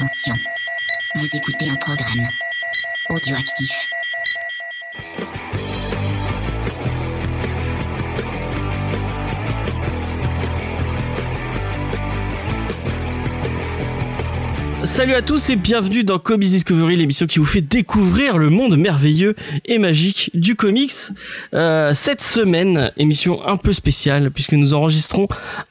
Attention, vous écoutez un programme audioactif. Salut à tous et bienvenue dans Comics Discovery, l'émission qui vous fait découvrir le monde merveilleux et magique du comics. Euh, cette semaine, émission un peu spéciale puisque nous enregistrons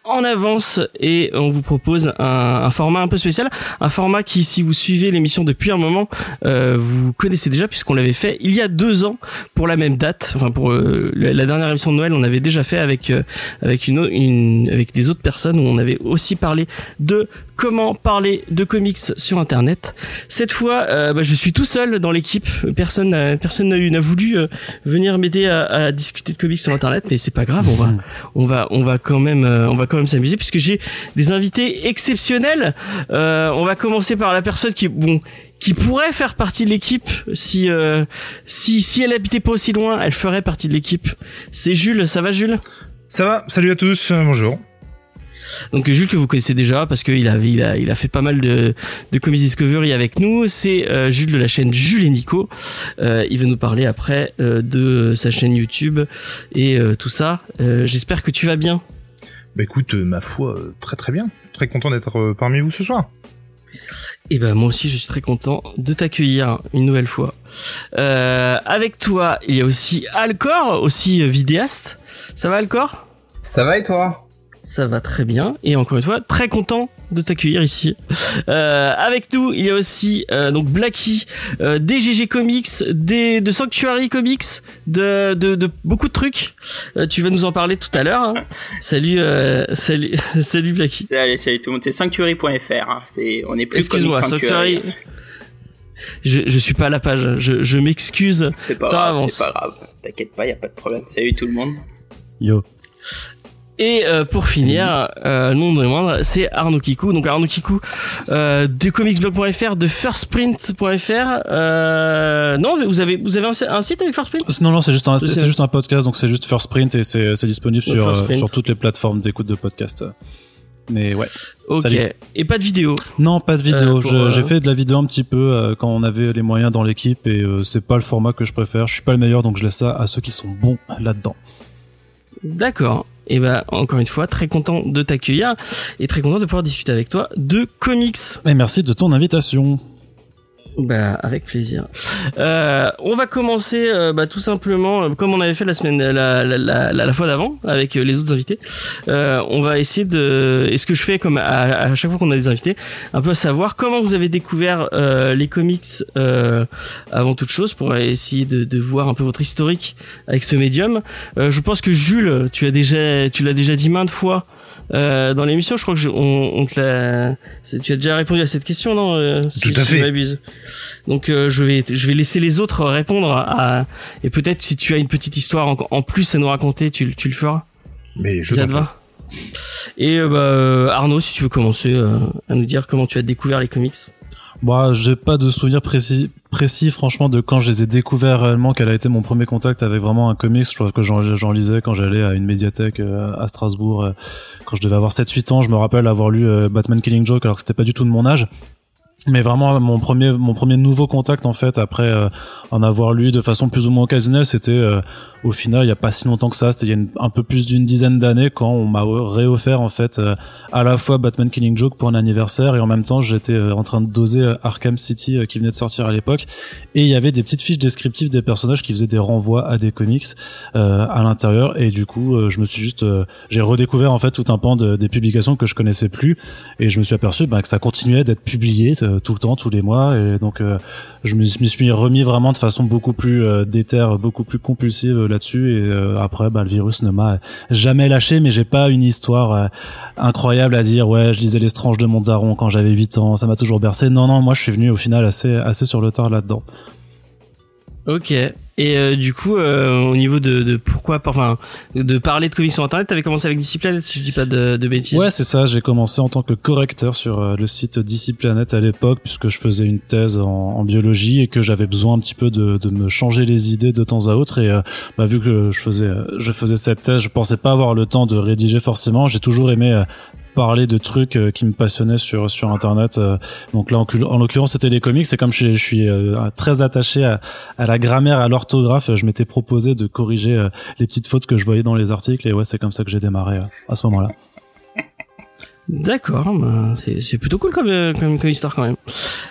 en avance et on vous propose un, un format un peu spécial, un format qui, si vous suivez l'émission depuis un moment, euh, vous connaissez déjà puisqu'on l'avait fait il y a deux ans pour la même date. Enfin pour euh, la dernière émission de Noël, on avait déjà fait avec euh, avec une, une avec des autres personnes où on avait aussi parlé de comment parler de comics sur internet. Cette fois, euh, bah, je suis tout seul dans l'équipe. Personne, n'a- personne n'a voulu euh, venir m'aider à, à discuter de comics sur internet, mais c'est pas grave. On va, on va, on va quand même, on va quand même s'amuser puisque j'ai des invités exceptionnels. Euh, on va commencer par la personne qui, bon, qui pourrait faire partie de l'équipe si, euh, si, si elle habitait pas aussi loin, elle ferait partie de l'équipe. C'est Jules. Ça va, Jules? Ça va, salut à tous, euh, bonjour. Donc Jules que vous connaissez déjà parce qu'il avait il a il a fait pas mal de de Comics Discovery avec nous. C'est euh, Jules de la chaîne Jules et Nico. Euh, il va nous parler après euh, de sa chaîne YouTube et tout ça. J'espère que tu vas bien. Bah écoute, euh, ma foi, euh, très très bien. Très content d'être euh, parmi vous ce soir. Et ben moi aussi je suis très content de t'accueillir une nouvelle fois. Euh, avec toi il y a aussi Alcor, aussi euh, vidéaste. Ça va Alcor? Ça va et toi? Ça va très bien et encore une fois très content de t'accueillir ici. Euh, avec nous, il y a aussi euh, donc Blacky, euh, DGG Comics, des, de Sanctuary Comics, de, de, de beaucoup de trucs. Euh, tu vas nous en parler tout à l'heure. hein. Salut, euh, salut, salut Blacky. Salut, salut tout le monde, c'est sanctuary.fr. Hein. C'est, on est plus Excuse-moi, Comic Sanctuary. Je, je suis pas à la page. Je, je m'excuse. C'est pas grave, c'est pas grave. T'inquiète pas, y a pas de problème. Salut tout le monde. Yo. Et euh, pour finir, euh, non de moindre, c'est Arnaud Kikou. Donc Arnaud Kikou euh, de comicsblog.fr, de firstprint.fr. Euh, non, mais vous avez vous avez un, un site avec Firstprint? Non, non, c'est juste un, c'est juste un podcast, donc c'est juste First Print et c'est c'est disponible Donc, sur, sur toutes les plateformes d'écoute de podcast. Mais ouais. Ok. Salut. Et pas de vidéo? Non, pas de vidéo. Euh, euh, J'ai fait de la vidéo un petit peu euh, quand on avait les moyens dans l'équipe et c'est pas le format que je préfère. Je suis pas le meilleur, donc je laisse ça à ceux qui sont bons là-dedans. D'accord. Et ben encore une fois, très content de t'accueillir et très content de pouvoir discuter avec toi de comics. Et merci de ton invitation. Bah avec plaisir. Euh, on va commencer euh, bah, tout simplement euh, comme on avait fait la semaine la, la, la, la- fois d'avant avec euh, les autres invités. On va essayer de et ce que je fais comme à, à chaque fois qu'on a des invités, un peu savoir comment vous avez découvert les comics avant toute chose pour essayer de, de voir un peu votre historique avec ce médium. Je pense que Jules, tu as déjà tu l'as déjà dit maintes fois. Euh, dans l'émission, je crois que je, on, on te l'a. Tu as déjà répondu à cette question, non euh, si- Tout à si fait. je m'abuse. Donc euh, je vais je vais laisser les autres répondre à et peut-être si tu as une petite histoire en, en plus à nous raconter, tu, le- tu le feras. Mais je ça te va Et euh, bah, euh, Arnaud, si tu veux commencer euh, à nous dire comment tu as découvert les comics. Moi, j'ai pas de souvenir précis, précis, franchement, de quand je les ai découverts réellement, quel a été mon premier contact avec vraiment un comics. Je crois que j'en, j'en lisais quand j'allais à une médiathèque euh, à Strasbourg, euh, quand je devais avoir 7-8 ans. Je me rappelle avoir lu euh, Batman Killing Joke, alors que c'était pas du tout de mon âge. Mais vraiment, mon premier, mon premier nouveau contact, en fait, après euh, en avoir lu de façon plus ou moins occasionnelle, c'était euh, au final, il y a pas si longtemps que ça, c'était il y a une- un peu plus d'une dizaine d'années, quand on m'a réoffert, en fait, euh, à la fois Batman Killing Joke pour un anniversaire, et en même temps, j'étais euh, en train de doser euh, Arkham City, euh, qui venait de sortir à l'époque, et il y avait des petites fiches descriptives des personnages qui faisaient des renvois à des comics à l'intérieur, et du coup, je me suis juste, j'ai redécouvert en fait tout un pan de, des publications que je connaissais plus, et je me suis aperçu bah, que ça continuait d'être publié tout le temps, tous les mois, et donc euh, je me suis remis vraiment de façon beaucoup plus euh, déterre, beaucoup plus compulsive euh, là-dessus, et euh, après, bah, le virus ne m'a jamais lâché, mais j'ai pas une histoire euh, incroyable à dire, ouais, je lisais les stranges de mon daron quand j'avais 8 ans, ça m'a toujours bercé. Non, non, moi je suis venu au final assez, assez sur le tard là-dedans. Ok. Et euh, du coup, euh, au niveau de, de pourquoi, enfin, de parler de comics sur Internet, t'avais commencé avec DC si je dis pas de, de bêtises. Ouais, c'est ça. J'ai commencé en tant que correcteur sur euh, le site DC à l'époque, puisque je faisais une thèse en, en biologie et que j'avais besoin un petit peu de, de me changer les idées de temps à autre. Et euh, bah, vu que je faisais, euh, je faisais cette thèse, je pensais pas avoir le temps de rédiger forcément. J'ai toujours aimé euh, parler de trucs euh, qui me passionnaient sur sur internet. euh. donc là, en, en l'occurrence, c'était les comics. C'est comme je, je suis euh, très attaché à, à la grammaire, à l'orthographe. Je m'étais proposé de corriger les petites fautes que je voyais dans les articles. Et ouais, c'est comme ça que j'ai démarré à ce moment-là. D'accord, bah, c'est plutôt cool comme, comme, comme histoire quand même.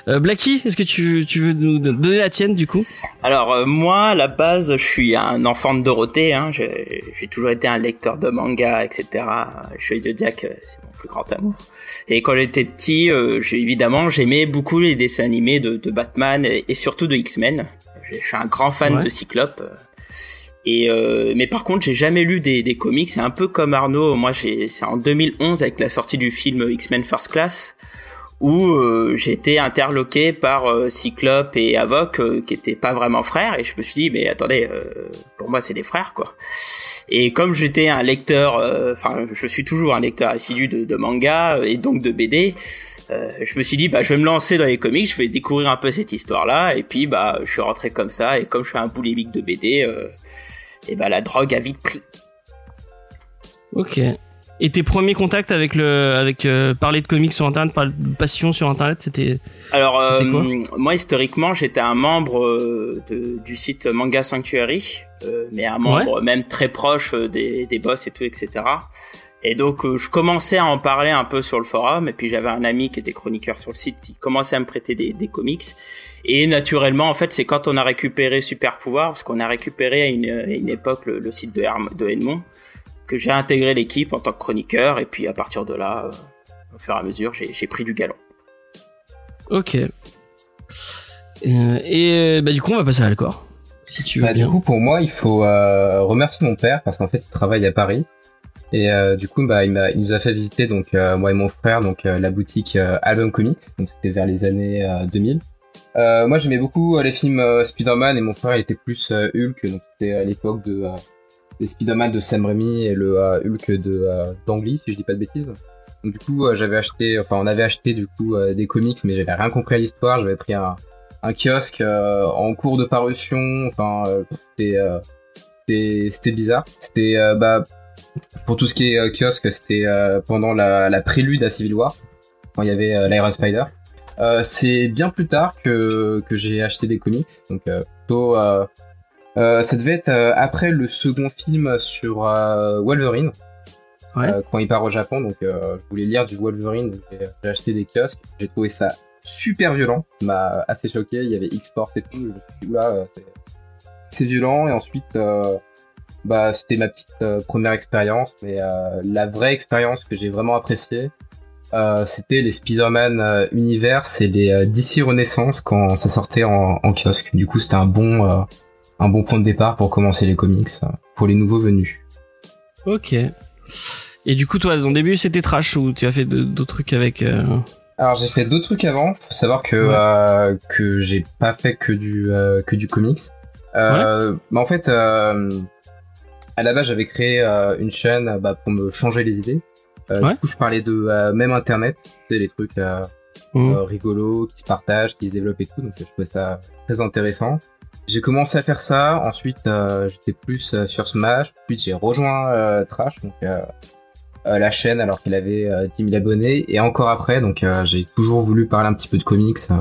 Euh, Blacky, est-ce que tu, tu veux nous donner la tienne du coup? Alors euh, moi, à la base, je suis un enfant de Dorothée. Hein. J'ai toujours été un lecteur de manga, etc. Chevalier de Jack, c'est plus grand amour. Et quand j'étais petit, euh, j'ai évidemment, j'aimais beaucoup les dessins animés de, de Batman et, et surtout de X-Men. Je suis un grand fan Ouais. de Cyclope. Et euh, mais par contre, j'ai jamais lu des, des comics. C'est un peu comme Arnaud. Moi, j'ai c'est en 2011 avec la sortie du film X-Men First Class où euh, été interloqué par euh, Cyclope et Avoc euh, qui étaient pas vraiment frères et je me suis dit mais attendez euh, pour moi c'est des frères quoi et comme j'étais un lecteur euh, enfin je suis toujours un lecteur assidu de, de manga et donc de BD je me suis dit bah je vais me lancer dans les comics je vais découvrir un peu cette histoire là et puis bah je suis rentré comme ça et comme je suis un boulimique de BD et bah la drogue a vite pris Ok. Et tes premiers contacts avec le, avec euh, parler de comics sur internet, parler de passion sur internet, c'était. Alors, C'était quoi euh, moi, historiquement, j'étais un membre euh, de- du site Manga Sanctuary, euh, mais un membre même très proche des, des boss et tout, etc. Et donc, euh, je commençais à en parler un peu sur le forum, et puis j'avais un ami qui était chroniqueur sur le site, qui commençait à me prêter des, des comics. Et naturellement, en fait, c'est quand on a récupéré Super Pouvoir, parce qu'on a récupéré à une, à une époque le, le site de, Herm- de Edmond, que j'ai intégré l'équipe en tant que chroniqueur, et puis à partir de là, euh, au fur et à mesure, j'ai pris du galon. Ok. Euh, et euh, bah du coup, on va passer à Alcor. Si tu veux Bah, bien. du coup, pour moi, il faut euh, remercier mon père parce qu'en fait, il travaille à Paris. Et euh, du coup, bah, il, nous a fait visiter, donc euh, moi et mon frère, donc euh, la boutique euh, Album Comics. Donc c'était vers les années euh, 2000. Euh, moi, j'aimais beaucoup euh, les films euh, Spider-Man et mon frère, il était plus euh, Hulk. Donc c'était à l'époque de des Spider-Man de Sam Raimi et le euh, Hulk de euh, si je dis pas de bêtises. Du coup, euh, j'avais acheté, enfin, on avait acheté du coup euh, des comics, mais j'avais rien compris à l'histoire. J'avais pris un un kiosque en cours de parution. Enfin, c'était bizarre. C'était bah pour tout ce qui est kiosque, c'était pendant la, prélude à Civil War quand il y avait l'Iron Spider. C'est bien plus tard que que j'ai acheté des comics, donc plutôt euh, euh, ça devait être euh, après le second film sur euh, Wolverine. Ouais. Quand il part au Japon, donc je voulais lire du Wolverine, donc j'ai acheté des kiosques. J'ai trouvé ça super violent, m'a assez choqué. Il y avait X-Force et tout. Je me suis dit, oula, c'est- c'est violent. Et ensuite, bah, c'était ma petite première expérience, mais la vraie expérience que j'ai vraiment appréciée, euh, c'était les Spider-Man euh, Universe et les euh, DC Renaissance quand ça sortait en, en kiosque. Du coup, c'était un bon, un bon point de départ pour commencer les comics euh, pour les nouveaux venus. Ok. Et du coup, toi, ton début, c'était trash ou tu as fait d'autres trucs avec. euh, Alors j'ai fait d'autres trucs avant. Faut savoir que Ouais. euh, que j'ai pas fait que du euh, que du comics. Euh, bah, en fait, à la base j'avais créé une chaîne bah, pour me changer les idées. Ouais. Du coup je parlais de même internet, sais, les trucs euh, rigolos qui se partagent, qui se développent et tout. Donc je trouvais ça très intéressant. J'ai commencé à faire ça. Ensuite euh, j'étais plus euh, sur Smash. Puis j'ai rejoint euh, Trash. Donc euh, euh, la chaîne alors qu'il avait euh, 10 000 abonnés et encore après donc euh, j'ai toujours voulu parler un petit peu de comics euh.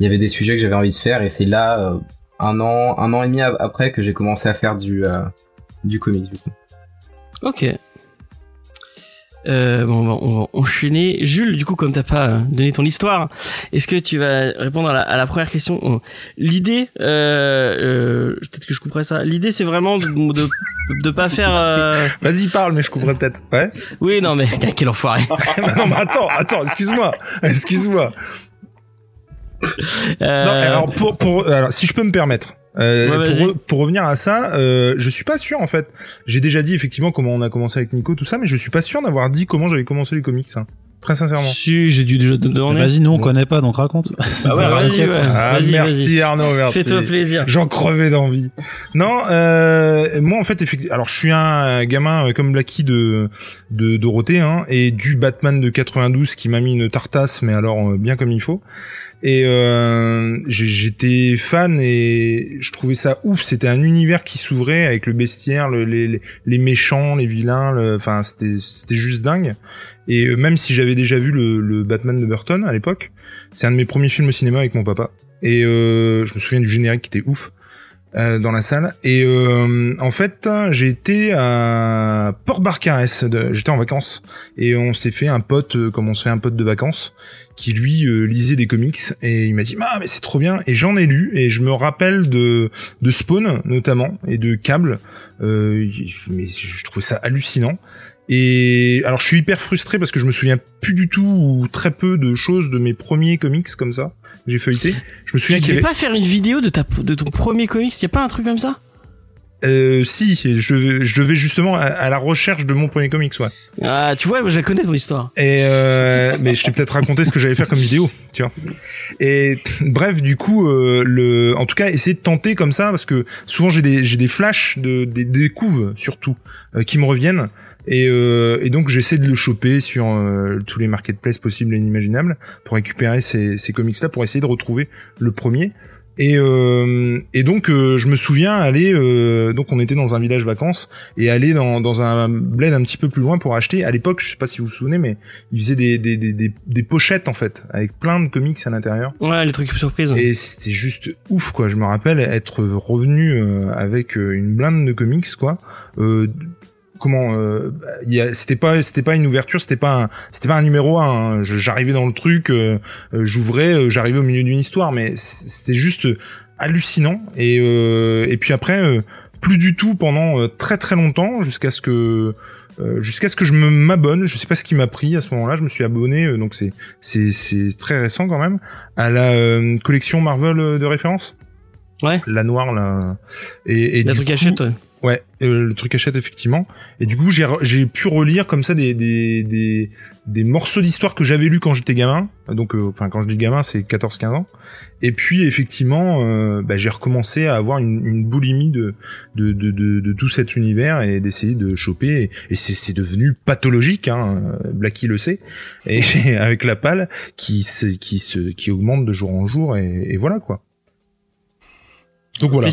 il y avait des sujets que j'avais envie de faire et c'est là euh, un an un an et demi ap- après que j'ai commencé à faire du euh, du comics du coup Ok. Euh, bon, on va, on va enchaîner. Jules, du coup, comme t'as pas euh, donné ton histoire, est-ce que tu vas répondre à la, à la première question? L'idée, euh, euh, peut-être que je couperai ça. L'idée, c'est vraiment de, de de pas faire. euh, Vas-y, parle, mais je couperai peut-être. Ouais. Oui, non, mais quel enfoiré. non, mais attends, attends, excuse-moi. Excuse-moi. Euh, Non, alors, pour, pour, alors, si je peux me permettre. Euh, Ouais, pour, re- pour revenir à ça, euh, je suis pas sûr en fait. J'ai déjà dit effectivement comment on a commencé avec Nico tout ça, mais je suis pas sûr d'avoir dit comment j'avais commencé les comics. hein. Très sincèrement. si, j'ai dû déjà te donner. Vas-y, nous on Bon. connaît pas, donc raconte. Ah ouais, vas-y, ouais. Ah, Vas-y, merci vas-y. Arnaud, merci. Fais-toi plaisir. J'en crevais d'envie. Non, euh, moi en fait, effectivement, alors je suis un gamin euh, comme Blacky de de Dorothée, hein, et du Batman de 92 qui m'a mis une tartasse, mais alors euh, bien comme il faut. Et euh, j'ai- j'étais fan et je trouvais ça ouf. C'était un univers qui s'ouvrait avec le bestiaire, le- les, les, les méchants, les vilains. le- Enfin, c'était c'était juste dingue. Et euh, même si j'avais déjà vu le, le Batman de Burton à l'époque, c'est un de mes premiers films au cinéma avec mon papa. Et euh, je me souviens du générique qui était ouf euh, dans la salle. Et euh, en fait, j'ai été à Port Barcarès. J'étais en vacances et on s'est fait un pote, euh, comme on se fait un pote de vacances, qui lui euh, lisait des comics et il m'a dit ah mais c'est trop bien et j'en ai lu et je me rappelle de de Spawn notamment et de Cable. Mais je trouvais ça hallucinant. Et alors je suis hyper frustré parce que je me souviens plus du tout ou très peu de choses de mes premiers comics comme ça j'ai feuilleté. Je me souviens qu'il y avait pas faire une vidéo de, ta, de ton premier comics Y a pas un truc comme ça? Euh, si je, je devais justement à, à la recherche de mon premier comics ouais. Ah, tu vois, moi je la connais ton histoire. Et euh, mais je t'ai peut-être raconté ce que j'allais faire comme vidéo, tu vois. Et bref, du coup, euh, le, en tout cas, essayer de tenter comme ça parce que souvent j'ai des j'ai des flashs de des, des couves surtout euh, qui me reviennent. Et, euh, et donc j'essaie de le choper sur euh, tous les marketplaces possibles et inimaginables pour récupérer ces, ces comics là pour essayer de retrouver le premier. Et, euh, et donc euh, je me souviens aller euh, donc on était dans un village vacances et aller dans, dans un bled un petit peu plus loin pour acheter à l'époque je sais pas si vous vous souvenez mais ils faisaient des, des, des, des, des pochettes en fait avec plein de comics à l'intérieur Ouais, les trucs surprises. et c'était juste ouf quoi je me rappelle être revenu euh, avec une blinde de comics quoi euh, comment euh, c'était pas c'était pas une ouverture c'était pas un, c'était pas un numéro 1 j'arrivais dans le truc euh, euh, j'ouvrais euh, j'arrivais au milieu d'une histoire mais c'était juste hallucinant. Et euh, et puis après euh, plus du tout pendant euh, très très longtemps jusqu'à ce que euh, jusqu'à ce que je me m'abonne. Je sais pas ce qui m'a pris à ce moment-là. Je me suis abonné euh, donc c'est c'est c'est très récent quand même à la euh, collection Marvel euh, de référence. Ouais. la noire là. Et, et du truc achète, ouais. Ouais, euh, le truc achète effectivement. Et du coup, j'ai pu relire comme ça des des des, des morceaux d'histoire que j'avais lus quand j'étais gamin. Donc, euh, enfin, quand je dis gamin, c'est 14-15 ans. Et puis, effectivement, euh, bah, j'ai recommencé à avoir une, une boulimie de de, de de tout cet univers et d'essayer de choper. Et, c'est c'est devenu pathologique. Hein, Blacky le sait. Et avec la palle qui qui se qui augmente de jour en jour. Et voilà quoi. Donc voilà.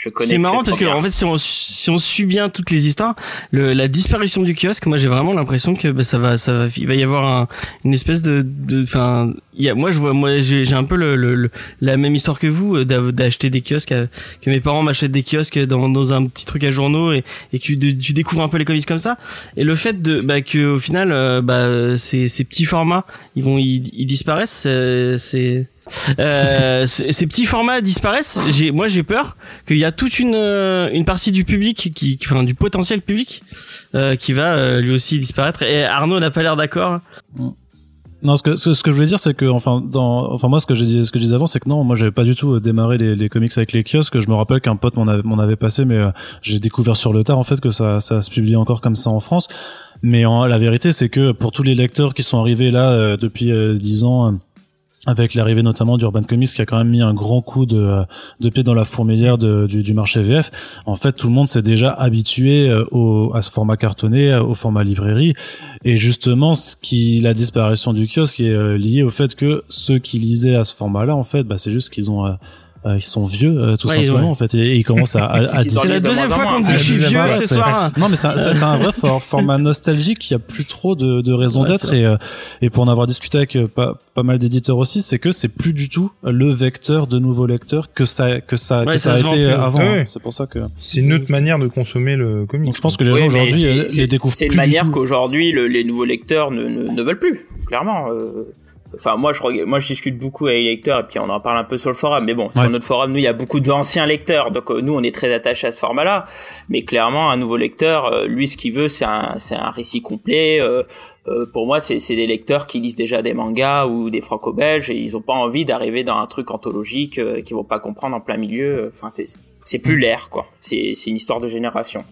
Je connais C'est marrant parce que en fait si on si on suit bien toutes les histoires, le, la disparition du kiosque, moi j'ai vraiment l'impression que bah, ça va ça va il va y avoir un, une espèce de de enfin moi je vois moi j'ai un peu le, le, le- la même histoire que vous euh, d'a- d'acheter des kiosques euh, que mes parents m'achètent des kiosques dans dans un petit truc à journaux et et que tu, de- tu découvres un peu les comics comme ça. Et le fait de bah que au final euh, bah ces ces petits formats ils vont ils, ils disparaissent c'est euh, ces petits formats disparaissent. J'ai, moi, j'ai peur qu'il y a toute une euh, une partie du public qui, enfin, du potentiel public euh, qui va euh, lui aussi disparaître. Et Arnaud n'a pas l'air d'accord. Non, ce que, ce, que je voulais dire, c'est que, enfin, dans, enfin, moi, ce que j'ai dit, ce que je disais avant, c'est que non, moi, j'avais pas du tout euh, démarré les, les comics avec les kiosques. Je me rappelle qu'un pote m'en avait, m'en avait passé, mais euh, j'ai découvert sur le tard, en fait, que ça, ça se publie encore comme ça en France. Mais en, la vérité, c'est que pour tous les lecteurs qui sont arrivés là euh, depuis euh, 10 ans, euh, avec l'arrivée notamment d'Urban Comics qui a quand même mis un grand coup de, euh, pied dans la fourmilière du, marché VF. En fait, tout le monde s'est déjà habitué euh, au, à ce format cartonné, euh, au format librairie. Et justement, ce qui, la disparition du kiosque est liée au fait que ceux qui lisaient à ce format-là, en fait, bah, c'est juste qu'ils ont, euh, ils sont vieux, euh, tout Ouais, simplement, ouais. en fait, et, et ils commencent à, à, à C'est la deuxième fois qu'on dit que je suis vieux ce c'est- soir. non, mais c'est un, c'est- c'est un vrai for- format nostalgique qui a plus trop de, de raisons Ouais, d'être et, euh, et pour en avoir discuté avec euh, pas, pas mal d'éditeurs aussi, c'est que c'est plus du tout le vecteur de nouveaux lecteurs que ça que ça Ouais, que ça ça, a été plus. avant. Hein. C'est pour ça que C'est une autre manière de consommer le comic. donc je pense que les Oui, gens mais aujourd'hui c'est- euh, c'est- les découvrent C'est plus une manière qu'aujourd'hui le- les nouveaux lecteurs ne, ne, ne veulent plus, clairement. Enfin, moi, je moi, je discute beaucoup avec les lecteurs et puis on en parle un peu sur le forum. Mais bon, sur notre forum, nous, il y a beaucoup d'anciens lecteurs, donc euh, nous, on est très attachés à ce format-là. Mais clairement, un nouveau lecteur, euh, lui, ce qu'il veut, c'est un, c'est un récit complet. euh, euh, pour moi, c'est des lecteurs qui lisent déjà des mangas ou des franco-belges et ils ont pas envie d'arriver dans un truc anthologique euh, qu'ils vont pas comprendre en plein milieu. Enfin, c'est plus l'air, quoi. C'est une histoire de génération.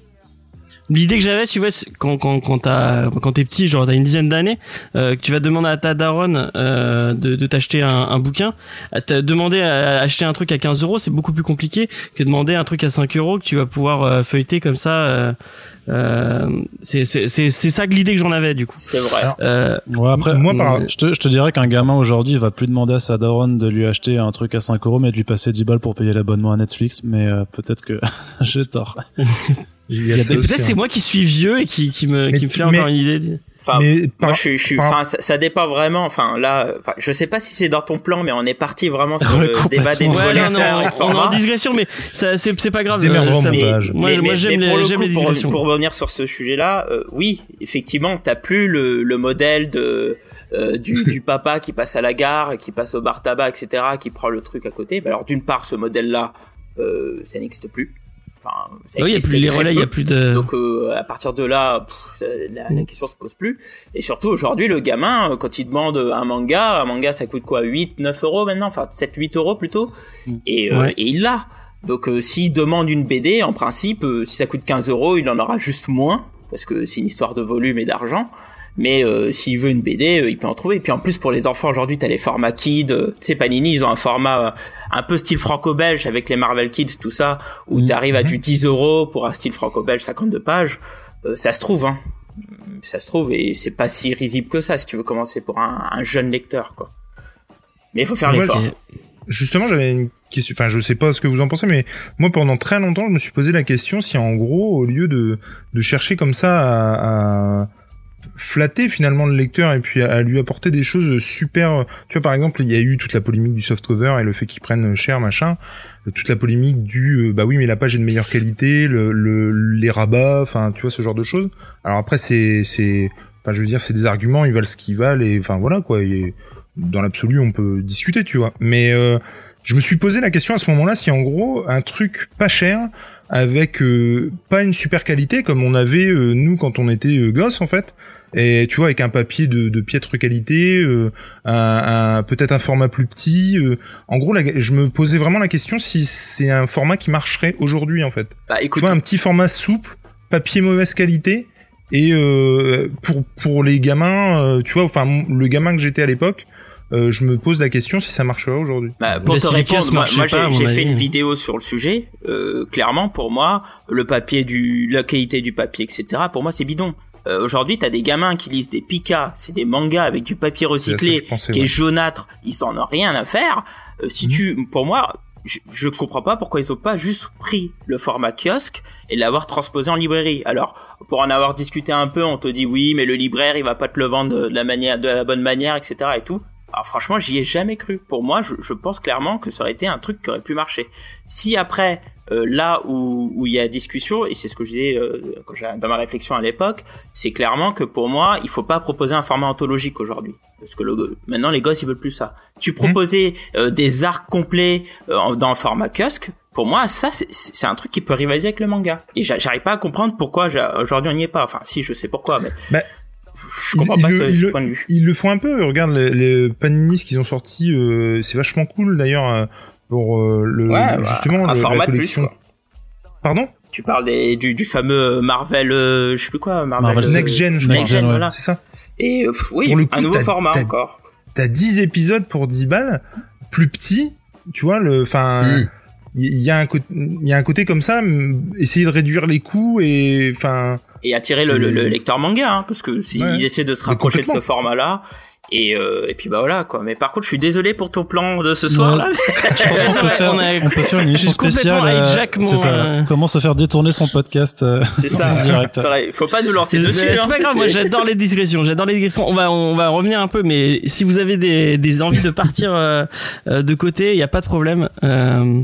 L'idée que j'avais, tu vois, quand quand quand t'as quand t'es petit, genre t'as une dizaine d'années, euh, que tu vas demander à ta daronne euh, de, t'acheter un, bouquin, demander à acheter un truc à 15 euros, c'est beaucoup plus compliqué que demander un truc à 5 euros que tu vas pouvoir euh, feuilleter comme ça. Euh, c'est c'est c'est c'est ça que l'idée que j'en avais du coup. C'est vrai. Alors, Euh, Ouais, après, Moi, par- je te, je te dirais qu'un gamin aujourd'hui va plus demander à sa daronne de lui acheter un truc à 5 euros, mais de lui passer 10 balles pour payer l'abonnement à Netflix. Mais euh, peut-être que j'ai tort. Peut-être c'est moi qui suis vieux et qui qui me Mais- qui me fait mais- encore une idée. Enfin, Mais par- moi, je suis, je suis, par- enfin, ça, ça dépend vraiment. Enfin, là, enfin, je sais pas si c'est dans ton plan, mais on est parti vraiment sur le débat des Ouais, non, non, lecteurs et on est en digression, mais ça, c'est, c'est pas grave. Euh, ça- Mais. Moi, mais- moi, mais- j'aime les- pour le j'aime coup, les pour- digressions. Pour, revenir sur ce sujet-là, euh, oui, effectivement, t'as plus le, le modèle de euh, du, du papa qui passe à la gare, qui passe au bar tabac, etc., qui prend le truc à côté. Bah, alors, d'une part, ce modèle-là, euh, ça n'existe plus. Enfin, Oui, il y a plus les relais, il y a plus de. Donc euh, à partir de là, pff, la, la question se pose plus. Et surtout aujourd'hui, le gamin, euh, quand il demande un manga, un manga ça coûte quoi? 8, 9 euros maintenant? Enfin 7, 8 euros plutôt. Et, euh, Ouais. et il l'a. Donc euh, s'il demande une BD, en principe, euh, si ça coûte 15 euros, il en aura juste moins. Parce que c'est une histoire de volume et d'argent. Mais euh, s'il veut une BD, euh, il peut en trouver. Et puis en plus pour les enfants aujourd'hui, t'as les formats kids. euh, Tu sais, Panini, ils ont un format euh, un peu style franco-belge avec les Marvel Kids, tout ça, où Mhm. t'arrives à du 10 euros pour un style franco-belge 52 pages. Euh, ça se trouve, hein. Ça se trouve et c'est pas si risible que ça si tu veux commencer pour un, un jeune lecteur, quoi. Mais il faut faire l'effort. Justement, j'avais une question. Enfin, je sais pas ce que vous en pensez, mais moi, pendant très longtemps, je me suis posé la question si, en gros, au lieu de de chercher comme ça à, à flatter finalement le lecteur et puis à, lui apporter des choses super. Tu vois, par exemple, il y a eu toute la polémique du softcover et le fait qu'ils prennent cher, machin. Toute la polémique du euh, bah oui, mais la page est de meilleure qualité, le, le- les rabats, enfin, tu vois ce genre de choses. Alors après, c'est, enfin, je veux dire, c'est des arguments, ils valent ce qu'ils valent et enfin voilà quoi. Et dans l'absolu, on peut discuter, tu vois. Mais euh, je me suis posé la question à ce moment-là si en gros un truc pas cher avec euh, pas une super qualité comme on avait euh, nous quand on était euh, gosse en fait. Et tu vois avec un papier de, de piètre qualité euh, un, un- peut-être un format plus petit euh, en gros la- je me posais vraiment la question si c'est un format qui marcherait aujourd'hui en fait. Bah tu écoute, vois un petit format souple papier mauvaise qualité et euh, pour pour les gamins euh, tu vois enfin le gamin que j'étais à l'époque euh, je me pose la question si ça marcherait aujourd'hui Bah, pour te répondre, moi, j'ai fait avis. une vidéo sur le sujet. Euh, clairement, pour moi, le papier du, la qualité du papier, etc. Pour moi, c'est bidon. Euh, Aujourd'hui, t'as des gamins qui lisent des pika, c'est des mangas avec du papier recyclé, pensais, qui ouais. est jaunâtre. Ils en ont rien à faire. Euh, si Mhm. tu, pour moi, je, je comprends pas pourquoi ils ont pas juste pris le format kiosque et l'avoir transposé en librairie. Alors, pour en avoir discuté un peu, on te dit oui, mais le libraire, il va pas te le vendre de la manière, de la bonne manière, etc. et tout. Alors franchement, j'y ai jamais cru. Pour moi, je, je pense clairement que ça aurait été un truc qui aurait pu marcher. Si après, euh, là où où il y a discussion, et c'est ce que je disais euh, quand dans ma réflexion à l'époque, c'est clairement que pour moi, il faut pas proposer un format anthologique aujourd'hui. Parce que le, maintenant, les gosses, ils veulent plus ça. Tu proposais euh, des arcs complets euh, dans le format kiosque. Pour moi, ça, c'est- un truc qui peut rivaliser avec le manga. Et j'a- j'arrive pas à comprendre pourquoi aujourd'hui on n'y est pas. Enfin, si, je sais pourquoi, mais Bah, je comprends ils- pas ils ce, ils point de vue. Ils le font un peu. Regarde les, les Panini ce qu'ils ont sorti, euh, c'est vachement cool d'ailleurs euh, pour euh, le Ouais, bah, justement un le- format la de plus, collection. quoi. Pardon? Tu parles des, du, du fameux Marvel, euh, je sais plus quoi, Marvel, Marvel euh, Next Gen, je Next crois. Gen, ouais. voilà. C'est ça. Et euh, pff, oui, Pour le coup, un nouveau t'as- format t'as- encore. T'as 10 épisodes pour 10 balles, plus petit. Tu vois le, enfin, Mm. il y, a un côté, il y a un côté comme ça. Essayer de réduire les coûts et enfin. Et attirer le, C'est- le, le lecteur manga, hein, parce que s'ils Ouais. essaient de se rapprocher de ce format-là, et, euh, et puis bah voilà quoi. Mais par contre, je suis désolé pour ton plan de ce soir là. Je pense qu'on C'est peut, faire, on a- on peut faire une émission spéciale. euh, mon, c'est ça. Comment se faire détourner son podcast euh, C'est ça. direct. Pareil, Faut pas nous lancer C'est dessus. c'est hein, pas grave, moi c'est- j'adore les digressions, j'adore les digressions. On va on va revenir un peu, mais si vous avez des, des envies de partir euh, euh, de côté, il y a pas de problème. Euh,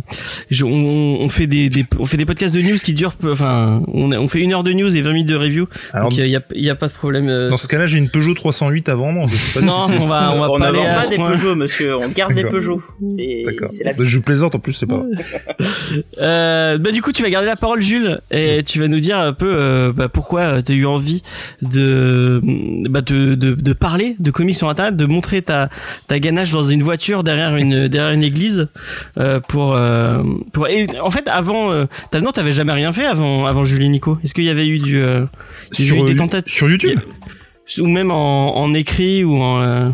je- on, on fait des, des on fait des podcasts de news qui durent, peu- enfin on, on fait une heure de news et 20 minutes de review, Alors donc il y a, il y a pas de problème. euh, dans ce cas-là, j'ai une Peugeot 308 à vendre. Je sais pas non, on va on va on pas aller à pas ce des point. Peugeot, monsieur. On garde des. Peugeot. C'est la Je plaisante en plus, c'est pas. vrai. Euh, bah du coup tu vas garder la parole Jules et tu vas nous dire un peu euh, bah, pourquoi tu as eu envie de, bah, de, de de parler de comics sur internet, de montrer ta ta ganache dans une voiture derrière une derrière une église euh, pour euh, pour et en fait avant euh, t'as- non t'avais jamais rien fait avant avant Jules et Nico. Est-ce qu'il y avait eu du euh, eu Sur, des euh, tentatives? sur YouTube? Ou même en, en écrit ou en euh,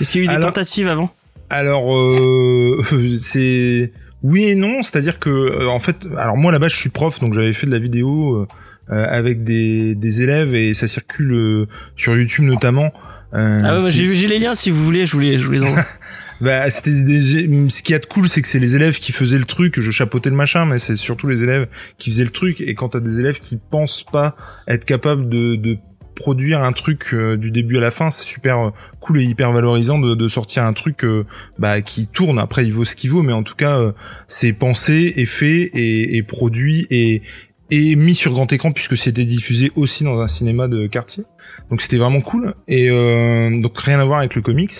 est-ce qu'il y a eu des Alors- tentatives avant? Alors, euh, c'est oui et non, c'est-à-dire que euh, en fait, alors moi là-bas je suis prof, donc j'avais fait de la vidéo avec des, des élèves et ça circule euh, sur YouTube notamment. Euh, Ah ouais, j'ai j'ai les liens si vous voulez, je vous les je vous les envoie. Bah, c'était des, ce qui y a de cool, c'est que c'est les élèves qui faisaient le truc. Je chapeautais le machin, mais c'est surtout les élèves qui faisaient le truc. Et quand t'as des élèves qui pensent pas être capables de, de produire un truc euh, du début à la fin, c'est super euh, cool et hyper valorisant de, sortir un truc euh, bah, qui tourne. Après, il vaut ce qu'il vaut, mais en tout cas, c'est pensé et fait et, produit et, et mis sur grand écran puisque c'était diffusé aussi dans un cinéma de quartier. Donc c'était vraiment cool. Et donc rien à voir avec le comics.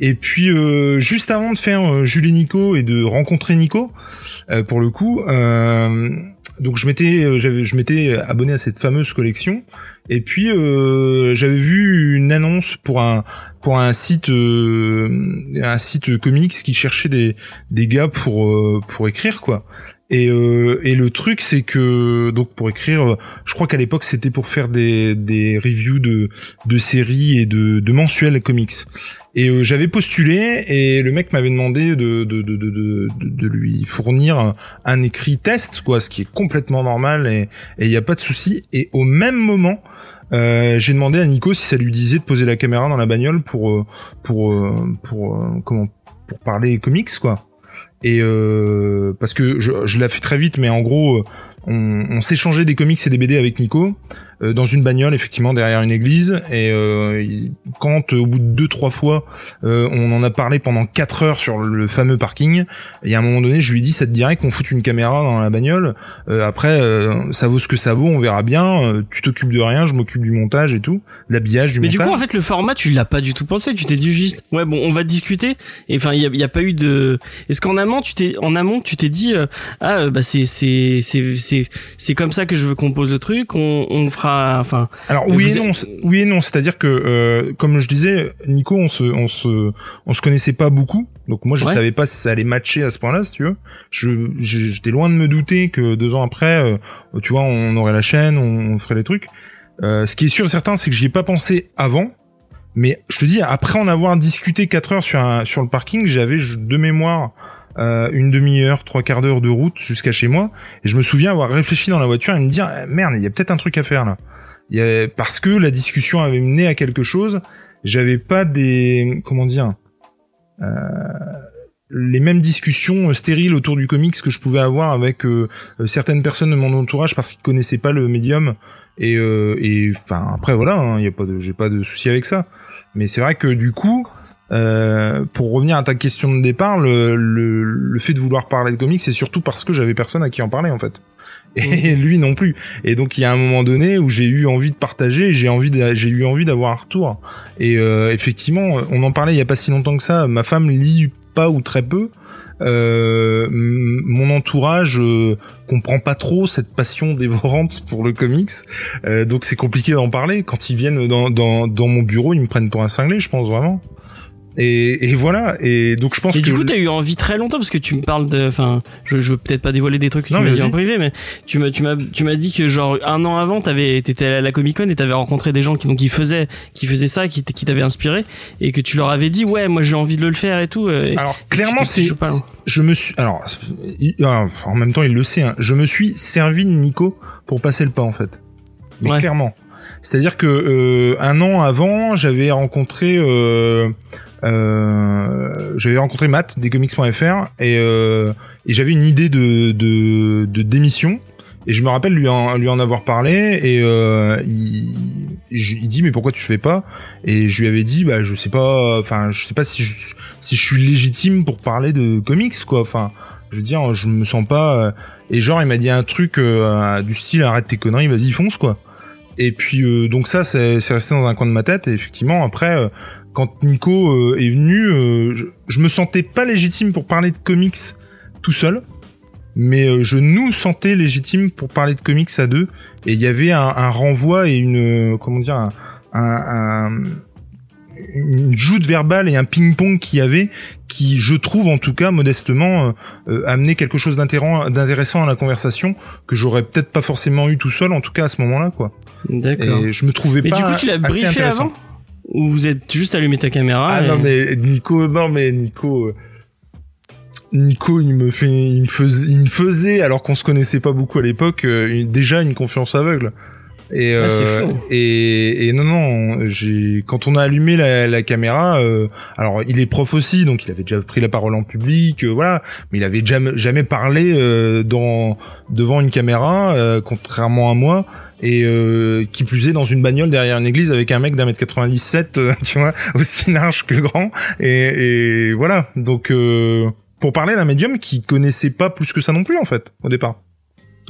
Et puis juste avant de faire Julie Nico et de rencontrer Nico, pour le coup, donc je m'étais j'avais je m'étais abonné à cette fameuse collection et puis euh, j'avais vu une annonce pour un pour un site euh, un site comics qui cherchait des des gars pour euh, pour écrire quoi. Et, euh, et le truc c'est que donc pour écrire, je crois qu'à l'époque c'était pour faire des des reviews de de séries et de de mensuels comics. Et euh, j'avais postulé et le mec m'avait demandé de, de, de, de, de lui fournir un, écrit test, quoi, ce qui est complètement normal et il n'y a pas de souci. Et au même moment, euh, j'ai demandé à Nico si ça lui disait de poser la caméra dans la bagnole pour euh, pour pour, pour comment pour parler comics quoi. Et parce que je, je l'ai fait très vite, mais en gros, on, on s'échangeait des comics et des BD avec Nico. Euh, dans une bagnole effectivement derrière une église. Et euh, quand au bout de deux trois fois euh, on en a parlé pendant quatre heures sur le fameux parking il y a un moment donné je lui ai dit ça te dirait qu'on foute une caméra dans la bagnole? Après ça vaut ce que ça vaut on verra bien. Tu t'occupes de rien je m'occupe du montage et tout l'habillage du mais montage du coup en fait le format tu l'as pas du tout pensé. Tu t'es dit juste ouais bon on va discuter. Et enfin il y a, pas eu de est-ce qu'en amont tu t'es en amont tu t'es dit ah bah c'est c'est c'est c'est c'est comme ça que je veux qu'on pose le truc on, on fera enfin. Alors oui et non, oui et non, c'est-à-dire que euh, comme je disais, Nico, on se, on se, on se connaissait pas beaucoup, donc moi je savais pas si ça allait matcher à ce point-là, si tu veux. Je, j'étais loin de me douter que deux ans après, euh, tu vois, on aurait la chaîne, on, ferait les trucs. Euh, ce qui est sûr et certain, c'est que j'y ai pas pensé avant. Mais je te dis, après en avoir discuté quatre heures sur un, sur le parking, j'avais de mémoire euh, une demi-heure, trois quarts d'heure de route jusqu'à chez moi. Et je me souviens avoir réfléchi dans la voiture et me dire eh, merde, il y a peut-être un truc à faire là. Y a... Parce que la discussion avait mené à quelque chose. J'avais pas des comment dire euh... les mêmes discussions stériles autour du comics que je pouvais avoir avec euh, certaines personnes de mon entourage parce qu'ils connaissaient pas le médium. Et, euh, et enfin après voilà, il hein, y a pas de, j'ai pas de souci avec ça. Mais c'est vrai que du coup, euh, pour revenir à ta question de départ, le, le, le, fait de vouloir parler de comics, c'est surtout parce que j'avais personne à qui en parler en fait. Et lui non plus. Et donc il y a un moment donné où j'ai eu envie de partager, j'ai envie, j'ai eu envie d'avoir un retour. Et euh, effectivement, on en parlait il y a pas si longtemps que ça. Ma femme lit pas ou très peu. Euh, mon entourage euh, comprend pas trop cette passion dévorante pour le comics, euh, donc c'est compliqué d'en parler. Quand ils viennent dans, dans, dans mon bureau, ils me prennent pour un cinglé, je pense vraiment. Et, et, voilà. Et donc je pense et que. Du coup, t'as eu envie très longtemps parce que tu me parles de. Enfin, je, je veux peut-être pas dévoiler des trucs que tu m'as dit en privé, mais tu m'as, tu m'as, tu m'as dit que genre un an avant, t'avais, t'étais à la Comic Con et t'avais rencontré des gens qui donc qui faisaient, qui faisaient ça, qui, qui t'avaient inspiré et que tu leur avais dit ouais, moi j'ai envie de le faire et tout. alors clairement, c'est. Je me suis. Alors, en même temps, il le sait. Hein, je me suis servi de Nico pour passer le pas en fait. Mais clairement. C'est-à-dire que euh, un an avant, j'avais rencontré euh, euh, j'avais rencontré Matt des comics.fr et, euh, et j'avais une idée de, de, de démission. Et je me rappelle lui en, lui en avoir parlé et euh, il, il, dit mais pourquoi tu fais pas? Et je lui avais dit bah je sais pas enfin je sais pas si je, si je suis légitime pour parler de comics quoi. Enfin je veux dire je me sens pas et genre il m'a dit un truc euh, du style arrête tes conneries vas-y fonce quoi. Et puis euh, donc ça c'est resté dans un coin de ma tête et effectivement après euh, quand Nico euh, est venu, euh, je, me sentais pas légitime pour parler de comics tout seul, mais euh, je nous sentais légitime pour parler de comics à deux. Et il y avait un, renvoi et une comment dire un, un, une joute verbale et un ping-pong qu'il y avait, qui, je trouve en tout cas modestement, euh, amenait quelque chose d'intéressant à la conversation que j'aurais peut-être pas forcément eu tout seul, en tout cas à ce moment-là, quoi. D'accord. Et je me trouvais mais pas du coup, tu l'as assez intéressant. Avant? Ou vous êtes juste allumé ta caméra Ah non mais Nico, non mais Nico, euh, Nico, il me fait, il me faisait, il me faisait alors qu'on se connaissait pas beaucoup à l'époque, euh, déjà une confiance aveugle. Et, Ah, euh, et, et non, non, j'ai quand on a allumé la, la caméra, euh, alors il est prof aussi, donc il avait déjà pris la parole en public, euh, voilà, mais il avait jamais jamais parlé euh, dans devant une caméra, euh, contrairement à moi, et euh, qui plus est dans une bagnole derrière une église avec un mec d'un mètre 97, euh, tu vois, aussi large que grand, et, et voilà, donc euh, pour parler d'un médium qui connaissait pas plus que ça non plus en fait au départ.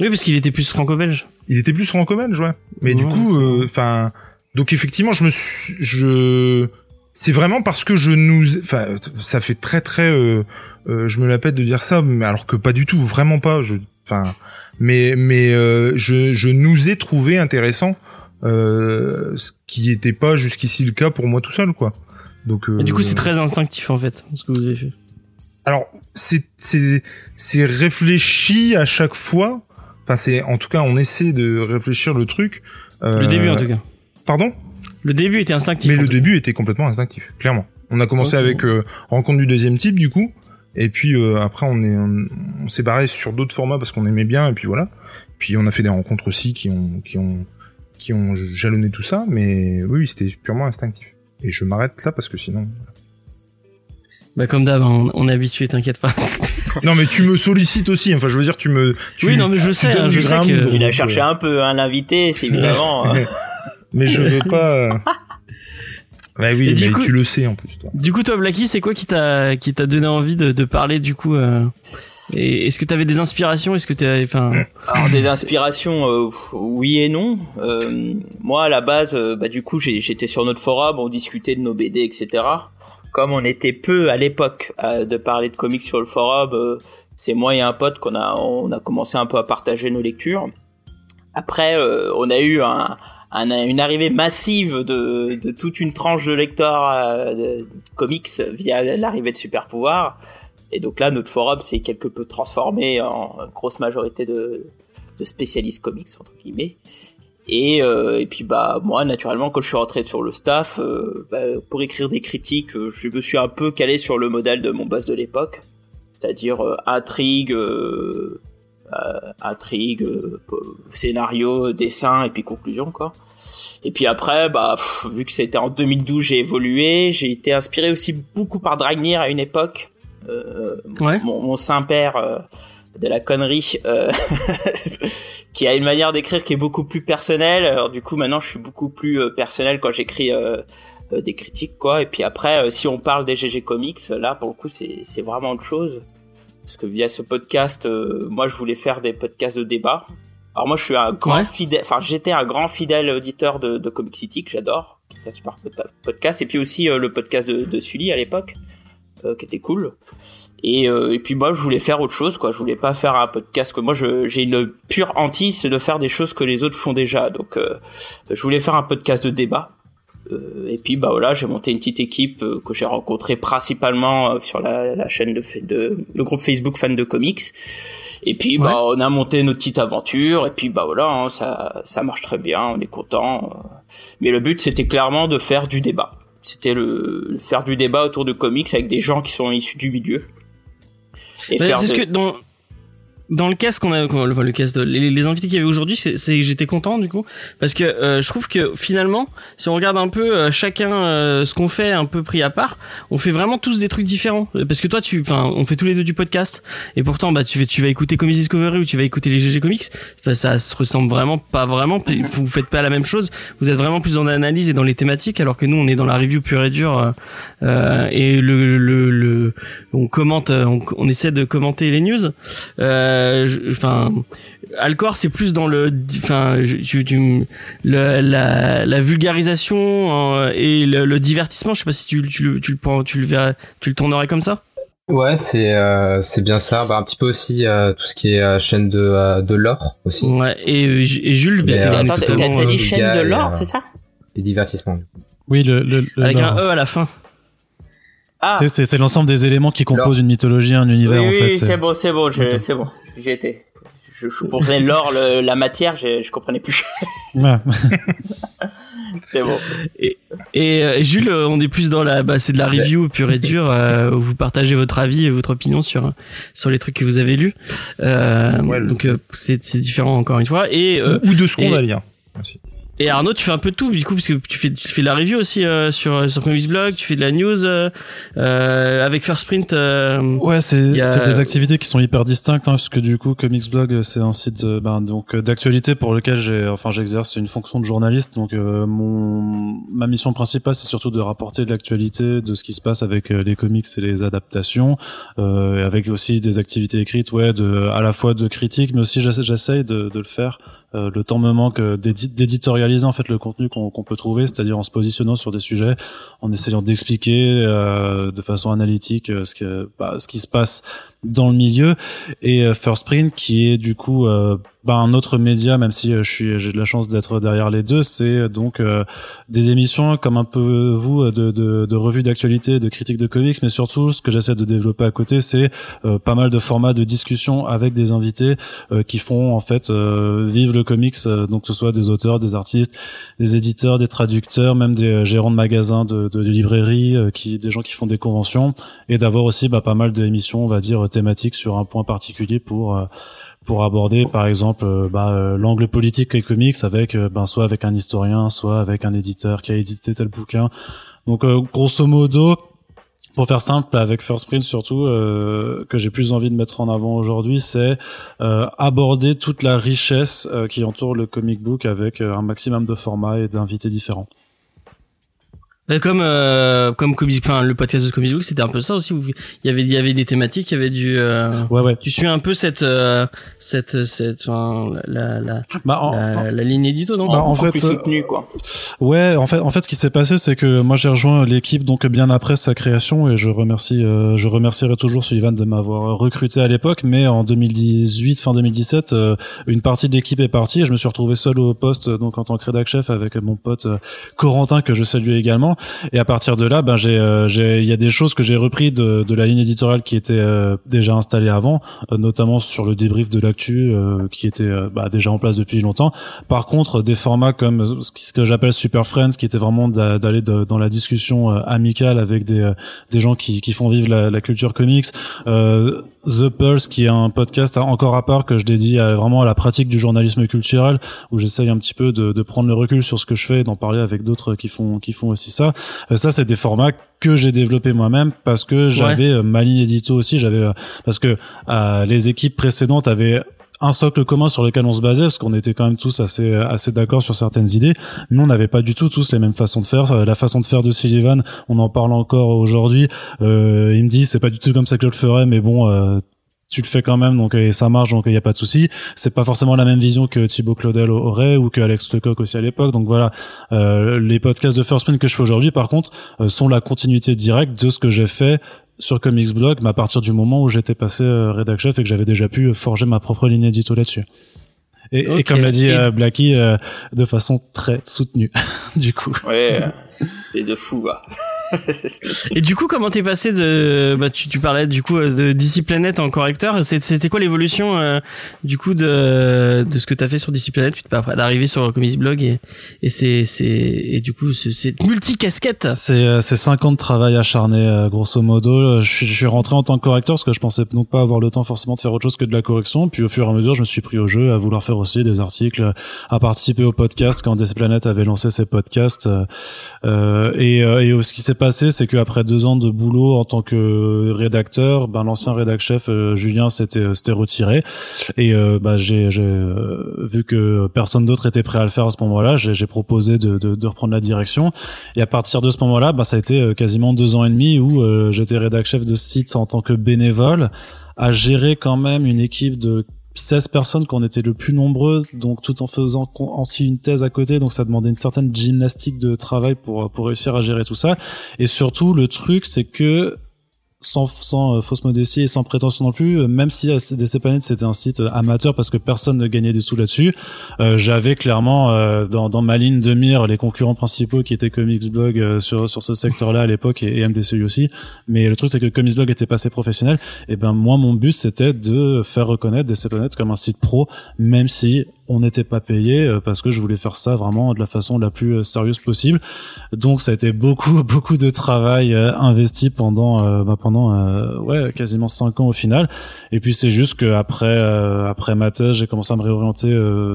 Oui, parce qu'il était plus franco-belge. Il était plus franco-belge, ouais. Mais du coup, euh, enfin, donc effectivement, je me suis, je, c'est vraiment parce que je nous, enfin, ça fait très très, euh, euh, je me la pète de dire ça, mais alors que pas du tout, vraiment pas. Je, enfin, mais mais euh, je je nous ai trouvé intéressant, euh, ce qui était pas jusqu'ici le cas pour moi tout seul, quoi. Donc. euh, Et du coup, c'est très instinctif en fait, ce que vous avez fait. alors c'est c'est c'est réfléchi à chaque fois. Enfin, c'est en tout cas, on essaie de réfléchir le truc. Euh, Le début en tout cas. Pardon? Le début était instinctif. Mais le cas. début était complètement instinctif, clairement. On a commencé avec euh, rencontre du deuxième type du coup, et puis euh, après on est on, on s'est barré sur d'autres formats parce qu'on aimait bien, et puis voilà. Puis on a fait des rencontres aussi qui ont qui ont qui ont jalonné tout ça, mais oui, oui, c'était purement instinctif. Et je m'arrête là parce que sinon. Bah comme d'hab, on, on est habitué, t'inquiète pas. non mais tu me sollicites aussi. Enfin, je veux dire, tu me. Tu, Oui, non, mais je tu sais, donnes hein, du je sais que- Il a donc, cherché euh, un peu un l'invité, c'est évidemment. euh, mais je veux pas. euh, Bah oui, mais coup- tu le sais en plus, toi. Du coup, toi, Blacky, c'est quoi qui t'a qui t'a donné envie de, de parler du coup euh, Est-ce que t'avais des inspirations Est-ce que t'as, enfin, Alors des inspirations, euh, oui et non. Euh, moi à la base, euh, bah du coup j'ai- j'étais sur notre forum, on discutait de nos BD, etc. Comme on était peu à l'époque euh, de parler de comics sur le forum, euh, c'est moi et un pote qu'on a on a commencé un peu à partager nos lectures. Après, euh, on a eu un, un- une arrivée massive de, de toute une tranche de lecteurs euh, de comics via l'arrivée de Super Pouvoir. Et donc là, notre forum s'est quelque peu transformé en grosse majorité de, de spécialistes comics entre guillemets. Et, euh, et puis bah moi naturellement quand je suis rentré sur le staff euh, bah, pour écrire des critiques euh, je me suis un peu calé sur le modèle de mon boss de l'époque. C'est-à-dire euh, intrigue euh, euh, intrigue scénario dessin et puis conclusion quoi. Et puis après bah pff, vu que c'était en 2012 j'ai évolué. J'ai été inspiré aussi beaucoup par Dragnir à une époque. Euh, ouais. mon, mon saint-père euh, de la connerie euh, qui a une manière d'écrire qui est beaucoup plus personnelle. Alors du coup maintenant je suis beaucoup plus euh, personnel quand j'écris euh, euh, des critiques quoi. Et puis après euh, si on parle des GG Comics là pour le coup c'est vraiment autre chose parce que via ce podcast euh, moi je voulais faire des podcasts de débat. Alors moi je suis un grand Ouais. fidèle, enfin j'étais un grand fidèle auditeur de, de Comic City que j'adore, super pod- podcast et puis aussi euh, le podcast de, de Sully à l'époque euh, qui était cool. Et, euh, et puis moi je voulais faire autre chose quoi. Je voulais pas faire un podcast que moi j'ai une pure hantise c'est de faire des choses que les autres font déjà. Donc euh, je voulais faire un podcast de débat. Euh, et puis bah voilà j'ai monté une petite équipe euh, que j'ai rencontrée principalement euh, sur la, la chaîne de, de le groupe Facebook fan de comics. Et puis bah on a monté notre petite aventure et puis bah voilà hein, ça ça marche très bien on est content euh. mais le but c'était clairement de faire du débat. C'était le, le faire du débat autour de comics avec des gens qui sont issus du milieu et faire c'est ce de- que dans le casque qu'on a enfin, le de- les, les invités qu'il y avait aujourd'hui c'est j'étais content du coup. Parce que euh, je trouve que finalement si on regarde un peu euh, chacun euh, ce qu'on fait un peu pris à part on fait vraiment tous des trucs différents. Parce que toi tu enfin on fait tous les deux du podcast. Et pourtant bah tu tu vas écouter Comics Discovery ou tu vas écouter les GG Comics. Enfin, ça se ressemble vraiment pas vraiment. Vous faites pas la même chose. Vous êtes vraiment plus dans l'analyse et dans les thématiques alors que nous on est dans la review pure et dure euh, euh, et le, le, le on commente euh, on, essaie de commenter les news enfin Alcor c'est plus dans le enfin la, la vulgarisation euh, et le, le divertissement je sais pas si tu, tu, le- tu, le prends- tu le verrais tu le tournerais comme ça Ouais, c'est euh, c'est bien ça. Bah, un petit peu aussi euh, tout ce qui est euh, chaîne de euh, de l'or aussi ouais et, euh, et Jules euh, t'as euh, dit euh, chaîne de l'or, euh, c'est ça et divertissement. Oui, le, le, le avec lore. un E à la fin Ah, C'est l'ensemble des éléments qui composent une mythologie, un univers oui, en oui, fait. c'est c'est- bon, c'est bon, c'est bon, j'y étais. Je, je comprenais l'or, la matière, je, je comprenais plus. C'est bon. Et euh, Jules, euh, on est plus dans la, bah, c'est de la review pure et dure. euh, où vous partagez votre avis et votre opinion sur sur les trucs que vous avez lus. Euh, Ouais, donc euh, c'est différent encore une fois. Et euh, ou de ce qu'on va lire. Merci. Et Arnaud, tu fais un peu de tout, du coup, parce que tu fais, tu fais de la review aussi euh, sur sur Comics Blog, tu fais de la news euh, euh, avec First Print. euh, Ouais, c'est a- c'est des activités qui sont hyper distinctes, hein, parce que du coup, Comics Blog, euh, c'est un site euh, ben, donc euh, d'actualité pour lequel j'ai, enfin, j'exerce une fonction de journaliste. Donc, euh, mon ma mission principale, c'est surtout de rapporter de l'actualité, de ce qui se passe avec euh, les comics et les adaptations, euh, avec aussi des activités écrites, ouais, de à la fois de critique, mais aussi j'essa- j'essaye de, de le faire. Euh, le temps me manque d'édi- d'éditorialiser en fait le contenu qu'on peut trouver, c'est-à-dire en se positionnant sur des sujets, en essayant d'expliquer euh, de façon analytique euh, ce, bah, ce qui se passe dans le milieu. Et euh, First Print qui est du coup euh, bah, un autre média même si euh, je suis j'ai de la chance d'être derrière les deux c'est euh, donc euh, des émissions comme un peu vous de, de, de revues d'actualité de critiques de comics mais surtout ce que j'essaie de développer à côté c'est euh, pas mal de formats de discussion avec des invités qui font en fait vivre le comics donc que ce soit des auteurs des artistes des éditeurs des traducteurs même des gérants de magasins de, de, de librairies qui des gens qui font des conventions et d'avoir aussi bah, pas mal d'émissions on va dire thématiques sur un point particulier pour euh, pour aborder par exemple euh, bah, euh, l'angle politique et comics avec ben soit avec un historien soit avec un éditeur qui a édité tel bouquin donc grosso modo pour faire simple, avec First Print surtout, que j'ai plus envie de mettre en avant aujourd'hui, c'est aborder toute la richesse qui entoure le comic book avec un maximum de formats et d'invités différents. Bah, comme euh, comme Comics, enfin le podcast de Comics Book, c'était un peu ça aussi. Où il y avait il y avait des thématiques, il y avait du. euh, Ouais, ouais. tu suis un peu cette euh, cette cette enfin, la la, Bah, en- la, la ligne édito, non? Bah, en Encore fait, plus euh, soutenu, quoi. Ouais, en fait, en fait, ce qui s'est passé, c'est que moi j'ai rejoint l'équipe donc bien après sa création et je remercie, euh, je remercierai toujours Sullivan de m'avoir recruté à l'époque. Mais en 2018, fin 2017, euh, une partie de l'équipe est partie et je me suis retrouvé seul au poste donc en tant que rédac chef avec mon pote euh, Corentin que je salue également. Et à partir de là, ben j'ai, euh, j'ai, il y a des choses que j'ai repris de, de la ligne éditoriale qui était euh, déjà installée avant, euh, notamment sur le débrief de l'actu qui était bah, déjà en place depuis longtemps. Par contre, des formats comme ce que j'appelle Super Friends, qui était vraiment d'a- d'aller dans la discussion amicale avec des, des gens qui, qui font vivre la, la culture comics. Euh, The Pulse, qui est un podcast encore à part que je dédie à, vraiment à la pratique du journalisme culturel, où j'essaye un petit peu de, de prendre le recul sur ce que je fais et d'en parler avec d'autres qui font, qui font aussi ça. Euh, ça, c'est des formats que j'ai développés moi-même parce que j'avais euh, ma ligne édito aussi, j'avais euh, parce que euh, les équipes précédentes avaient un socle commun sur lequel on se basait parce qu'on était quand même tous assez assez d'accord sur certaines idées. Mais on n'avait pas du tout tous les mêmes façons de faire. La façon de faire de Sullivan on en parle encore aujourd'hui. Euh, il me dit c'est pas du tout comme ça que je le ferais mais bon euh, tu le fais quand même donc et ça marche donc il y a pas de souci. C'est pas forcément la même vision que Thibaut Claudel aurait ou que Alex Lecoq aussi à l'époque. Donc voilà euh, les podcasts de First Print que je fais aujourd'hui par contre euh, sont la continuité directe de ce que j'ai fait sur Comics Blog mais à partir du moment où j'étais passé euh, rédac chef et que j'avais déjà pu forger ma propre ligne édito là-dessus. Et, et comme l'a dit Et- euh, Blackie euh, de façon très soutenue du coup. Ouais, euh, c'est de fou, quoi. Et du coup, comment t'es passé de, bah, tu, tu parlais du coup de DC Planet en correcteur. C'est- C'était quoi l'évolution euh, du coup de de ce que t'as fait sur DC Planet, puis après d'arriver sur Comics Blog et et c'est c'est et du coup ce- cette multi casquette. C'est euh, c'est cinq ans de travail acharné euh, grosso modo. Je suis, je suis rentré en tant que correcteur parce que je pensais donc pas avoir le temps forcément de faire autre chose que de la correction. Puis au fur et à mesure, je me suis pris au jeu à vouloir faire aussi des articles, à participer au podcast quand DC Planet avait lancé ses podcasts. Euh, euh, et, euh, et ce qui s'est passé, c'est qu'après deux ans de boulot en tant que rédacteur, ben l'ancien rédac chef euh, Julien s'était retiré. Et euh, bah, j'ai euh, vu que personne d'autre était prêt à le faire à ce moment-là, j'ai proposé de, de, de reprendre la direction. Et à partir de ce moment-là, bah, ça a été euh, quasiment deux ans et demi où euh, j'étais rédac chef de site en tant que bénévole, à gérer quand même une équipe de 16 personnes qu'on était le plus nombreux, donc tout en faisant ensuite une thèse à côté, donc ça demandait une certaine gymnastique de travail pour pour réussir à gérer tout ça. Et surtout, le truc, c'est que sans, sans euh, fausse modestie et sans prétention non plus, euh, même si euh, DC Planet c'était un site euh, amateur parce que personne ne gagnait des sous là-dessus, euh, j'avais clairement euh, dans, dans ma ligne de mire les concurrents principaux qui étaient Comics Blog euh, sur, sur ce secteur-là à l'époque et, et MDCU aussi. Mais le truc c'est que Comics Blog était passé professionnel. Et ben moi mon but c'était de faire reconnaître DC Planet comme un site pro, même si on n'était pas payé euh, parce que je voulais faire ça vraiment de la façon la plus euh, sérieuse possible. Donc ça a été beaucoup beaucoup de travail euh, investi pendant bah, pendant ouais quasiment cinq ans au final. Et puis c'est juste que après après ma thèse, j'ai commencé à me réorienter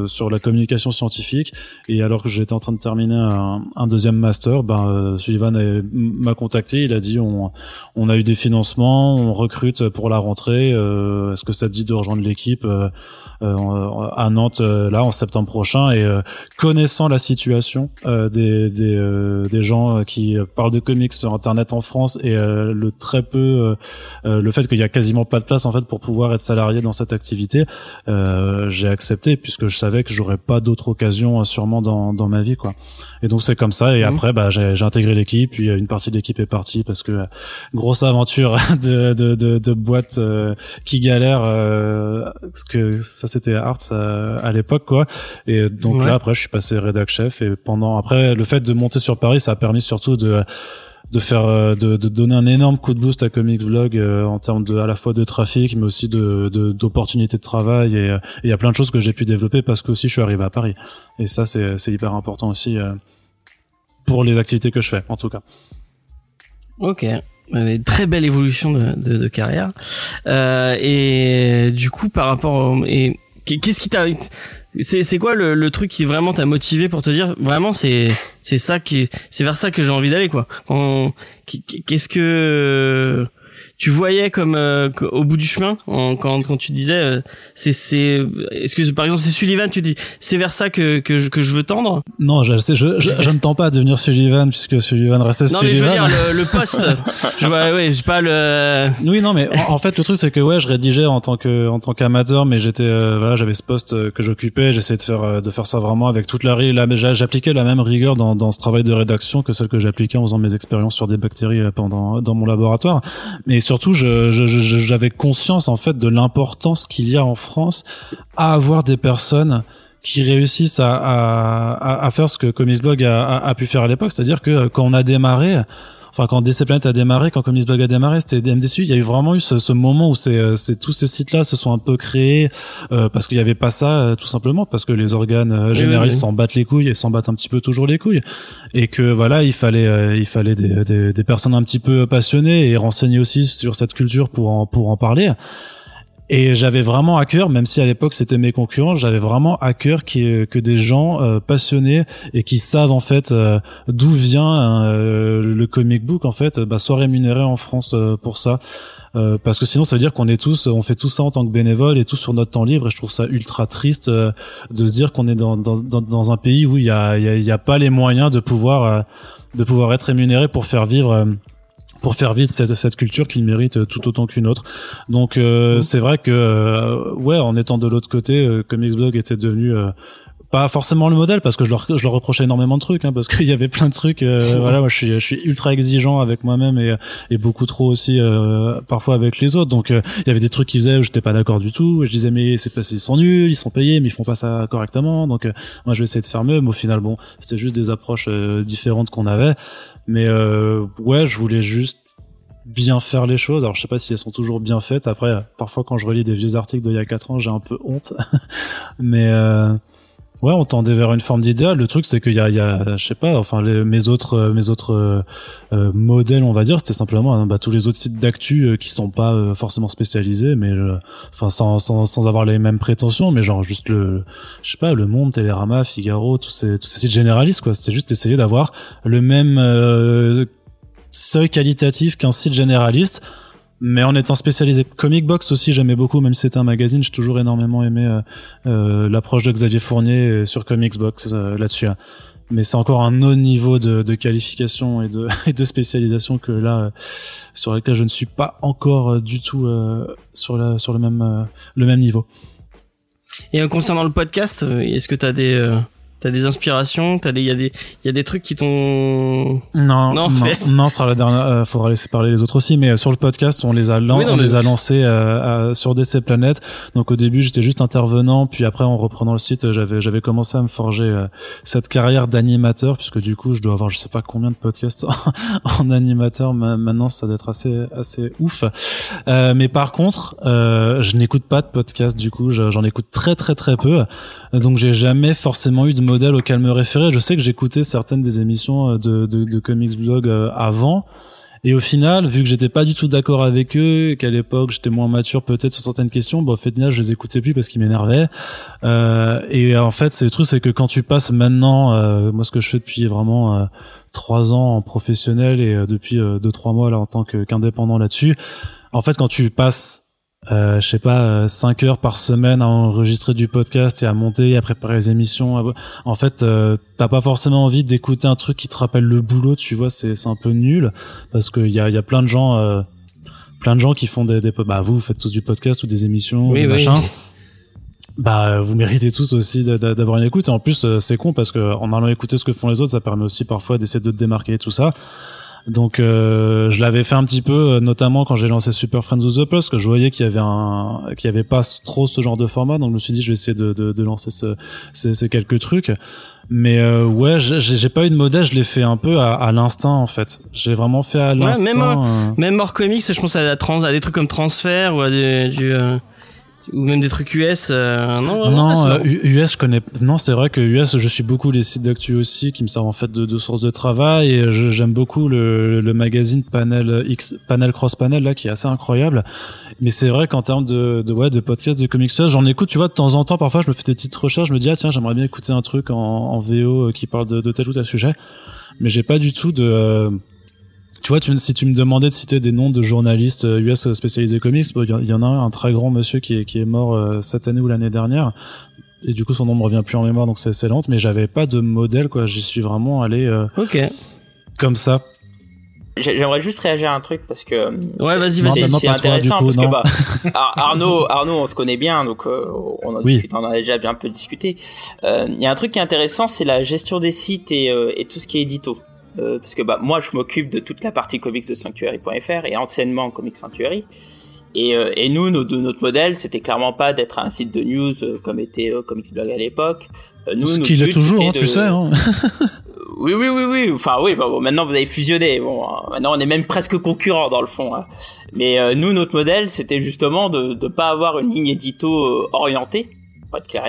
sur la communication scientifique. Et alors que j'étais en train de terminer un, un deuxième master, ben Sullivan m'a contacté. Il a dit on on a eu des financements, on recrute pour la rentrée. Est-ce que ça te dit de rejoindre l'équipe euh, à Nantes euh, là en septembre prochain et euh, connaissant la situation des des, des gens qui parlent de comics sur internet en France et le très peu le fait qu'il y a quasiment pas de place en fait pour pouvoir être salarié dans cette activité j'ai accepté puisque je savais que j'aurais pas d'autre occasion sûrement dans dans ma vie quoi et donc c'est comme ça et mhm. après bah j'ai intégré l'équipe puis une partie de l'équipe est partie parce que grosse aventure de de de, de boîte qui galère parce que ça c'était Arts euh, à l'époque quoi. Et donc là après je suis passé rédac chef et pendant après le fait de monter sur Paris ça a permis surtout de de faire euh, de, de, donner un énorme coup de boost à Comics Blog euh, en termes de à la fois de trafic mais aussi de d'opportunités de, travail. Et il y a plein de choses que j'ai pu développer parce que aussi je suis arrivé à Paris. Et ça c'est c'est hyper important aussi pour les activités que je fais en tout cas. Ok. Une très belle évolution de, de, de carrière. Euh, et du coup par rapport et Qu'est-ce qui t'a c'est quoi le, le, truc qui vraiment t'a motivé pour te dire vraiment c'est c'est ça qui c'est vers ça que j'ai envie d'aller quoi. Qu'est-ce que tu voyais comme euh, au bout du chemin quand quand tu disais euh, c'est c'est est-ce que par exemple c'est Sullivan tu dis c'est vers ça que que je, que je veux tendre? Non je je, je, je, ne tends pas à devenir Sullivan puisque Sullivan reste Sullivan non mais je veux dire le, le poste. Je vois ouais j'ai pas le oui non mais en, fait le truc c'est que ouais je rédigeais en tant que en tant qu'amateur mais j'étais euh, voilà j'avais ce poste que j'occupais j'essayais de faire de faire ça vraiment avec toute la la j'appliquais la même rigueur dans dans ce travail de rédaction que celle que j'appliquais en faisant mes expériences sur des bactéries pendant dans mon laboratoire. Mais surtout j'avais conscience en fait de l'importance qu'il y a en France à avoir des personnes qui réussissent à, faire ce que Comics Blog a, a, pu faire à l'époque, c'est-à-dire que quand on a démarré, enfin quand DC Planet a démarré, quand Comics Blog a démarré, c'était MDCU. Il y a eu vraiment eu ce, ce moment où c'est, euh, c'est tous ces sites-là se sont un peu créés euh, parce qu'il y avait pas ça, euh, tout simplement parce que les organes généralistes s'en battent les couilles et s'en battent un petit peu toujours les couilles, et que voilà, il fallait, il fallait des, des, des personnes un petit peu passionnées et renseignées aussi sur cette culture pour en pour en parler. Et j'avais vraiment à cœur, même si à l'époque c'était mes concurrents, j'avais vraiment à cœur que des gens euh, passionnés et qui savent en fait euh, d'où vient euh, le comic book en fait, bah, soient rémunérés en France pour ça. parce que sinon ça veut dire qu'on est tous on fait tout ça en tant que bénévole et tout sur notre temps libre et je trouve ça ultra triste de se dire qu'on est dans, dans, dans, un pays où il y a, y a, pas les moyens de pouvoir de pouvoir être rémunéré pour faire vivre pour faire vivre cette, cette culture qu'il mérite euh, tout autant qu'une autre. Donc euh, mmh. c'est vrai que euh, ouais, en étant de l'autre côté, euh, Comics Blog était devenu pas forcément le modèle parce que je leur, je leur reprochais énormément de trucs hein, parce qu'il y avait plein de trucs voilà moi je suis je suis ultra exigeant avec moi-même et, et beaucoup trop aussi parfois avec les autres donc il y avait des trucs qu'ils faisaient où j'étais pas d'accord du tout et je disais mais c'est pas ils sont nuls ils sont payés mais ils font pas ça correctement donc moi je vais essayer de faire mieux mais au final bon c'était juste des approches différentes qu'on avait mais euh, ouais, je voulais juste bien faire les choses. Alors je sais pas si elles sont toujours bien faites. Après, parfois quand je relis des vieux articles d'il y a 4 ans, j'ai un peu honte. mais euh, ouais, on tendait vers une forme d'idéal. Le truc, c'est qu'il y a, il y a, je sais pas, enfin mes autres, mes autres euh, modèles, on va dire, c'était simplement hein, bah, tous les autres sites d'actu euh, qui sont pas euh, forcément spécialisés, mais enfin sans, sans, sans avoir les mêmes prétentions, mais genre juste le, je sais pas, le Monde, Télérama, Figaro, tous ces, tous ces sites généralistes quoi. C'était juste essayer d'avoir le même seuil qualitatif qu'un site généraliste mais en étant spécialisé. Comic Box aussi, j'aimais beaucoup, même si c'était un magazine, j'ai toujours énormément aimé euh, euh, l'approche de Xavier Fournier sur Comics Box euh, là-dessus. Hein. Mais c'est encore un autre niveau de, de qualification et de, et de spécialisation que là, sur lequel je ne suis pas encore du tout sur, la, sur le même, le même niveau. Et concernant le podcast, est-ce que tu as des T'as des inspirations, t'as des, il y a des, il y a des trucs qui t'ont. Non, Non, non, non, sur la dernière, euh, faudra laisser parler les autres aussi, mais euh, sur le podcast, on les a, lan- Oui, non, on mais- les a lancés euh, à- sur DC Planet. Donc au début, j'étais juste intervenant, puis après, en reprenant le site, euh, j'avais, j'avais commencé à me forger euh, cette carrière d'animateur, puisque du coup, je dois avoir, je sais pas combien de podcasts en animateur. Ma- Maintenant, ça doit être assez, assez ouf. Euh, mais par contre, euh, je n'écoute pas de podcast. Du coup, je- j'en écoute très, très, très peu. Donc j'ai jamais forcément eu de modèle auquel me référer. Je sais que j'écoutais certaines des émissions euh, de, comics blog euh, avant. Et au final, vu que j'étais pas du tout d'accord avec eux, qu'à l'époque j'étais moins mature peut-être sur certaines questions, bah, au final je les écoutais plus parce qu'ils m'énervaient. Euh, et en fait, c'est le truc, c'est que quand tu passes maintenant, moi ce que je fais depuis vraiment trois ans en professionnel et depuis deux trois mois là en tant qu'indépendant là-dessus, en fait quand tu passes euh, je sais pas, euh, 5 heures par semaine à enregistrer du podcast et à monter, à préparer les émissions. En fait, euh, t'as pas forcément envie d'écouter un truc qui te rappelle le boulot, tu vois, c'est c'est un peu nul parce qu'il y a, il y a plein de gens, euh, plein de gens qui font des, des, bah vous, vous faites tous du podcast ou des émissions, Oui, des oui. machins. Bah, vous méritez tous aussi d'a- d'a- d'avoir une écoute. Et en plus, euh, c'est con parce que en allant écouter ce que font les autres, ça permet aussi parfois d'essayer de te démarquer et tout ça. Donc, euh, je l'avais fait un petit peu, euh, notamment quand j'ai lancé Super Friends of the Plus, que je voyais qu'il y avait un, qu'il y avait pas trop ce genre de format. Donc, je me suis dit, je vais essayer de, de, de lancer ce, ces, ces quelques trucs. Mais euh, ouais, j'ai j'ai pas eu de modèle. Je l'ai fait un peu à, à l'instinct en fait. J'ai vraiment fait à Ouais, l'instinct. même, euh, Même hors comics, je pense à, la trans, à des trucs comme transfert ou à des, du, euh, ou même des trucs US. euh, non, Non, euh, US, je connais. Non, c'est vrai que US, je suis beaucoup les sites d'actu aussi, qui me servent en fait de, de source de travail. Et je- j'aime beaucoup le, le magazine Panel X, Panel Cross Panel là, qui est assez incroyable. Mais c'est vrai qu'en termes de, de ouais, de podcast, de comics, j'en écoute. Tu vois, de temps en temps, parfois, je me fais des petites recherches. Je me dis ah tiens, j'aimerais bien écouter un truc en, en VO qui parle de, de tel ou tel sujet. Mais j'ai pas du tout de euh, tu vois, tu, si tu me demandais de citer des noms de journalistes euh, US spécialisés comics, bon, il y, en- il y en a un, un très grand monsieur qui est, qui est mort euh, cette année ou l'année dernière. Et du coup, son nom me revient plus en mémoire, donc c'est c'est lente. Mais j'avais pas de modèle, quoi. J'y suis vraiment allé euh, Ok. comme ça. J'ai- J'aimerais juste réagir à un truc parce que euh, Ouais, vas-y, vas-y. c'est toi, intéressant coup, parce que bah Ar- Arnaud Arnaud on se connaît bien donc euh, on en Oui. discute, on en a déjà bien un peu discuté. Euh, Il y a un truc qui est intéressant c'est la gestion des sites et, euh, et tout ce qui est édito. Euh, parce que bah moi je m'occupe de toute la partie comics de Sanctuary.fr et anciennement Comics Sanctuary. Et, euh, et nous, notre, notre modèle, c'était clairement pas d'être un site de news euh, comme était euh, Comics Blog à l'époque. Euh, nous, Ce qu'il est toujours, hein, de- tu sais. Hein. oui, oui, oui, oui. Enfin, oui. bah, bon, maintenant, vous avez fusionné. Bon, maintenant, on est même presque concurrents dans le fond. hein. Mais euh, nous, notre modèle, c'était justement de ne pas avoir une ligne édito orientée, pour être clair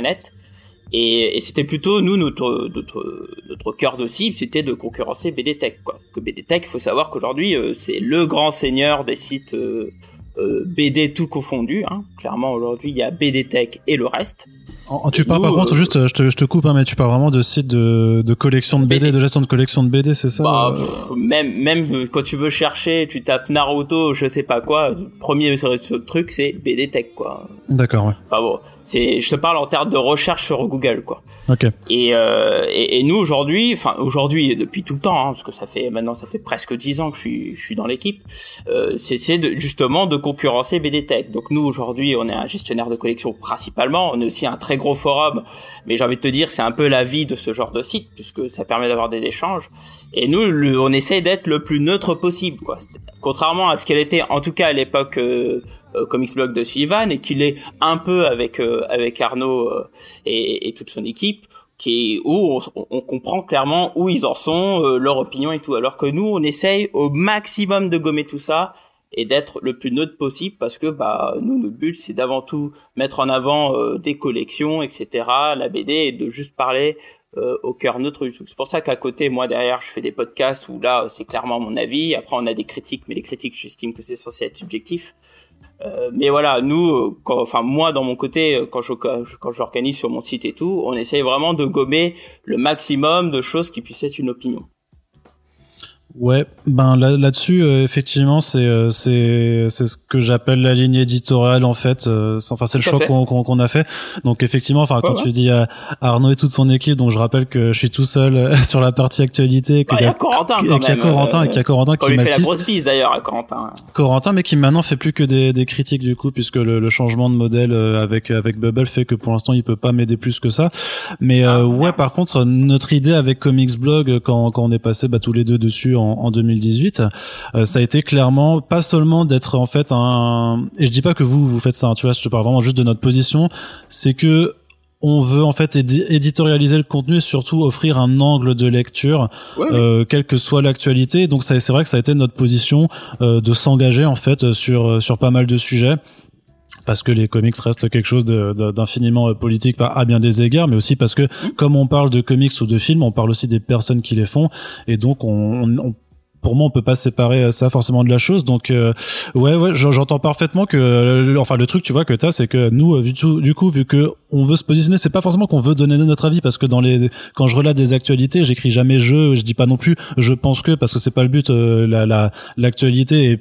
et c'était plutôt nous notre notre notre cœur de cible, c'était de concurrencer BD Tech. Quoi. Que BD Tech, il faut savoir qu'aujourd'hui, euh, c'est le grand seigneur des sites euh, euh, BD tout confondu. Hein. Clairement, aujourd'hui, il y a BD Tech et le reste. En- tu parles Nous, par contre, juste, je te, je te coupe, hein, mais tu parles vraiment de sites de, de collection de BD, BD. de gestion de collection de BD, c'est ça Bah, pff, même même quand tu veux chercher, tu tapes Naruto, je sais pas quoi. Le premier truc, c'est BD Tech quoi. D'accord, ouais. Enfin bon, c'est je te parle en termes de recherche sur Google quoi. Ok. Et, euh, et, et nous aujourd'hui, enfin aujourd'hui et depuis tout le temps, hein, parce que ça fait maintenant ça fait presque dix ans que je suis je suis dans l'équipe, euh, c'est c'est de, justement de concurrencer BD Tech. Donc nous aujourd'hui, on est un gestionnaire de collection principalement, on est aussi un très gros forum, mais j'ai envie de te dire c'est un peu la vie de ce genre de site puisque ça permet d'avoir des échanges. Et nous, le- on essaie d'être le plus neutre possible, quoi. Contrairement à ce qu'elle était, en tout cas à l'époque euh, Comics Blog de Sullivan, et qu'il est un peu avec euh, avec Arnaud euh, et, et toute son équipe, qui est où on, on comprend clairement où ils en sont, euh, leur opinion et tout. Alors que nous, on essaye au maximum de gommer tout ça et d'être le plus neutre possible parce que bah nous notre but c'est d'avant tout mettre en avant euh, des collections etc la BD et de juste parler euh, au cœur neutre du truc. C'est pour ça qu'à côté, moi derrière, je fais des podcasts où là, c'est clairement mon avis. Après, on a des critiques, mais les critiques, j'estime que c'est censé être subjectif. Euh, mais voilà, nous, euh, quand, enfin moi dans mon côté, euh, quand je quand j'organise sur mon site et tout, on essaye vraiment de gommer le maximum de choses qui puissent être une opinion. Ouais, ben là, là-dessus, euh, effectivement, c'est euh, c'est c'est ce que j'appelle la ligne éditoriale en fait. euh, c'est- enfin, c'est le choix qu'on qu'on qu'on a fait. Donc effectivement, enfin, quand Ouais, tu dis à Arnaud et toute son équipe, donc je rappelle que je suis tout seul euh, sur la partie actualité, que Bah, y a Corentin et qu'il y a. Corentin euh, et qu'il y a Corentin On qui lui fait la m'assiste. grosse bise d'ailleurs à Corentin. Corentin, mais qui maintenant fait plus que des, des critiques du coup, puisque le, le changement de modèle euh, avec avec Bubble fait que pour l'instant il peut pas m'aider plus que ça. Mais Ah, euh, ouais, par contre, notre idée avec Comics Blog euh, quand quand on est passé bah, tous les deux dessus en, en 2018, euh, ça a été clairement pas seulement d'être en fait un. Et je dis pas que vous vous faites ça, hein, tu vois, je te parle vraiment juste de notre position, c'est que on veut en fait édi- éditorialiser le contenu et surtout offrir un angle de lecture Ouais, euh, quelle que soit l'actualité. Donc ça, c'est vrai que ça a été notre position euh, de s'engager en fait sur sur pas mal de sujets. Parce que les comics restent quelque chose d'infiniment euh, politique à bien des égards, mais aussi parce que comme on parle de comics ou de films, on parle aussi des personnes qui les font, et donc on, on- on- pour moi, on peut pas séparer euh, ça forcément de la chose. Donc, euh, ouais, ouais, j'en- j'entends parfaitement que, euh, enfin, le truc, tu vois, que t'as, c'est que nous, euh, du coup, vu que on veut se positionner, c'est pas forcément qu'on veut donner notre avis, parce que dans les, quand je relate des actualités, j'écris jamais je, je dis pas non plus, je pense que, parce que c'est pas le but. euh, la, la, l'actualité est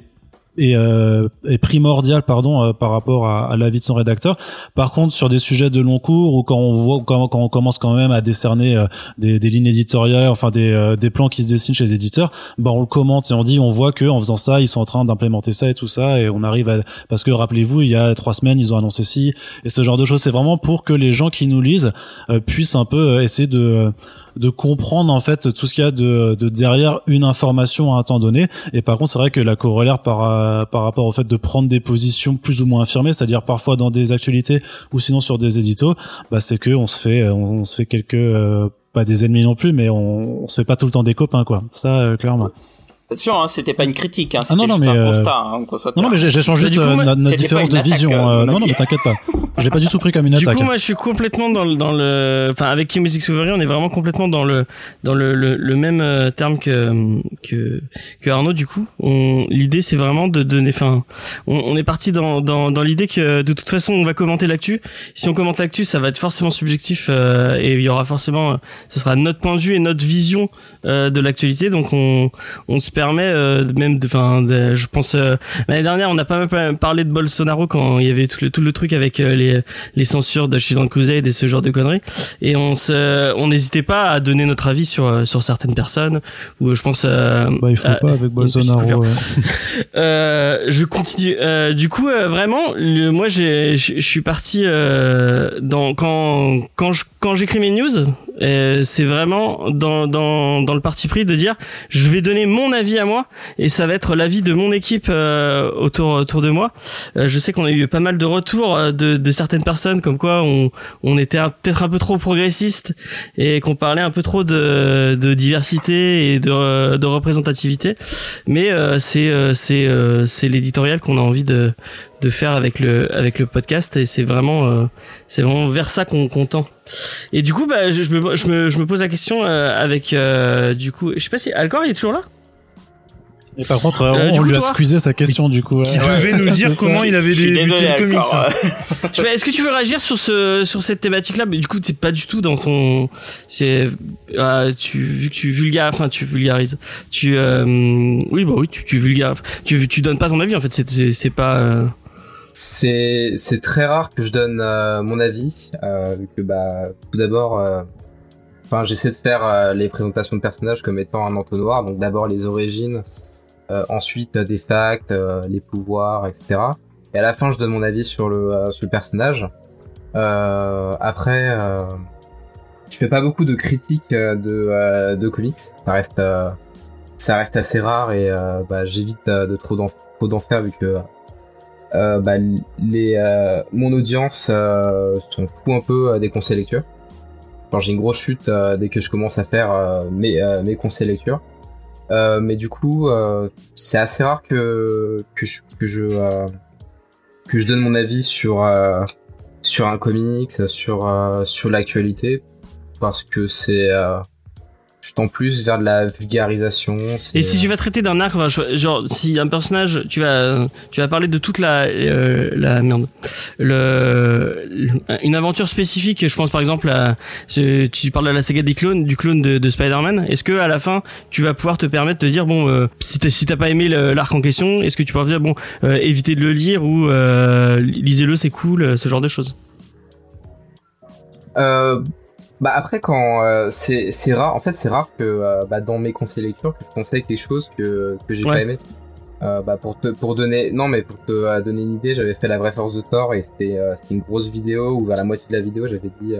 est, euh, est primordial pardon euh, par rapport à, à l'avis de son rédacteur. Par contre, sur des sujets de long cours ou quand on voit quand, quand on commence quand même à décerner euh, des, des lignes éditoriales, enfin des, euh, des plans qui se dessinent chez les éditeurs, bah on le commente et on dit on voit que en faisant ça, ils sont en train d'implémenter ça et tout ça et on arrive à parce que rappelez-vous, il y a trois semaines, ils ont annoncé ci et ce genre de choses. C'est vraiment pour que les gens qui nous lisent euh, puissent un peu euh, essayer de de comprendre en fait tout ce qu'il y a de, de derrière une information à un temps donné. Et par contre c'est vrai que la corollaire par euh, par rapport au fait de prendre des positions plus ou moins affirmées c'est-à-dire parfois dans des actualités ou sinon sur des éditos bah c'est que on se fait on, on se fait quelques euh, pas des ennemis non plus mais on, on se fait pas tout le temps des copains quoi. Ça euh, clairement Attention, hein, c'était pas une critique, hein, Ah non, c'était non, juste mais, un euh, constat. Hein, soit non non mais j'échange juste du coup, euh, moi, notre, différence de attaque, vision euh, euh, non non mais t'inquiète pas j'ai pas du tout pris comme une Du attaque coup, moi, je suis complètement dans le, dans le, enfin, avec Kim Music Souverie, on est vraiment complètement dans le, dans le, le, le même terme que, que, que Arnaud. Du coup, on, l'idée, c'est vraiment de donner, enfin, on, on est parti dans, dans, dans l'idée que de toute façon, on va commenter l'actu. Si on commente l'actu, ça va être forcément subjectif euh, et il y aura forcément, ce sera notre point de vue et notre vision euh, de l'actualité. Donc, on, on se permet euh, même, de, enfin, je pense euh, l'année dernière, on a pas mal parlé de Bolsonaro quand il y avait tout le, tout le truc avec euh, les, les censures de Children Crusade et ce genre de conneries. Et on se, on n'hésitait pas à donner notre avis sur sur certaines personnes. Ou je pense. bah il faut pas avec Bolsonaro je continue. Du coup, vraiment, le, moi, j'ai, je suis parti dans quand quand je quand j'écris mes news, euh, c'est vraiment dans dans dans le parti pris de dire, je vais donner mon avis à moi et ça va être l'avis de mon équipe euh, autour autour de moi. Euh, je sais qu'on a eu pas mal de retours euh, de de certaines personnes comme quoi on on était peut-être un peu trop progressiste et qu'on parlait un peu trop de de diversité et de de représentativité mais euh, c'est euh, c'est c'est l'éditorial qu'on a envie de de faire avec le avec le podcast et c'est vraiment euh, c'est vraiment vers ça qu'on qu'on tend et du coup bah je, je me je me je me pose la question euh, avec euh, du coup je sais pas si Alcor il est toujours là? Et par contre Euh, on lui a squeezé sa question du coup Qui ouais. devait nous dire ça. comment il avait débuté désolé, le comics. Alcor, hein. euh, Est-ce que tu veux réagir sur ce sur cette thématique là Mais du coup, c'est pas du tout dans ton. C'est ah, tu vu que tu vulgarises, enfin tu vulgarises. Tu euh, oui bah oui, tu, tu vulgarises. Tu tu donnes pas ton avis en fait. C'est c'est c'est pas. C'est c'est très rare que je donne euh, mon avis, euh, vu que bah tout d'abord, euh, enfin j'essaie de faire euh, les présentations de personnages comme étant un entonnoir, donc d'abord les origines, euh, ensuite des facts, les pouvoirs, etc. Et à la fin je donne mon avis sur le sur le personnage. Après, je fais pas beaucoup de critiques de de comics, ça reste ça reste assez rare et bah, j'évite de trop d'en faire vu que euh, bah, les, euh, mon audience euh, s'en fout un peu euh, des conseils lecture. Genre j'ai une grosse chute euh, dès que je commence à faire mes, mes conseils lecture. Mais du coup, c'est assez rare que que je que je, que je donne mon avis sur sur un comics, sur sur l'actualité, parce que c'est je tends plus vers de la vulgarisation. Et si tu vas traiter d'un arc, genre si un personnage, tu vas tu vas parler de toute la euh, la merde, le une aventure spécifique. Je pense par exemple à tu parles de la saga des clones, du clone de, de Spider-Man. Est-ce que à la fin tu vas pouvoir te permettre de dire bon euh, si t'as si t'as pas aimé l'arc en question, est-ce que tu pourras dire bon euh, évitez de le lire ou euh, lisez-le c'est cool, ce genre de choses? Euh, bah après quand euh, c'est c'est rare en fait c'est rare que euh, bah, dans mes conseils lecture que je conseille des choses que que j'ai Ouais. pas aimé. Euh, bah pour te pour donner non mais pour te euh, donner une idée j'avais fait la vraie force de Thor et c'était euh, c'était une grosse vidéo où vers la moitié de la vidéo j'avais dit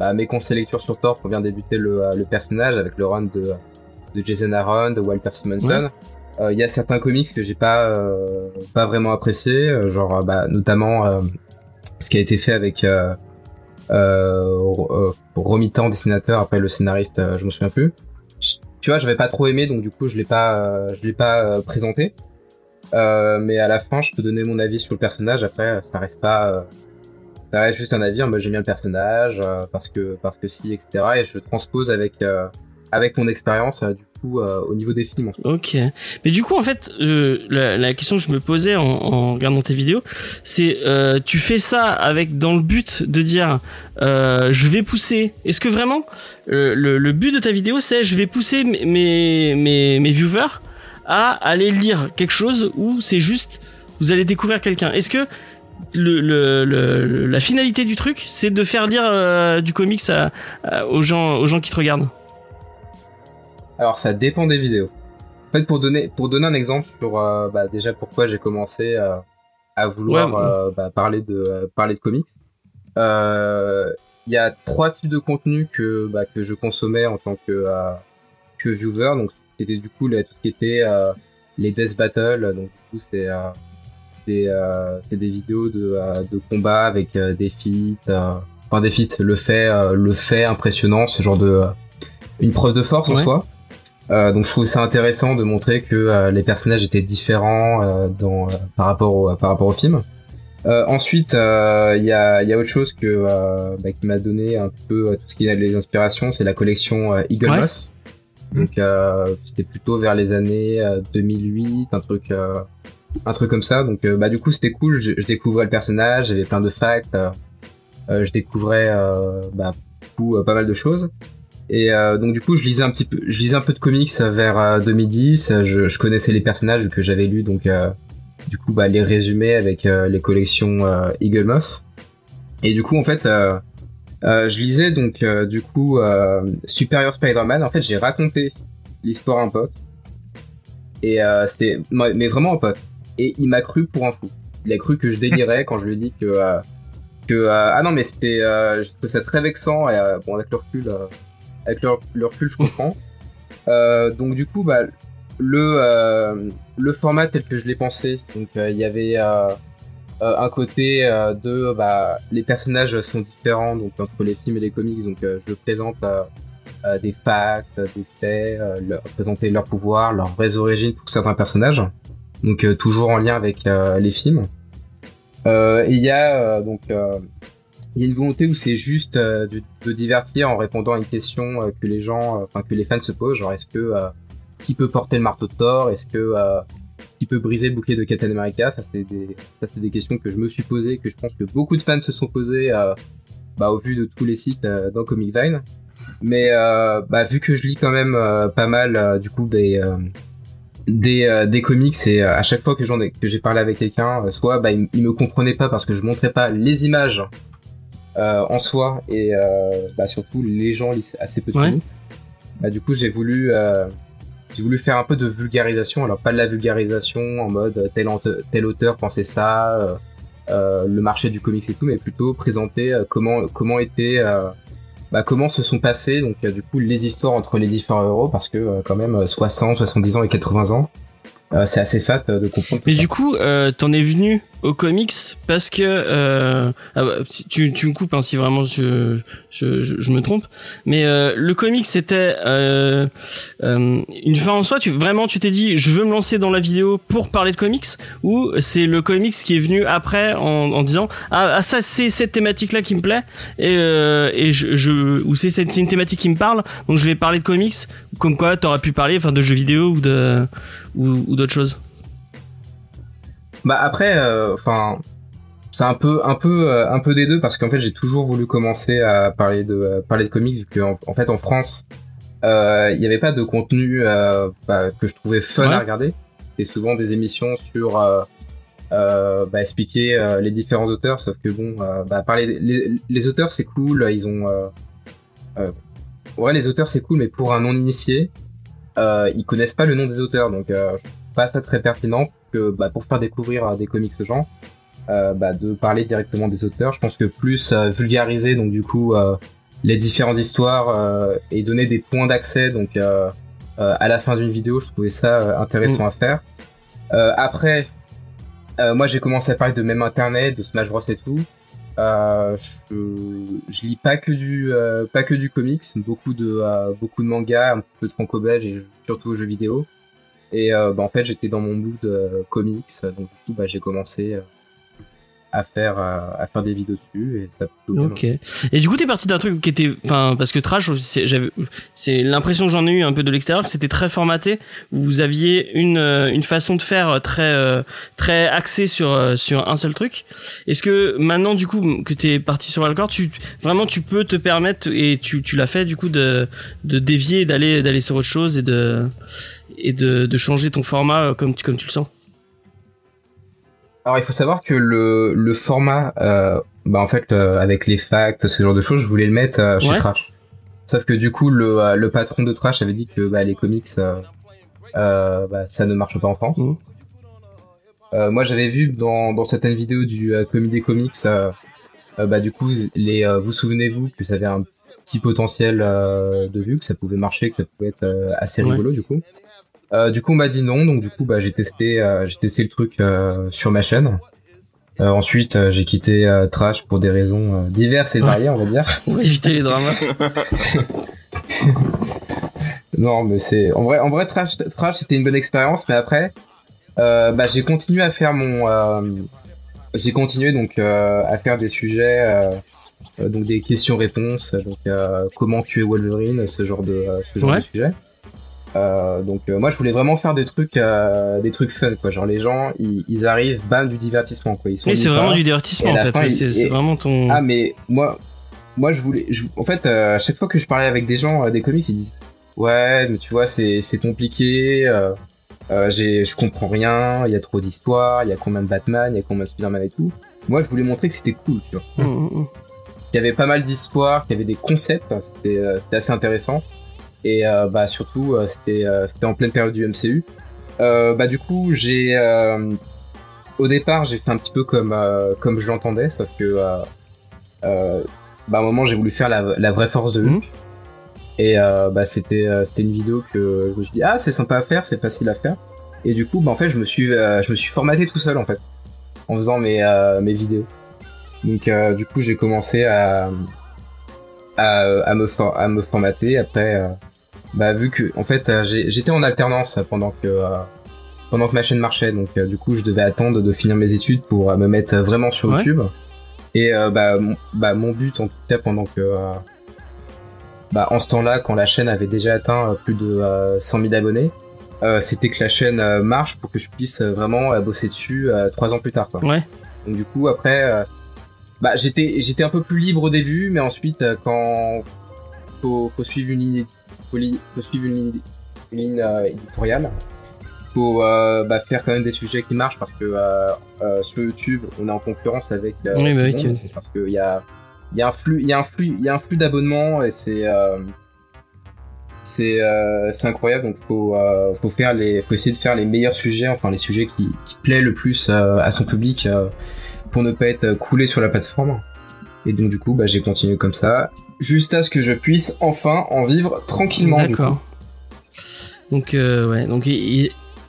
bah, mes conseils lecture sur Thor pour bien débuter le le personnage avec le run de de Jason Aaron de Walter Simonson. Euh, il y a certains comics que j'ai pas euh, pas vraiment apprécié genre bah notamment euh, ce qui a été fait avec euh, euh, euh, Romitan dessinateur après le scénariste euh, je me souviens plus. Tu vois j'avais pas trop aimé donc du coup je l'ai pas je l'ai pas présenté. Mais à la fin je peux donner mon avis sur le personnage. Après ça reste pas ça reste juste un avis j'aime bien le personnage parce que parce que si etc et je transpose avec avec mon expérience euh, du coup euh, au niveau des films Ok. Mais du coup, en fait, euh, la, question que je me posais en, regardant tes vidéos, c'est tu fais ça avec dans le but de dire je vais pousser. Est-ce que vraiment le, but de ta vidéo, c'est je vais pousser mes mes mes, viewers à aller lire quelque chose ou c'est juste vous allez découvrir quelqu'un? Est-ce que la finalité du truc, c'est de faire lire du comics aux gens aux gens qui te regardent? Alors ça dépend des vidéos. En fait, pour donner pour donner un exemple sur euh, bah, déjà pourquoi j'ai commencé euh, à vouloir Ouais, ouais. euh, bah, parler de euh, parler de comics, euh, il y a trois types de contenus que bah, que je consommais en tant que euh, que viewer. Donc c'était du coup là, tout ce qui était euh, les death battles. Donc du coup c'est euh, des euh, c'est des vidéos de euh, de combat avec des feats, euh, enfin des feats, le fait euh, le fait impressionnant, ce genre de une preuve de force en soi. Euh, donc je trouvais ça intéressant de montrer que euh, les personnages étaient différents euh, dans, euh, par rapport au par rapport au film. Euh, ensuite, euh, il y, a, y a autre chose que euh, bah, qui m'a donné un peu tout ce qui est les inspirations, c'est la collection Eagle Ouais. Moss. Donc euh, c'était plutôt vers les années euh, 2008, un truc euh, un truc comme ça. Donc bah du coup c'était cool, je, je découvrais le personnage, j'avais plein de facts, je découvrais euh, bah, beaucoup, pas mal de choses. Et euh, donc du coup, je lisais un petit peu, je lisais un peu de comics vers euh, 2010. Je, je connaissais les personnages que j'avais lu donc euh, du coup bah, les résumés avec euh, les collections Eagle Moss. Et du coup, en fait, je lisais donc du coup Superior Spider-Man. En fait, j'ai raconté l'histoire à un pote. Et c'était, mais vraiment un pote. Et il m'a cru pour un fou. Il a cru que je délirais quand je lui ai dit que que ah non mais c'était, je trouve ça très vexant. Et bon avec le recul. Avec le, le recul, je comprends. Euh, donc du coup, bah, le euh, le format tel que je l'ai pensé, donc euh, il y avait un côté de bah, les personnages sont différents donc entre les films et les comics, donc je présente des facts, des faits, leur, présenter leurs pouvoirs, leurs vraies origines pour certains personnages, donc toujours en lien avec les films. Et il y a donc il y a une volonté où c'est juste euh, de, divertir en répondant à une question euh, que les gens, euh, enfin que les fans se posent, genre est-ce que qui peut porter le marteau de Thor, est-ce que qui peut briser le bouclier de Captain America, ça c'est des ça c'est des questions que je me suis posées, que je pense que beaucoup de fans se sont posées, bah, au vu de tous les sites dans Comic Vine. Mais bah, vu que je lis quand même pas mal du coup des des, des comics et à chaque fois que j'en ai que j'ai parlé avec quelqu'un, soit bah, il, il me comprenait pas parce que je montrais pas les images euh, en soi et euh, bah, surtout les gens lisent assez peu de Ouais. comics. Bah, du coup j'ai voulu euh, j'ai voulu faire un peu de vulgarisation, alors pas de la vulgarisation en mode tel, auteur pensait ça, le marché du comics et tout, mais plutôt présenter comment comment était bah, comment se sont passées donc euh, du coup les histoires entre les différents héros parce que euh, quand même euh, 60, 70 ans et 80 ans, euh, c'est assez fat de comprendre tout Mais ça. du coup, t'en es venu aux comics parce que euh, ah bah, tu, tu me coupes hein, si vraiment je, je, je, me trompe, mais euh, le comics c'était euh, euh, une fin en soi. Tu vraiment tu t'es dit je veux me lancer dans la vidéo pour parler de comics ou c'est le comics qui est venu après en, en disant ah, ah ça c'est cette thématique là qui me plaît et, euh, et je, je ou c'est c'est une thématique qui me parle donc je vais parler de comics comme quoi t'aurais pu parler enfin de jeux vidéo ou de ou d'autres choses. Bah après, euh, enfin, c'est un peu, un peu, euh, un peu des deux parce qu'en fait, j'ai toujours voulu commencer à parler de, euh, parler de comics vu qu'en en fait, en France, il n'y avait pas de contenu bah, que je trouvais fun Ouais. à regarder. C'était souvent des émissions sur bah, expliquer les différents auteurs, sauf que bon, bah, parler les, les auteurs c'est cool, ils ont, ouais, les auteurs c'est cool, mais pour un non initié, ils connaissent pas le nom des auteurs, donc je trouve pas ça très pertinent que bah, pour faire découvrir euh, des comics aux gens, euh, bah, de parler directement des auteurs. Je pense que plus euh, vulgariser donc du coup les différentes histoires et donner des points d'accès donc à la fin d'une vidéo, je trouvais ça intéressant à faire. Après, moi j'ai commencé à parler de même internet, de Smash Bros et tout. Euh, je, je lis pas que du euh, pas que du comics, beaucoup de euh, beaucoup de mangas, un petit peu de franco-belge et surtout jeux vidéo. Et euh, bah, en fait, j'étais dans mon mood euh, comics, donc du coup, bah, j'ai commencé euh, à faire à faire des vidéos dessus et ça Ok. Et du coup, t'es parti d'un truc qui était, enfin, parce que Trash, c'est- l'impression que j'en ai eu un peu de l'extérieur que c'était très formaté. Vous aviez une une façon de faire très très axée sur sur un seul truc. Est-ce que maintenant, du coup, que t'es parti sur Alcor, tu vraiment tu peux te permettre et tu tu l'as fait du coup de de dévier, d'aller sur autre chose et de et de de changer ton format euh, comme tu comme tu le sens. Alors il faut savoir que le, le format, euh, bah en fait euh, avec les facts, ce genre de choses, je voulais le mettre euh, chez Ouais. Trash. Sauf que du coup le, le patron de Trash avait dit que bah, les comics, bah, ça ne marche pas en France. Euh, moi j'avais vu dans, dans certaines vidéos du euh, Comedy Comics, euh, bah du coup les vous souvenez-vous que ça avait un petit potentiel de vue, que ça pouvait marcher, que ça pouvait être assez Ouais. rigolo du coup. Euh, du coup, on m'a dit non, donc du coup, bah, j'ai testé, euh, j'ai testé le truc euh, sur ma chaîne. Ensuite, j'ai quitté Trash pour des raisons diverses et variées, on va dire. Pour éviter les dramas. Non, mais c'est en vrai, en vrai, Trash, Trash, c'était une bonne expérience, mais après, bah, j'ai continué à faire mon, j'ai continué donc à faire des sujets, donc des questions-réponses, donc comment tuer Wolverine, ce genre de, ce genre Ouais. de sujet. Euh, donc euh, moi je voulais vraiment faire des trucs euh, des trucs fun quoi genre les gens ils, ils arrivent bam du divertissement quoi ils sont Mais c'est vraiment du divertissement en fait. ouais, il- C'est vraiment ton. ah mais moi moi je voulais je- en fait à chaque fois que je parlais avec des gens des comics ils disent ouais mais tu vois c'est compliqué j'ai je comprends rien il y a trop d'histoires il y a combien de Batman il y a combien de Spider-Man et tout moi je voulais montrer que c'était cool tu vois Mm, mm, mm. qu'il y avait pas mal d'histoires, qu'il y avait des concepts, hein, c'était c'était assez intéressant. Et euh, bah surtout euh, c'était euh, c'était en pleine période du MCU. Bah du coup j'ai au départ j'ai fait un petit peu comme comme je l'entendais, sauf que bah à un moment j'ai voulu faire la, la vraie force de Hulk. Mhm. Et euh, bah c'était euh, c'était une vidéo que je me suis dit ah c'est sympa à faire, c'est facile à faire. Et du coup bah en fait je me suis euh, je me suis formaté tout seul en fait en faisant mes mes vidéos. Donc du coup j'ai commencé à à, à me for- à me formater après bah vu que en fait euh, j'étais en alternance pendant que euh, pendant que ma chaîne marchait donc euh, du coup je devais attendre de finir mes études pour euh, me mettre vraiment sur Ouais. YouTube et bah, mon, bah mon but en tout cas pendant que bah en ce temps-là quand la chaîne avait déjà atteint plus de euh, 100 000 abonnés c'était que la chaîne marche pour que je puisse vraiment bosser dessus trois ans plus tard quoi. Ouais. Donc du coup après, bah j'étais j'étais un peu plus libre au début, mais ensuite quand faut faut suivre une ligne faut, li- faut suivre une ligne, euh, éditoriale, faut euh, bah, faire quand même des sujets qui marchent parce que euh, sur YouTube on est en concurrence avec Oui, bah oui, monde, parce qu'il y a y a un flux il y a un flux il y a un flux d'abonnements et c'est c'est incroyable. Donc faut faut faire les faut essayer de faire les meilleurs sujets enfin les sujets qui qui plaît le plus à son public pour ne pas être coulé sur la plateforme. Et donc du coup bah j'ai continué comme ça juste à ce que je puisse enfin en vivre tranquillement. D'accord. Donc euh, ouais, donc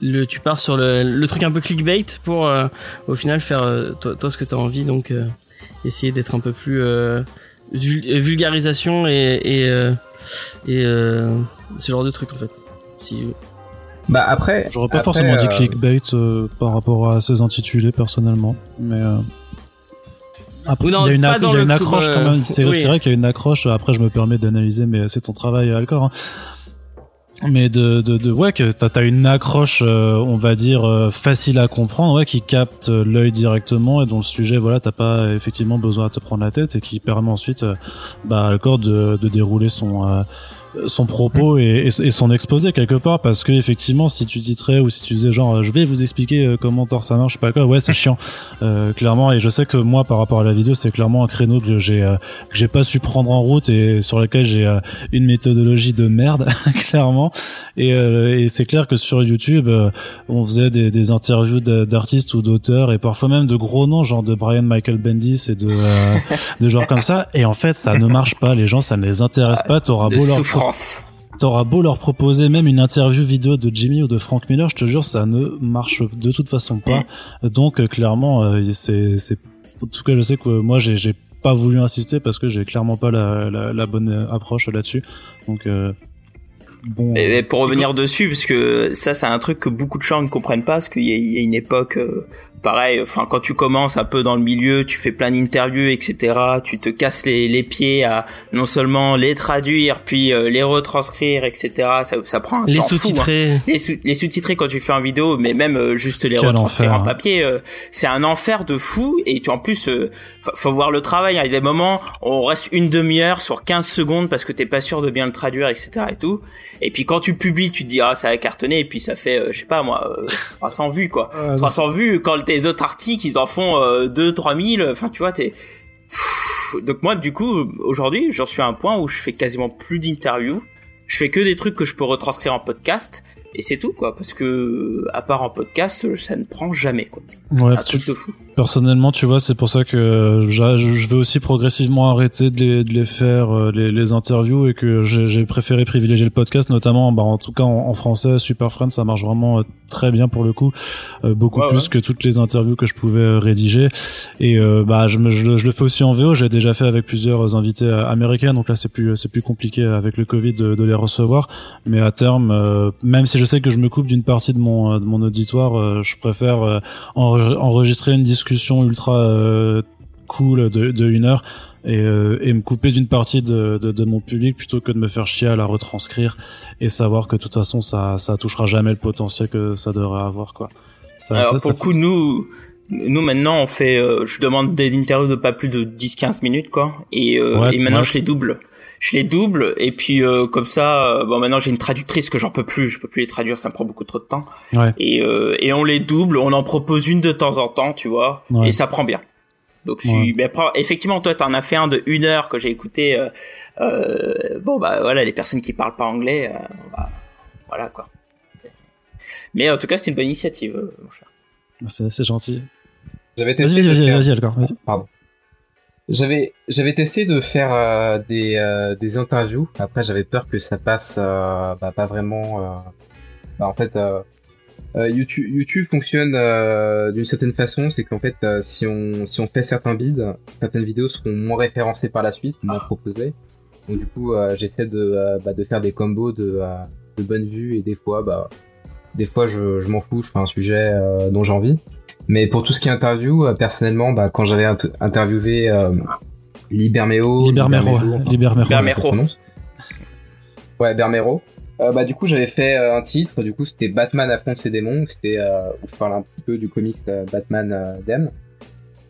le, tu pars sur le, le truc un peu clickbait pour euh, au final faire euh, toi, toi, ce que tu as envie, donc euh, essayer d'être un peu plus euh, vul- vulgarisation et et, euh, et euh, ce genre de truc en fait. Si, Bah après, J'aurais pas après, forcément dit clickbait euh, par rapport à ces intitulés personnellement, mais euh, après non, il y a une, pas accro- dans il y a le une club, accroche quand euh, même. C'est oui. vrai qu'il y a une accroche. Après, je me permets d'analyser, mais c'est ton travail, Alcor. Hein. Mais de, de, de ouais que t'as as une accroche, euh, on va dire euh, facile à comprendre, ouais, qui capte euh, l'œil directement et dont le sujet, voilà, t'as pas effectivement besoin de te prendre la tête et qui permet ensuite, euh, bah, Alcor de, de dérouler son euh, son propos et, et, et son exposé quelque part parce que effectivement si tu titrais ou si tu disais genre je vais vous expliquer euh, comment Thor ça marche je sais pas quoi ouais c'est chiant. Euh, clairement et je sais que moi par rapport à la vidéo c'est clairement un créneau que j'ai euh, que j'ai pas su prendre en route et sur lequel j'ai euh, une méthodologie de merde clairement. Et, euh, et c'est clair que sur YouTube euh, on faisait des, des interviews d'artistes ou d'auteurs et parfois même de gros noms genre de Brian Michael Bendis et de euh, de genre comme ça. Et en fait ça ne marche pas. Les gens ça ne les intéresse pas. T'auras beau leur T'auras beau leur proposer même une interview vidéo de Jimmy ou de Frank Miller, je te jure, ça ne marche de toute façon pas. Donc euh, clairement, euh, c'est, c'est, en tout cas, je sais que moi, j'ai, j'ai pas voulu insister parce que j'ai clairement pas la, la, la bonne euh, approche là-dessus. Donc euh, bon. Mais, mais pour revenir dessus, parce que ça, c'est un truc que beaucoup de gens ne comprennent pas, parce qu'il y, a- il y a une époque, euh, pareil, enfin, quand tu commences un peu dans le milieu, tu fais plein d'interviews, etc., tu te casses les, les pieds à non seulement les traduire, puis euh, les retranscrire, etc., ça, ça prend un les temps fou, hein. sous-titrés. Les, sous- les sous-titrés quand tu fais en vidéo, mais même euh, juste les retranscrire enfer. en papier, euh, c'est un enfer de fou. Et tu en plus, euh, faut, faut voir le travail. hein. Il y a des moments, on reste une demi-heure sur 15 secondes parce que t'es pas sûr de bien le traduire, etc. Et tout. Et puis quand tu publies, tu te dis ah ça a cartonné. Et puis ça fait, euh, je sais pas moi, euh, 300 vues quoi. Ah, non, 300 vues quand les autres articles ils en font euh, 2 3000 enfin tu vois t'es donc moi du coup aujourd'hui j'en suis à un point où je fais quasiment plus d'interviews je fais que des trucs que je peux retranscrire en podcast et c'est tout quoi parce que à part en podcast ça ne prend jamais quoi ouais, un truc de fou Personnellement, tu vois, c'est pour ça que je vais aussi progressivement arrêter de les, de les faire, euh, les, les interviews, et que j'ai préféré privilégier le podcast, notamment, bah, en tout cas en, en français, Super Friends, ça marche vraiment euh, très bien pour le coup, euh, beaucoup Ouais, plus ouais. que toutes les interviews que je pouvais rédiger. Et euh, bah, je, me, je, le- je le fais aussi en VO, j'ai déjà fait avec plusieurs invités américains, donc là c'est plus c'est plus compliqué avec le Covid de, de les recevoir. Mais à terme, euh, même si je sais que je me coupe d'une partie de mon de mon auditoire, euh, je préfère euh, enre- enregistrer une discussion ultra euh, cool de, de une heure et, euh, et me couper d'une partie de, de, de mon public plutôt que de me faire chier à la retranscrire et savoir que de toute façon ça ça touchera jamais le potentiel que ça devrait avoir quoi. Ça, alors ça- pour le coup nous nous maintenant on fait euh, je demande des interviews de pas plus de 10 15 minutes quoi et, euh, Ouais, et maintenant ouais. je les double je les double et puis euh, comme ça euh, bon maintenant j'ai une traductrice que j'en peux plus je peux plus les traduire ça me prend beaucoup trop de temps Ouais. et euh, et on les double on en propose une de temps en temps tu vois Ouais. et ça prend bien donc si, Ouais. mais après, effectivement toi t'en as fait un de une heure que j'ai écouté euh, euh, bon bah voilà les personnes qui parlent pas anglais euh, bah, voilà quoi mais en tout cas c'était une bonne initiative euh, mon cher C'est c'est gentil. J'avais Vas-y testé vas-y vas-y vas-y Alcor, vas-y. Pardon. J'avais j'avais testé de faire euh, des euh, des interviews. Après j'avais peur que ça passe euh, bah, pas vraiment. euh, bah, en fait euh, euh, YouTube YouTube fonctionne euh, d'une certaine façon, c'est qu'en fait euh, si on si on fait certains bids, certaines vidéos seront moins référencées par la suite, moins proposées. Donc du coup euh, j'essaie de bah, de faire des combos de euh, de bonnes vues et des fois bah des fois je, je m'en fous, je fais un sujet euh, dont j'ai envie. Mais pour tout ce qui est interview, euh, personnellement, bah, quand j'avais int- interviewé euh, Libermeo, Libermero, enfin, Libermero. Prononce. Ouais, Bermero. Euh, bah du coup j'avais fait euh, un titre, du coup c'était Batman affronte ses démons, c'était euh, où je parle un petit peu du comics euh, Batman euh, Dem.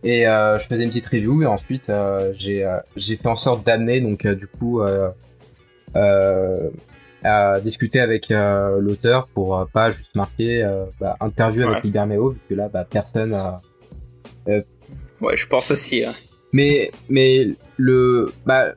Et euh, je faisais une petite review et ensuite euh, j'ai euh, j'ai fait en sorte d'amener donc euh, du coup euh, à discuter avec euh, l'auteur pour euh, pas juste marquer euh, bah, interview Ouais. avec Libermeo vu que là bah personne a... ouais je pense aussi hein. mais mais le bah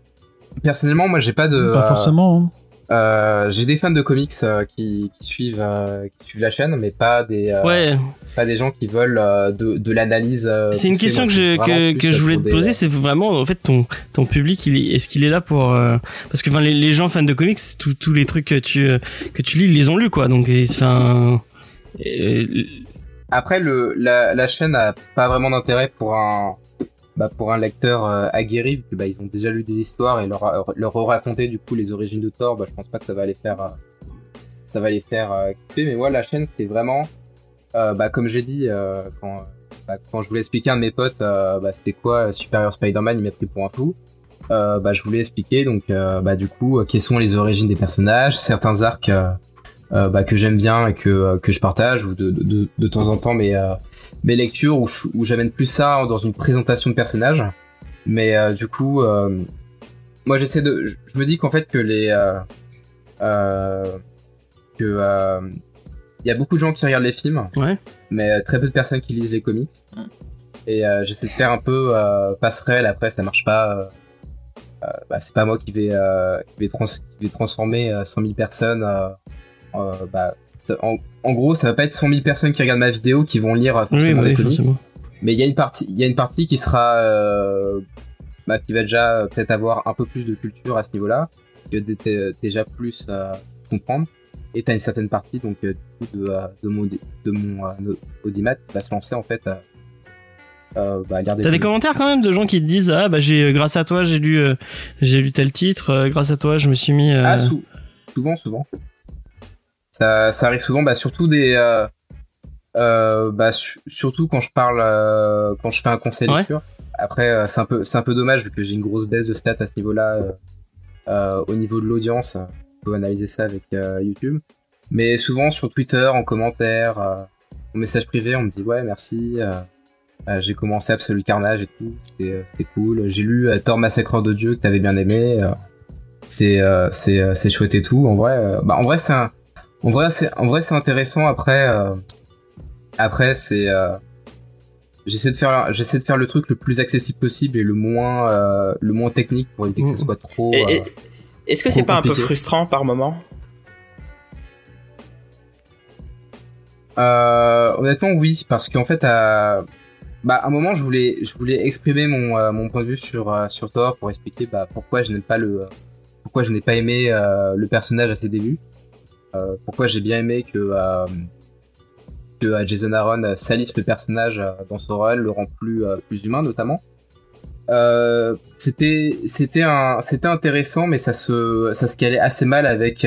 personnellement moi j'ai pas de Pas euh, forcément. hein. euh, j'ai des fans de comics euh, qui, qui suivent euh, qui suivent la chaîne, mais pas des euh, Ouais, pas des gens qui veulent euh, de, de l'analyse. euh, c'est une question que je, que, je voulais te des- poser, c'est vraiment en fait ton ton public, est-ce qu'il est là pour euh, parce que enfin les, les gens fans de comics, tous tous les trucs que tu euh, que tu lis, ils les ont lus quoi, donc enfin Après, le, la, la chaîne a pas vraiment d'intérêt pour un, bah, pour un lecteur euh, aguerri, vu que bah, ils ont déjà lu des histoires et leur, leur raconter du coup les origines de Thor, bah, je pense pas que ça va les faire, euh, ça va les faire euh, kiffer. Mais moi, la chaîne, c'est vraiment, bah, comme j'ai dit quand, bah, quand je voulais expliquer à mes potes, bah, c'était quoi Superior Spider-Man, il m'a pris pour un fou. bah, je voulais expliquer donc bah, du coup quelles sont les origines des personnages, certains arcs euh, que j'aime bien et que, euh, que je partage ou de, de, temps en temps mes, euh, mes lectures où, j'amène plus ça dans une présentation de personnage. Mais du coup, moi j'essaie de, je me dis qu'en fait que les que il y a beaucoup de gens qui regardent les films, ouais. mais très peu de personnes qui lisent les comics. Et j'essaie de faire un peu passerelle. Après, ça marche pas. bah, c'est pas moi qui vais, qui vais, trans qui vais transformer 100 000 personnes euh, bah, en, gros, ça va pas être 100 000 personnes qui regardent ma vidéo qui vont lire forcément les comics. Mais il y a une partie, il y a une partie qui sera, euh, bah, qui va déjà peut-être avoir un peu plus de culture à ce niveau-là, qui va déjà plus euh, comprendre. Et t'as une certaine partie donc du coup, de, de mon de mon audimat qui va se lancer en fait. Euh, bah, T'as des commentaires quand même de gens qui te disent ah bah j'ai grâce à toi j'ai lu j'ai lu tel titre grâce à toi je me suis mis ah souvent souvent ça, ça arrive souvent, bah, surtout des, euh, euh, bah, surtout quand je parle, euh, quand je fais un conseil lecture. Après, c'est un peu, c'est un peu dommage vu que j'ai une grosse baisse de stats à ce niveau-là, au niveau de l'audience. On peut analyser ça avec YouTube. Mais souvent sur Twitter, en commentaire, en message privé, on me dit ouais merci. j'ai commencé Absolute Carnage et tout, c'était, cool. J'ai lu Thor Massacreur de Dieu que t'avais bien aimé. c'est, chouette et tout. En vrai, bah en vrai c'est en vrai, c'est en vrai c'est intéressant. Après, euh, après c'est euh, j'essaie de faire j'essaie de faire le truc le plus accessible possible et le moins euh, le moins technique pour éviter que ça mmh. soit trop. Est-ce que c'est pas un peu frustrant par moment? Honnêtement, oui, parce qu'en fait, à bah, un moment, je voulais, je voulais exprimer mon, mon point de vue sur, sur Thor pour expliquer bah, pourquoi je n'ai pas le, pourquoi je n'ai pas aimé le personnage à ses débuts. Euh, pourquoi j'ai bien aimé que euh, que euh, Jason Aaron salisse le personnage dans son rôle, le rend plus plus humain notamment. C'était c'était un c'était intéressant, mais ça se ça se calait assez mal avec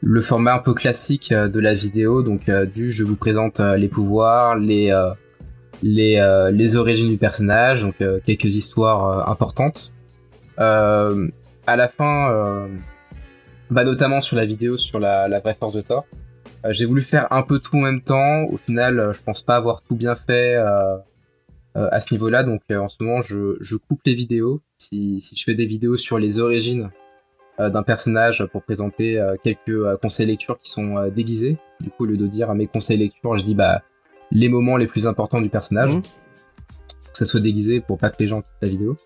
le format un peu classique de la vidéo, donc du je vous présente les pouvoirs, les les les origines du personnage, donc quelques histoires importantes. à la fin bah notamment sur la vidéo sur la, la vraie force de Thor. Euh, j'ai voulu faire un peu tout en même temps. Au final, euh, je pense pas avoir tout bien fait euh, euh à ce niveau-là. Donc en ce moment, je, je, coupe les vidéos. Si, si je fais des vidéos sur les origines d'un personnage pour présenter quelques conseils lecture qui sont déguisés, du coup, au lieu de dire à mes conseils lecture, je dis bah les moments les plus importants du personnage. Mmh. Que ça soit déguisé pour pas que les gens quittent la vidéo.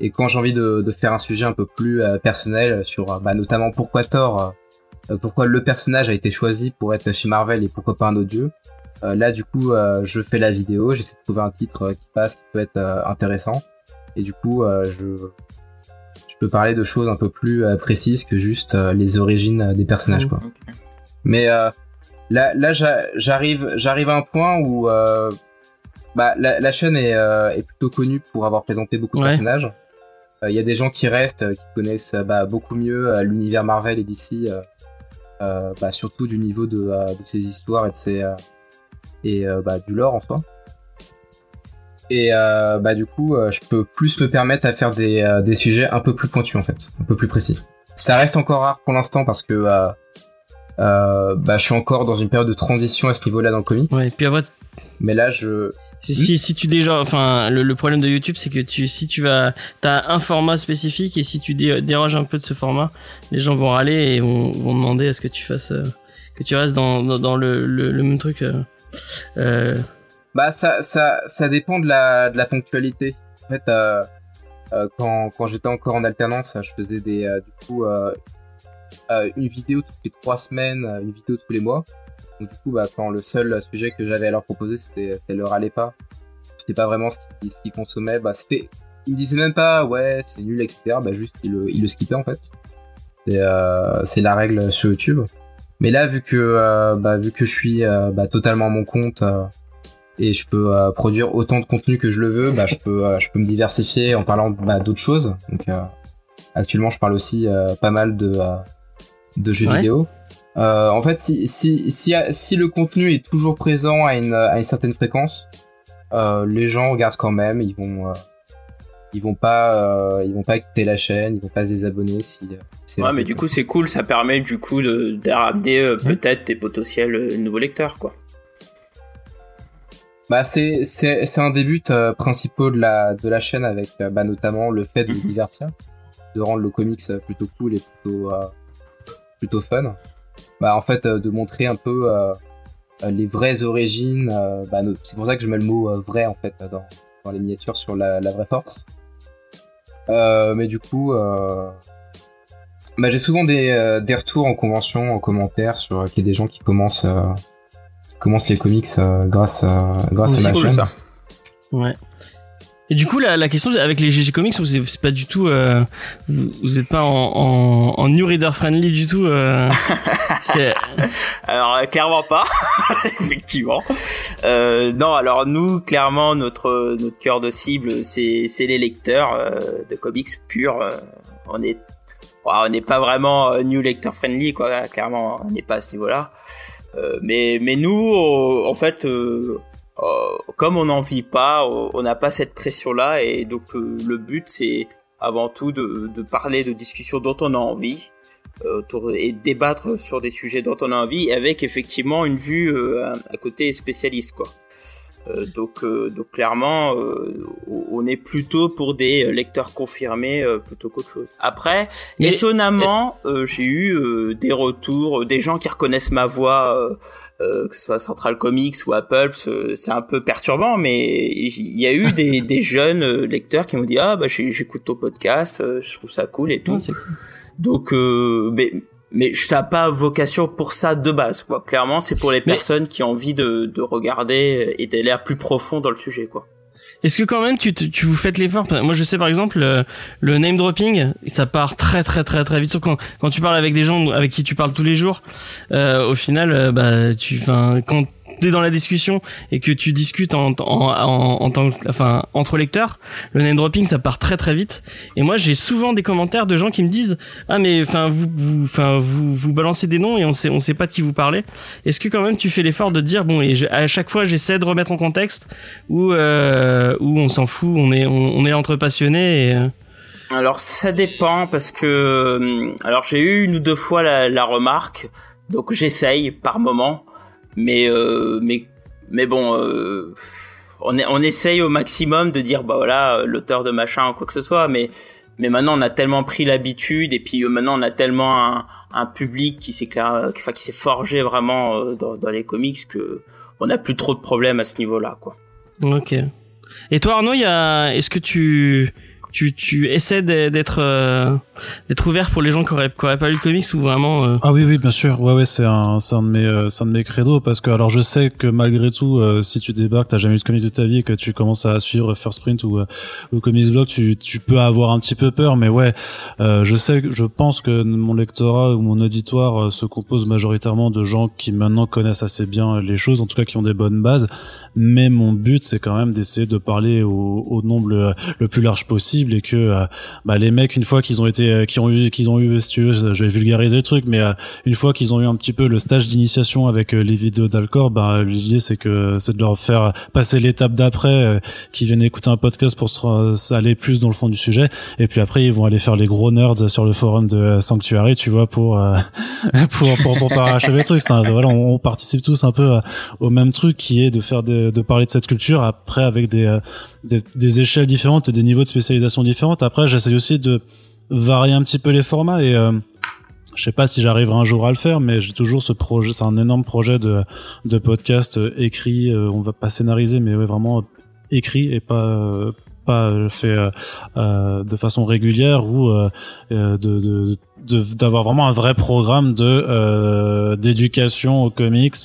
Et quand j'ai envie de, de, faire un sujet un peu plus euh, personnel sur euh, bah, notamment pourquoi Thor, euh, pourquoi le personnage a été choisi pour être chez Marvel et pourquoi pas un autre dieu, là du coup je fais la vidéo, j'essaie de trouver un titre qui passe, qui peut être intéressant. Et du coup je, je peux parler de choses un peu plus précises que juste les origines des personnages. Quoi. Mais là, là j'arrive, j'arrive à un point où bah, la, la chaîne est, est, plutôt connue pour avoir présenté beaucoup de personnages. Il euh, y a des gens qui restent, euh, qui connaissent euh, bah, beaucoup mieux l'univers Marvel et DC, bah, surtout du niveau de, de ses histoires et de ses et bah, du lore en soi. Et bah du coup, je peux plus me permettre à faire des, des sujets un peu plus pointus en fait, un peu plus précis. Ça reste encore rare pour l'instant parce que bah, je suis encore dans une période de transition à ce niveau-là dans le comics. Ouais, et puis après... Mais là, je, si, si, tu déjà, enfin, le, problème de YouTube, c'est que tu, si tu vas, t'as un format spécifique et si tu déroges un peu de ce format, les gens vont râler et vont, vont demander à ce que tu fasses, euh, que tu restes dans, dans, le, le, même truc. Euh, euh, Bah, ça, ça, ça dépend de la, de la ponctualité. En fait, euh, quand, quand j'étais encore en alternance, je faisais des, du coup, une vidéo toutes les trois semaines, une vidéo tous les mois. Donc du coup, bah, quand le seul sujet que j'avais à leur proposer, c'était, c'était leur allait pas. C'était pas vraiment ce qu'ils, ce consommaient. Bah, c'était, ils me disaient même pas, ouais, c'est nul, etc. Bah, juste, ils le, ils le skippaient, en fait. Euh, c'est la règle sur YouTube. Mais là, vu que bah, vu que je suis bah, totalement à mon compte et je peux produire autant de contenu que je le veux, bah, je peux je peux me diversifier en parlant bah, d'autres choses. Donc actuellement, je parle aussi pas mal de de jeux vidéo. Euh, en fait, si, si, si, si, le contenu est toujours présent à une, à une certaine fréquence, euh, les gens regardent quand même, ils vont, euh, ils vont pas, euh, ils vont pas quitter la chaîne, ils vont pas se désabonner si. Euh, ouais, mais du coup, c'est cool, ça permet du coup de, de ramener peut-être des potentiels nouveaux lecteurs, quoi. Bah, c'est, c'est, c'est un des buts principaux de la, de la chaîne avec, bah, notamment le fait de mhm. divertir, de rendre le comics plutôt cool et plutôt, plutôt fun bah, en fait, euh, de montrer un peu euh, euh, les vraies origines. Bah, c'est pour ça que je mets le mot vrai en fait dans, dans les miniatures sur la, la vraie force. Mais du coup, bah, j'ai souvent des, des retours en convention, en commentaire sur qu'il y a des gens qui commencent, qui commencent les comics grâce, grâce à ma chaîne. Ça. Ouais. Et du coup, la, la question avec les GG Comics, vous c'est pas du tout, euh, vous, êtes pas en, en, en, new reader friendly du tout. Euh, alors euh, clairement pas, effectivement. Euh, non, alors nous, clairement, notre notre cœur de cible, c'est c'est les lecteurs euh, de comics purs. on est on n'est pas vraiment new lecteur friendly, quoi. Clairement, on n'est pas à ce niveau-là. mais mais nous, en fait euh, comme on n'en vit pas, on n'a pas cette pression-là, et donc euh, le but c'est avant tout de, de, parler de discussions dont on a envie euh, et débattre sur des sujets dont on a envie, avec effectivement une vue à, côté spécialiste, quoi. Donc, donc clairement, on est plutôt pour des lecteurs confirmés plutôt qu'autre chose. Après, étonnamment, j'ai eu des retours, des gens qui reconnaissent ma voix euh, que ce soit Central Comics ou Apple, c'est un peu perturbant, mais il y a eu des, des jeunes euh, lecteurs qui m'ont dit ah bah j'écoute ton podcast, euh, je trouve ça cool et tout. Donc mais mais ça n'a pas vocation pour ça de base quoi. Clairement c'est pour les personnes qui ont envie de, de regarder et d'aller plus profond dans le sujet quoi. Est-ce que quand même tu, tu vous faites l'effort? Moi je sais par exemple le, name dropping, ça part très très très très vite. Quand, quand tu parles avec des gens avec qui tu parles tous les jours, euh, au final, euh, bah tu, quand es dans la discussion et que tu discutes en, en, en, tant, enfin, entre lecteurs, le name dropping ça part très très vite. Et moi j'ai souvent des commentaires de gens qui me disent ah mais enfin vous vous enfin vous vous balancez des noms et on sait on sait pas de qui vous parlez. Est-ce que quand même tu fais l'effort de dire bon et à chaque fois j'essaie de remettre en contexte ou euh, où on s'en fout, on est on, est entre passionnés et euh, alors ça dépend parce que euh, alors j'ai eu une ou deux fois la, la remarque donc j'essaye par moment mais euh, mais bon euh, on, est, essaye au maximum de dire bah voilà l'auteur de machin ou quoi que ce soit mais maintenant on a tellement pris l'habitude et puis euh, maintenant on a tellement un, public qui s'est forgé vraiment dans, les comics que on n'a plus trop de problèmes à ce niveau-là quoi. Ok. Et toi Arnaud, est-ce que tu tu, tu essaies d'être euh, ouvert pour les gens qui auraient, qui auraient pas lu le comics ou vraiment euh... ah oui oui bien sûr. Ouais ouais c'est un c'est un de mes euh, c'est un de mes credos parce que alors je sais que malgré tout euh, si tu débarques t'as jamais lu de comics de ta vie et que tu commences à suivre First Print ou ou Comics Blog tu tu peux avoir un petit peu peur. Mais ouais je sais je pense que mon lectorat ou mon auditoire se compose majoritairement de gens qui maintenant connaissent assez bien les choses en tout cas qui ont des bonnes bases. Mais mon but c'est quand même d'essayer de parler au, au nombre le, plus large possible et que euh, bah, les mecs une fois qu'ils ont été euh, qui ont eu qu'ils ont eu si tu veux, je vais vulgariser le truc mais euh, une fois qu'ils ont eu un petit peu le stage d'initiation avec les vidéos d'Alcor bah l'idée c'est que c'est de leur faire passer l'étape d'après qui viennent écouter un podcast pour se aller plus dans le fond du sujet. Et puis après ils vont aller faire les gros nerds sur le forum de Sanctuary tu vois pour pour pour, pour, parachever le truc. Voilà on, participe tous un peu au même truc qui est de faire des de, parler de cette culture après avec euh, des, des, échelles différentes et des niveaux de spécialisation différentes. Après, j'essaie aussi de varier un petit peu les formats et euh, je sais pas si j'arriverai un jour à le faire, mais j'ai toujours ce projet. C'est un énorme projet de, de podcast euh, écrit. on va pas scénariser, mais vraiment écrit et pas pas fait de façon régulière ou de d'avoir vraiment un vrai programme de d'éducation aux comics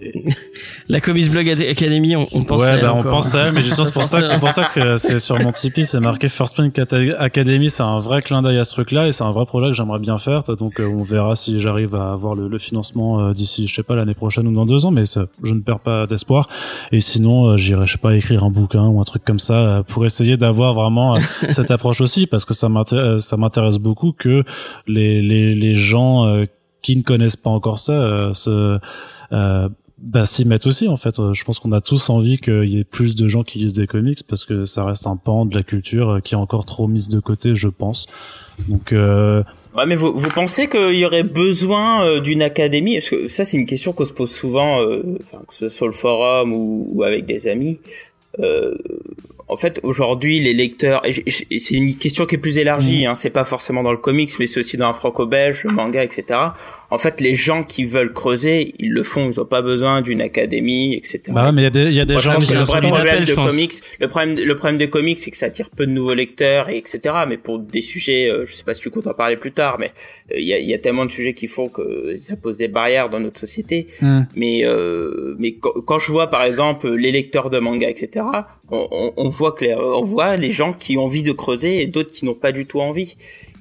la Comics Blog Academy, on, on pense ouais, à elle bah, on pense à elle, mais justement, c'est pour ça que c'est pour ça que c'est sur mon Tipeee, c'est marqué First Print Academy, c'est un vrai clin d'œil à ce truc-là et c'est un vrai projet que j'aimerais bien faire. Donc, euh, on verra si j'arrive à avoir le, le financement euh, d'ici, je sais pas, l'année prochaine ou dans deux ans, mais ça, je ne perds pas d'espoir. Et sinon, euh, j'irai, je sais pas, écrire un bouquin ou un truc comme ça pour essayer d'avoir vraiment cette approche aussi, parce que ça m'intéresse, ça m'intéresse beaucoup que les, les, les gens qui ne connaissent pas encore ça se euh, bah, s'y mettent aussi en fait. Euh, Je pense qu'on a tous envie qu'il y ait plus de gens qui lisent des comics parce que ça reste un pan de la culture euh, qui est encore trop mise de côté, je pense. Donc euh, Ouais, mais vous, vous pensez qu'il y aurait besoin euh, d'une académie? Parce que ça, c'est une question qu'on se pose souvent, euh, enfin, que ce soit sur le forum ou, ou avec des amis. Euh, en fait, aujourd'hui, les lecteurs, et c'est une question qui est plus élargie, hein, c'est pas forcément dans le comics, mais c'est aussi dans le franco-belge, le manga, etc. En fait, les gens qui veulent creuser, ils le font, ils ont pas besoin d'une académie, etc. bah ouais, mais il y a des, il y a des Moi, je gens qui le problème de comics, le problème, le problème des comics, c'est que ça attire peu de nouveaux lecteurs, et etc. Mais pour des sujets, euh, je sais pas si tu comptes en parler plus tard, mais euh, il y, a, il y a tellement de sujets qui font que ça pose des barrières dans notre société. Hmm. Mais euh, mais quand, quand je vois par exemple les lecteurs de manga, etc. On, on, on voit que les, on voit les gens qui ont envie de creuser et d'autres qui n'ont pas du tout envie.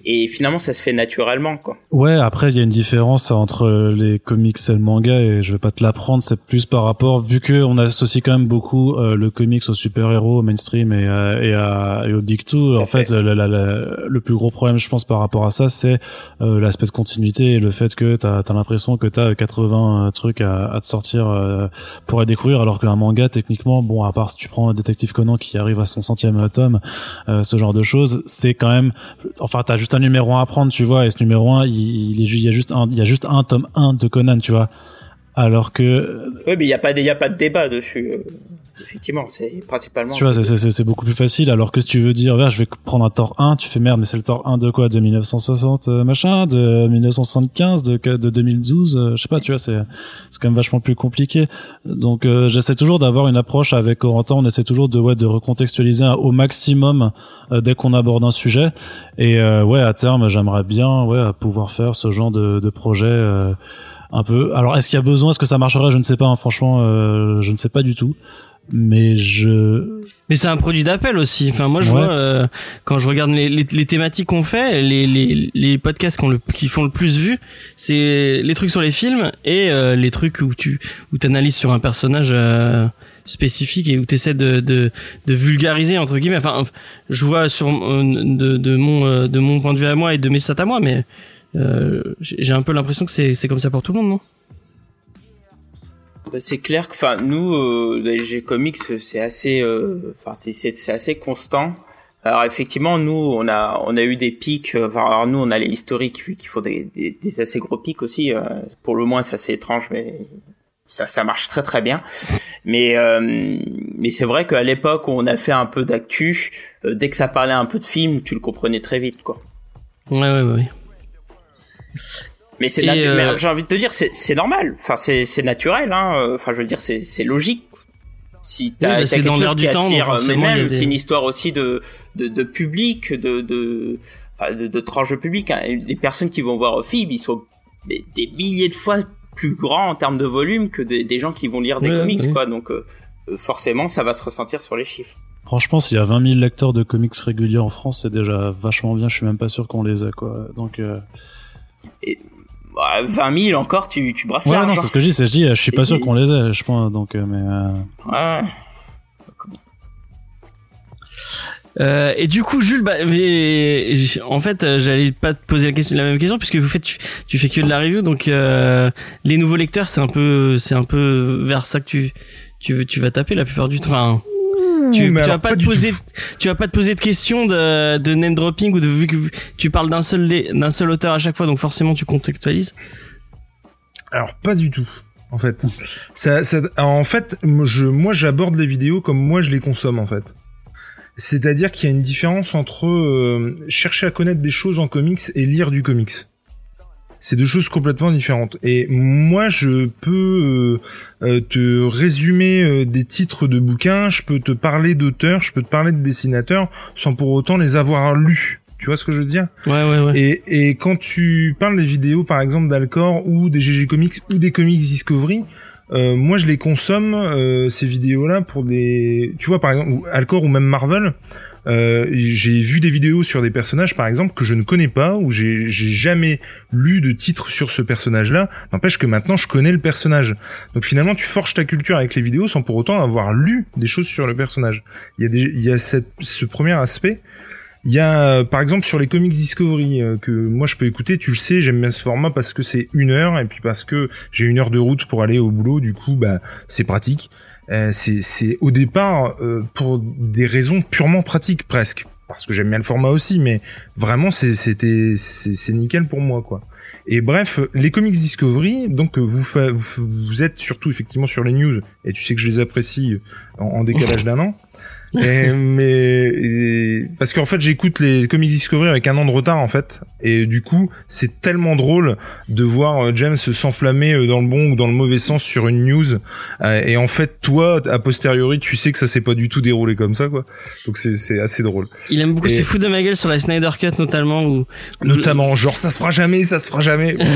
Et finalement, ça se fait naturellement, quoi. Ouais, après il y a une différence entre les comics et le manga et je vais pas te l'apprendre, c'est plus par rapport vu que on associe quand même beaucoup euh, le comics aux super-héros, au mainstream et, à- et, à, et au big two. En fait. fait, la- la- la- le plus gros problème je pense par rapport à ça, c'est euh, l'aspect de continuité et le fait que t'as as, l'impression que t'as 80 trucs à, à te sortir euh, pour à découvrir alors qu'un manga techniquement, bon à part si tu prends Détective Conan qui arrive à son centième tome, euh, ce genre de choses, c'est quand même enfin t'as juste un numéro 1 à prendre tu vois et ce numéro 1 il, il, est il y a juste un il y a juste un tome 1 de Conan tu vois alors que Oui, mais il y a pas, il y a pas de débat dessus. Effectivement, c'est principalement. tu vois c'est- beaucoup plus facile. Alors que si tu veux dire je vais prendre un Thor 1 tu fais merde mais c'est le Thor 1 de quoi? De 1960 euh, machin? De 1975 de de 2012 euh, je sais pas tu vois c'est quand même vachement plus compliqué. Donc euh, j'essaie toujours d'avoir une approche avec Corentin. On essaie toujours de ouais de recontextualiser au maximum euh, dès qu'on aborde un sujet. Et euh, ouais à terme j'aimerais bien ouais pouvoir faire ce genre de, de projet un peu. Alors est-ce qu'il y a besoin? Est-ce que ça marcherait? Je ne sais pas hein, franchement euh, je ne sais pas du tout mais je Mais c'est un produit d'appel aussi. Enfin, moi, je Ouais. vois euh, quand je regarde les, les, les thématiques qu'on fait, les, les, les podcasts qu'on le, qui font le plus vu, c'est les trucs sur les films et euh, les trucs où tu où t'analyses sur un personnage euh, spécifique et où t'essaies de, de de vulgariser entre guillemets. Enfin, je vois sur euh, de, de mon de mon point de vue à moi et de mes stats à moi, mais euh, j'ai un peu l'impression que c'est c'est comme ça pour tout le monde, non? C'est clair que, enfin, nous, euh, G Comics, c'est assez, euh, enfin, c'est- c'est assez constant. Alors effectivement, nous, on a, on a eu des pics. euh, Enfin, alors nous, on a les historiques qui font des, des, des assez gros pics aussi. euh, pour le moins, c'est assez étrange, mais ça, ça marche très très bien. Mais, euh, mais c'est vrai qu'à l'époque on a fait un peu d'actu, euh, dès que ça parlait un peu de film, tu le comprenais très vite, quoi. Ouais, ouais, ouais. Mais c'est euh, mais j'ai envie de te dire c'est c'est normal. Enfin c'est c'est naturel hein. Euh, Enfin je veux dire c'est c'est logique. Si t'as Oui, t'as c'est quelque dans chose l'air qui temps, attire, mais y a même des- c'est une histoire aussi de de, de public, de de enfin, de, de tranche de public. Hein. Les personnes qui vont voir Phoebe, ils sont des, des milliers de fois plus grands en termes de volume que des, des gens qui vont lire des Ouais, comics oui. quoi. Donc euh, euh, forcément ça va se ressentir sur les chiffres. Franchement, s'il y a 20 000 lecteurs de comics réguliers en France, c'est déjà vachement bien. Je suis même pas sûr qu'on les ait, quoi. Donc, euh... Bah, 20 000 encore tu tu brasses ouais, non, c'est ce que je dis. C'est je dis, je suis pas sûr qu'on les ait. Je pense. Donc, euh, mais euh, Ouais. Euh, et du coup, Jules, bah, mais, en fait, euh, j'allais pas te poser la, question, la même question puisque vous faites, tu, tu fais que de la review, donc euh, les nouveaux lecteurs, c'est un peu, c'est un peu vers ça que tu, tu veux, tu vas taper la plupart du temps. Enfin, tu, vas pas, pas te poser, tout. tu vas pas te poser de questions de, de name dropping ou de vu que tu parles d'un seul, d'un seul auteur à chaque fois, donc forcément tu contextualises. Alors pas du tout. En fait, ça, ça, en fait, je, moi, j'aborde les vidéos comme moi je les consomme en fait. C'est-à-dire qu'il y a une différence entre euh, chercher à connaître des choses en comics et lire du comics. C'est deux choses complètement différentes. Et moi, je peux euh, euh, te résumer euh, des titres de bouquins, je peux te parler d'auteurs, je peux te parler de dessinateurs, sans pour autant les avoir lus. Tu vois ce que je veux dire? Ouais, ouais, ouais. et, et quand tu parles des vidéos, par exemple, d'Alcor ou des GG Comics ou des Comics Discovery, euh, moi je les consomme euh, ces vidéos-là pour des, tu vois par exemple ou Alcor ou même Marvel. Euh, j'ai vu des vidéos sur des personnages par exemple que je ne connais pas ou j'ai jamais lu de titre sur ce personnage-là. N'empêche que maintenant je connais le personnage. Donc finalement tu forges ta culture avec les vidéos sans pour autant avoir lu des choses sur le personnage. Il y a des, y a ce premier aspect. Il y a, euh, par exemple, sur les comics Discovery euh, que moi je peux écouter. Tu le sais, j'aime bien ce format parce que c'est une heure et puis parce que j'ai une heure de route pour aller au boulot. Du coup, bah c'est pratique. Euh, c'est, au départ euh, pour des raisons purement pratiques presque parce que j'aime bien le format aussi, mais vraiment c'était c'est, nickel pour moi quoi. Et bref, les comics Discovery, donc vous, fa- vous, vous êtes surtout effectivement sur les news et tu sais que je les apprécie en décalage d'un an. Et, mais et- parce qu'en fait j'écoute les comics Discovery avec un an de retard en fait. Et du coup c'est tellement drôle de voir euh, James s'enflammer euh, dans le bon ou dans le mauvais sens sur une news. Euh, et en fait toi a posteriori tu sais que ça s'est pas du tout déroulé comme ça quoi. Donc c'est assez drôle. Il aime beaucoup se foutre de ma gueule sur la Snyder Cut notamment où notamment genre ça se fera jamais ça se fera jamais.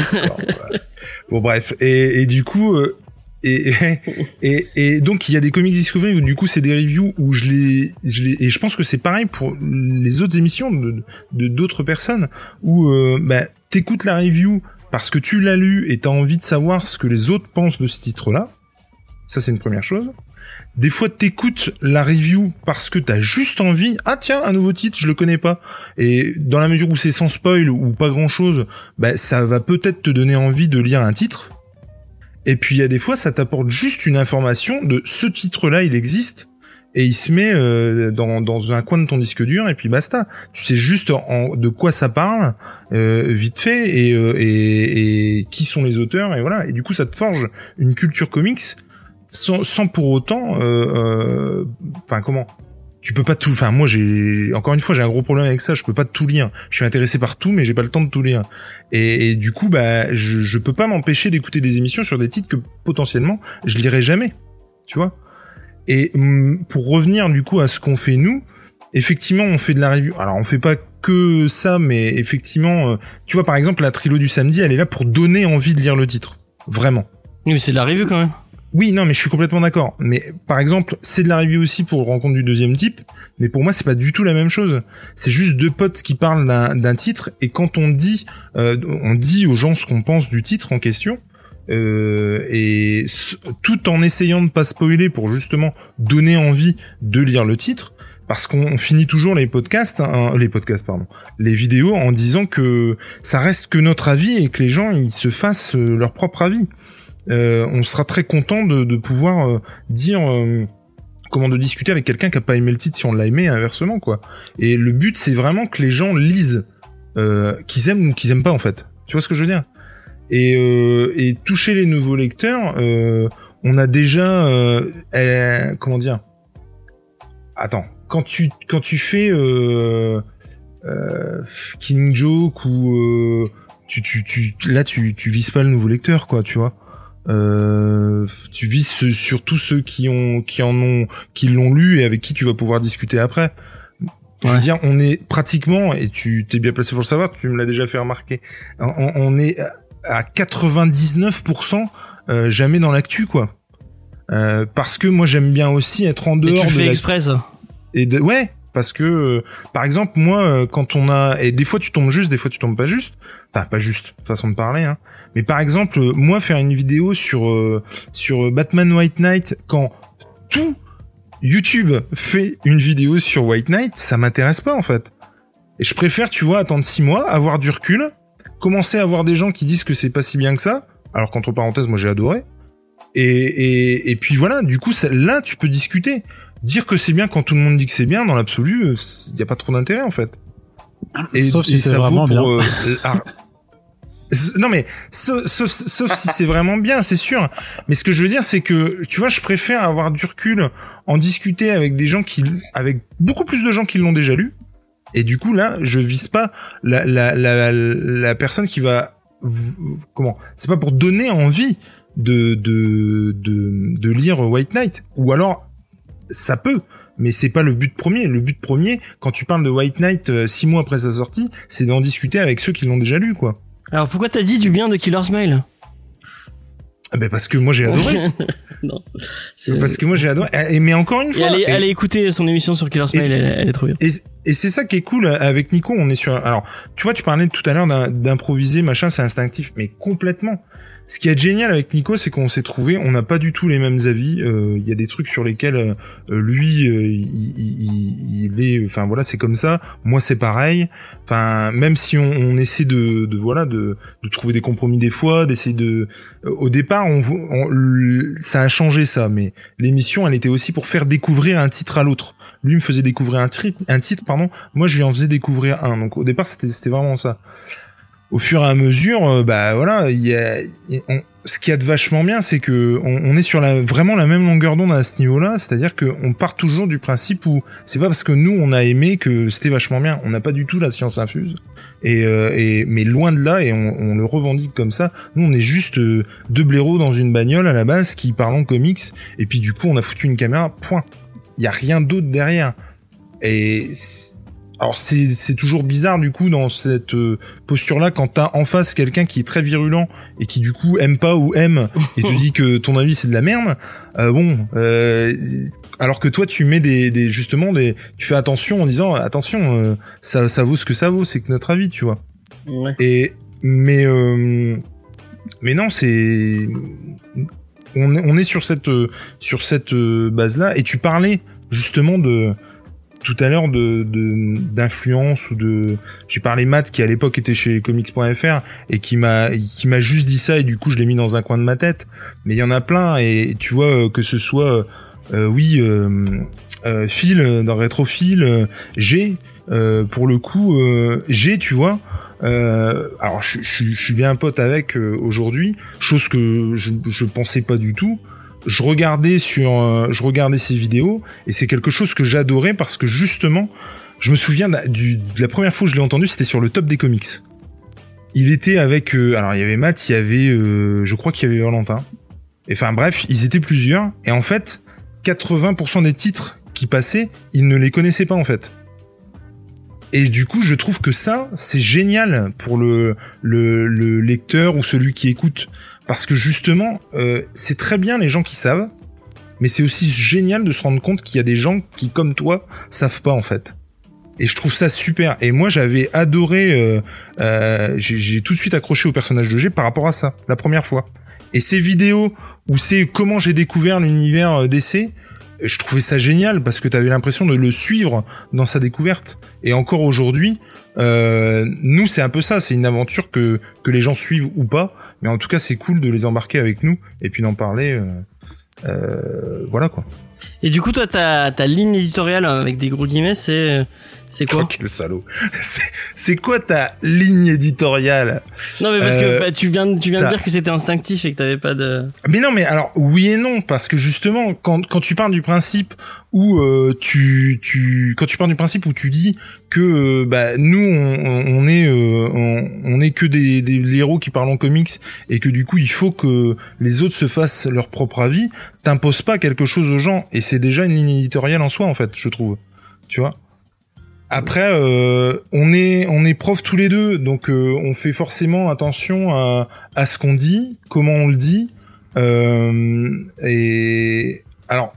Bon, bref. Et, et du coup euh, et, et, et donc il y a des comics Discovery où du coup c'est des reviews où je les, je les et je pense que c'est pareil pour les autres émissions de d'autres personnes où euh, bah, t'écoutes la review parce que tu l'as lu et t'as envie de savoir ce que les autres pensent de ce titre-là. Ça c'est une première chose. Des fois t'écoutes la review parce que t'as juste envie. Ah tiens un nouveau titre je le connais pas. Et dans la mesure où c'est sans spoil ou pas grand chose, bah, ça va peut-être te donner envie de lire un titre. Et puis il y a des fois, ça t'apporte juste une information de ce titre-là, il existe, et il se met euh, dans, un coin de ton disque dur, et puis basta. Tu sais juste en, de quoi ça parle, euh, vite fait, et, euh, et, qui sont les auteurs, et voilà. Et du coup, ça te forge une culture comics sans, sans pour autant, enfin comment tu peux pas tout enfin moi j'ai encore une fois j'ai un gros problème avec ça je peux pas tout lire. Je suis intéressé par tout mais j'ai pas le temps de tout lire. Et, du coup bah je, peux pas m'empêcher d'écouter des émissions sur des titres que potentiellement je lirai jamais. Tu vois? Et hum, pour revenir du coup à ce qu'on fait nous effectivement on fait de la review alors on fait pas que ça mais effectivement euh, tu vois par exemple la trilo du samedi elle est là pour donner envie de lire le titre. Vraiment. Oui, mais c'est de la revue quand même. Oui, non, mais je suis complètement d'accord. Mais par exemple, c'est de la review aussi pour rencontre du deuxième type, mais pour moi, c'est pas du tout la même chose. C'est juste deux potes qui parlent d'un titre, et quand on dit, euh, on dit aux gens ce qu'on pense du titre en question, euh, et tout en essayant de pas spoiler pour justement donner envie de lire le titre, parce qu'on on finit toujours les podcasts, hein, les podcasts pardon, les vidéos en disant que ça reste que notre avis et que les gens ils se fassent euh, leur propre avis. Euh, on sera très content de, de pouvoir euh, dire euh, comment de discuter avec quelqu'un qui a pas aimé le titre si on l'a aimé inversement quoi. Et le but c'est vraiment que les gens lisent, euh, qu'ils aiment ou qu'ils aiment pas en fait. Tu vois ce que je veux dire? Et, euh, et toucher les nouveaux lecteurs, euh, on a déjà euh, comment dire? Attends, quand tu quand tu fais Killing Joke ou tu, tu, tu, là tu, tu vises pas le nouveau lecteur quoi, tu vois. Euh, tu vises ce- surtout ceux qui ont qui en ont qui l'ont lu et avec qui tu vas pouvoir discuter après. Je veux dire, on est pratiquement et tu t'es bien placé pour le savoir, tu me l'as déjà fait remarquer. On, on est à 99% euh, jamais dans l'actu quoi. Euh, parce que moi j'aime bien aussi être en Et dehors tu le de fais la exprès, ça? et de, ouais, parce que euh, par exemple moi euh, quand on a et des fois tu tombes juste, des fois tu tombes pas juste, enfin pas juste façon de parler hein. Mais par exemple euh, moi faire une vidéo sur euh, sur euh, Batman White Knight quand tout YouTube fait une vidéo sur White Knight, ça m'intéresse pas en fait. Et je préfère tu vois attendre six mois, avoir du recul, commencer à avoir des gens qui disent que c'est pas si bien que ça, alors qu'entre parenthèses moi j'ai adoré. Et, et, et puis voilà, du coup, ça- là, tu peux discuter. Dire que c'est bien quand tout le monde dit que c'est bien, dans l'absolu, il n'y a pas trop d'intérêt en fait. Sauf si c'est vraiment bien. euh, non mais sauf, sauf, si c'est vraiment bien, c'est sûr. Mais ce que je veux dire, c'est que tu vois, je préfère avoir du recul, en discuter avec des gens qui, avec beaucoup plus de gens qui l'ont déjà lu. Et du coup là, je vise pas la personne qui va comment C'est pas pour donner envie de de de de lire White Knight ou alors ça peut mais c'est pas le but premier le but premier quand tu parles de White Knight euh, six mois après sa sortie c'est d'en discuter avec ceux qui l'ont déjà lu quoi Alors pourquoi t'as dit du bien de Killer Smile ben parce que moi j'ai adoré. non. parce que moi j'ai adoré. Et- Mais encore une fois. allez, et- allez écouter son émission sur Killer Smile, elle, elle est trop bien. Et, et c'est ça qui est cool avec Nico. On est sur. Alors, tu vois, tu parlais tout à l'heure d'improviser, machin, c'est instinctif, mais complètement. Ce qui est génial avec Nico, c'est qu'on s'est trouvé, on n'a pas du tout les mêmes avis. Euh, Il y a des trucs sur lesquels euh, lui, euh, il, il- il est, enfin voilà, c'est comme ça. Moi, c'est pareil. Enfin, même si on, on essaie de, de voilà, de, de trouver des compromis des fois, d'essayer de. euh, au départ, on, on- ça a changé ça, mais l'émission, elle était aussi pour faire découvrir un titre à l'autre. Lui me faisait découvrir un, tri- un titre, pardon. Moi, je lui en faisais découvrir un. Donc au départ, c'était vraiment ça. Au fur et à mesure, euh, bah voilà, il y a, on- ce qu'il y a de vachement bien, c'est que on, on est sur la, vraiment la même longueur d'onde à ce niveau-là. C'est-à-dire qu'on part toujours du principe où c'est pas parce que nous on a aimé que c'était vachement bien. On n'a pas du tout la science infuse. Et, euh, et mais loin de là, et on, on le revendique comme ça. Nous, on est juste euh, deux blaireaux dans une bagnole à la base qui parlent comics. Et puis du coup, on a foutu une caméra. Point. Il y a rien d'autre derrière. Et alors c'est c'est toujours bizarre du coup dans cette euh, posture-là quand t'as en face quelqu'un qui est très virulent et qui du coup aime pas ou aime et te dit que ton avis c'est de la merde. Euh, bon, euh, alors que toi tu mets des, des justement des tu fais attention en disant attention euh, ça ça vaut ce que ça vaut c'est que notre avis tu vois. Ouais. Et mais euh, mais non, c'est on est, on est sur cette euh, sur cette base là et tu parlais justement de tout à l'heure de d'influence ou de j'ai parlé Matt qui à l'époque était chez comics.fr et qui m'a qui m'a juste dit ça et du coup je l'ai mis dans un coin de ma tête mais il y en a plein et tu vois euh, que ce soit euh, oui euh, euh, Phil euh, dans Rétrophile euh, G euh, pour le coup euh, G tu vois euh, alors je, suis bien pote avec euh, aujourd'hui, chose que je, je pensais pas du tout. Je regardais sur, euh, je regardais ses vidéos et c'est quelque chose que j'adorais parce que justement, je me souviens du- de la première fois que je l'ai entendu, c'était sur le top des comics. Il était avec, euh, alors il y avait Matt, il y avait, euh, je crois qu'il y avait Valentin. Et Enfin bref, ils étaient plusieurs et en fait, 80% des titres qui passaient, ils ne les connaissaient pas en fait. Et du coup, je trouve que ça, c'est génial pour le, le, le lecteur ou celui qui écoute. Parce que justement, euh, c'est très bien les gens qui savent, mais c'est aussi génial de se rendre compte qu'il y a des gens qui, comme toi, savent pas en fait. Et je trouve ça super. Et moi, j'avais adoré, euh, euh, j'ai tout de suite accroché au personnage de G par rapport à ça, la première fois. Et ces vidéos où c'est comment j'ai découvert l'univers d'essai, je trouvais ça génial parce que tu avais l'impression de le suivre dans sa découverte. Et encore aujourd'hui, euh, nous c'est un peu ça, c'est une aventure que que les gens suivent ou pas, mais en tout cas c'est cool de les embarquer avec nous et puis d'en parler. euh, euh, voilà quoi. Et du coup, toi, ta, ta ligne éditoriale avec des gros guillemets, c'est c'est quoi Oh, quel salaud. C'est- quoi ta ligne éditoriale Non, mais parce Euh, que bah, tu viens, de- tu viens de dire que c'était instinctif et que t'avais pas de. Mais non, mais alors oui et non, parce que justement, quand, quand tu pars du principe où euh, tu, tu, quand tu pars du principe où tu dis que euh, bah, nous on, on est, euh, on, on est que des, des héros qui parlent en comics et que du coup il faut que les autres se fassent leur propre avis, t'imposes pas quelque chose aux gens et c'est déjà une ligne éditoriale en soi en fait, je trouve. Tu vois? Après, euh, on est on est profs tous les deux, donc euh, on fait forcément attention à, à ce qu'on dit, comment on le dit, euh, et alors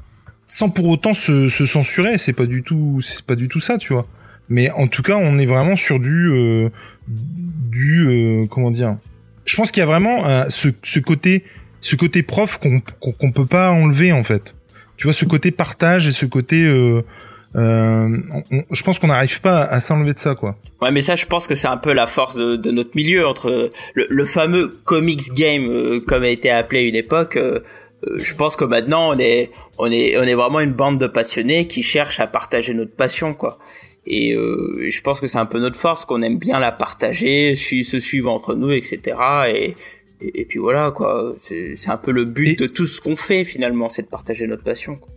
sans pour autant se, se censurer, c'est pas du tout c'est pas du tout ça, tu vois. Mais en tout cas, on est vraiment sur du euh, du euh, comment dire. Je pense qu'il y a vraiment euh, ce, ce côté ce côté prof qu'on qu'on qu'on peut pas enlever en fait. Tu vois ce côté partage et ce côté euh, on- on- je pense qu'on n'arrive pas à s'enlever de ça quoi. Ouais, mais ça, je pense que c'est un peu la force de, de notre milieu entre le, le fameux comics game, euh, comme a été appelé à une époque. euh, je pense que maintenant, on est, on est, on est vraiment une bande de passionnés qui cherchent à partager notre passion, quoi. Et je pense que c'est un peu notre force, qu'on aime bien la partager, se suivre entre nous, etc. Et, et, et puis voilà, quoi. C'est c'est un peu le but Et- de tout ce qu'on fait finalement, c'est de partager notre passion. Quoi.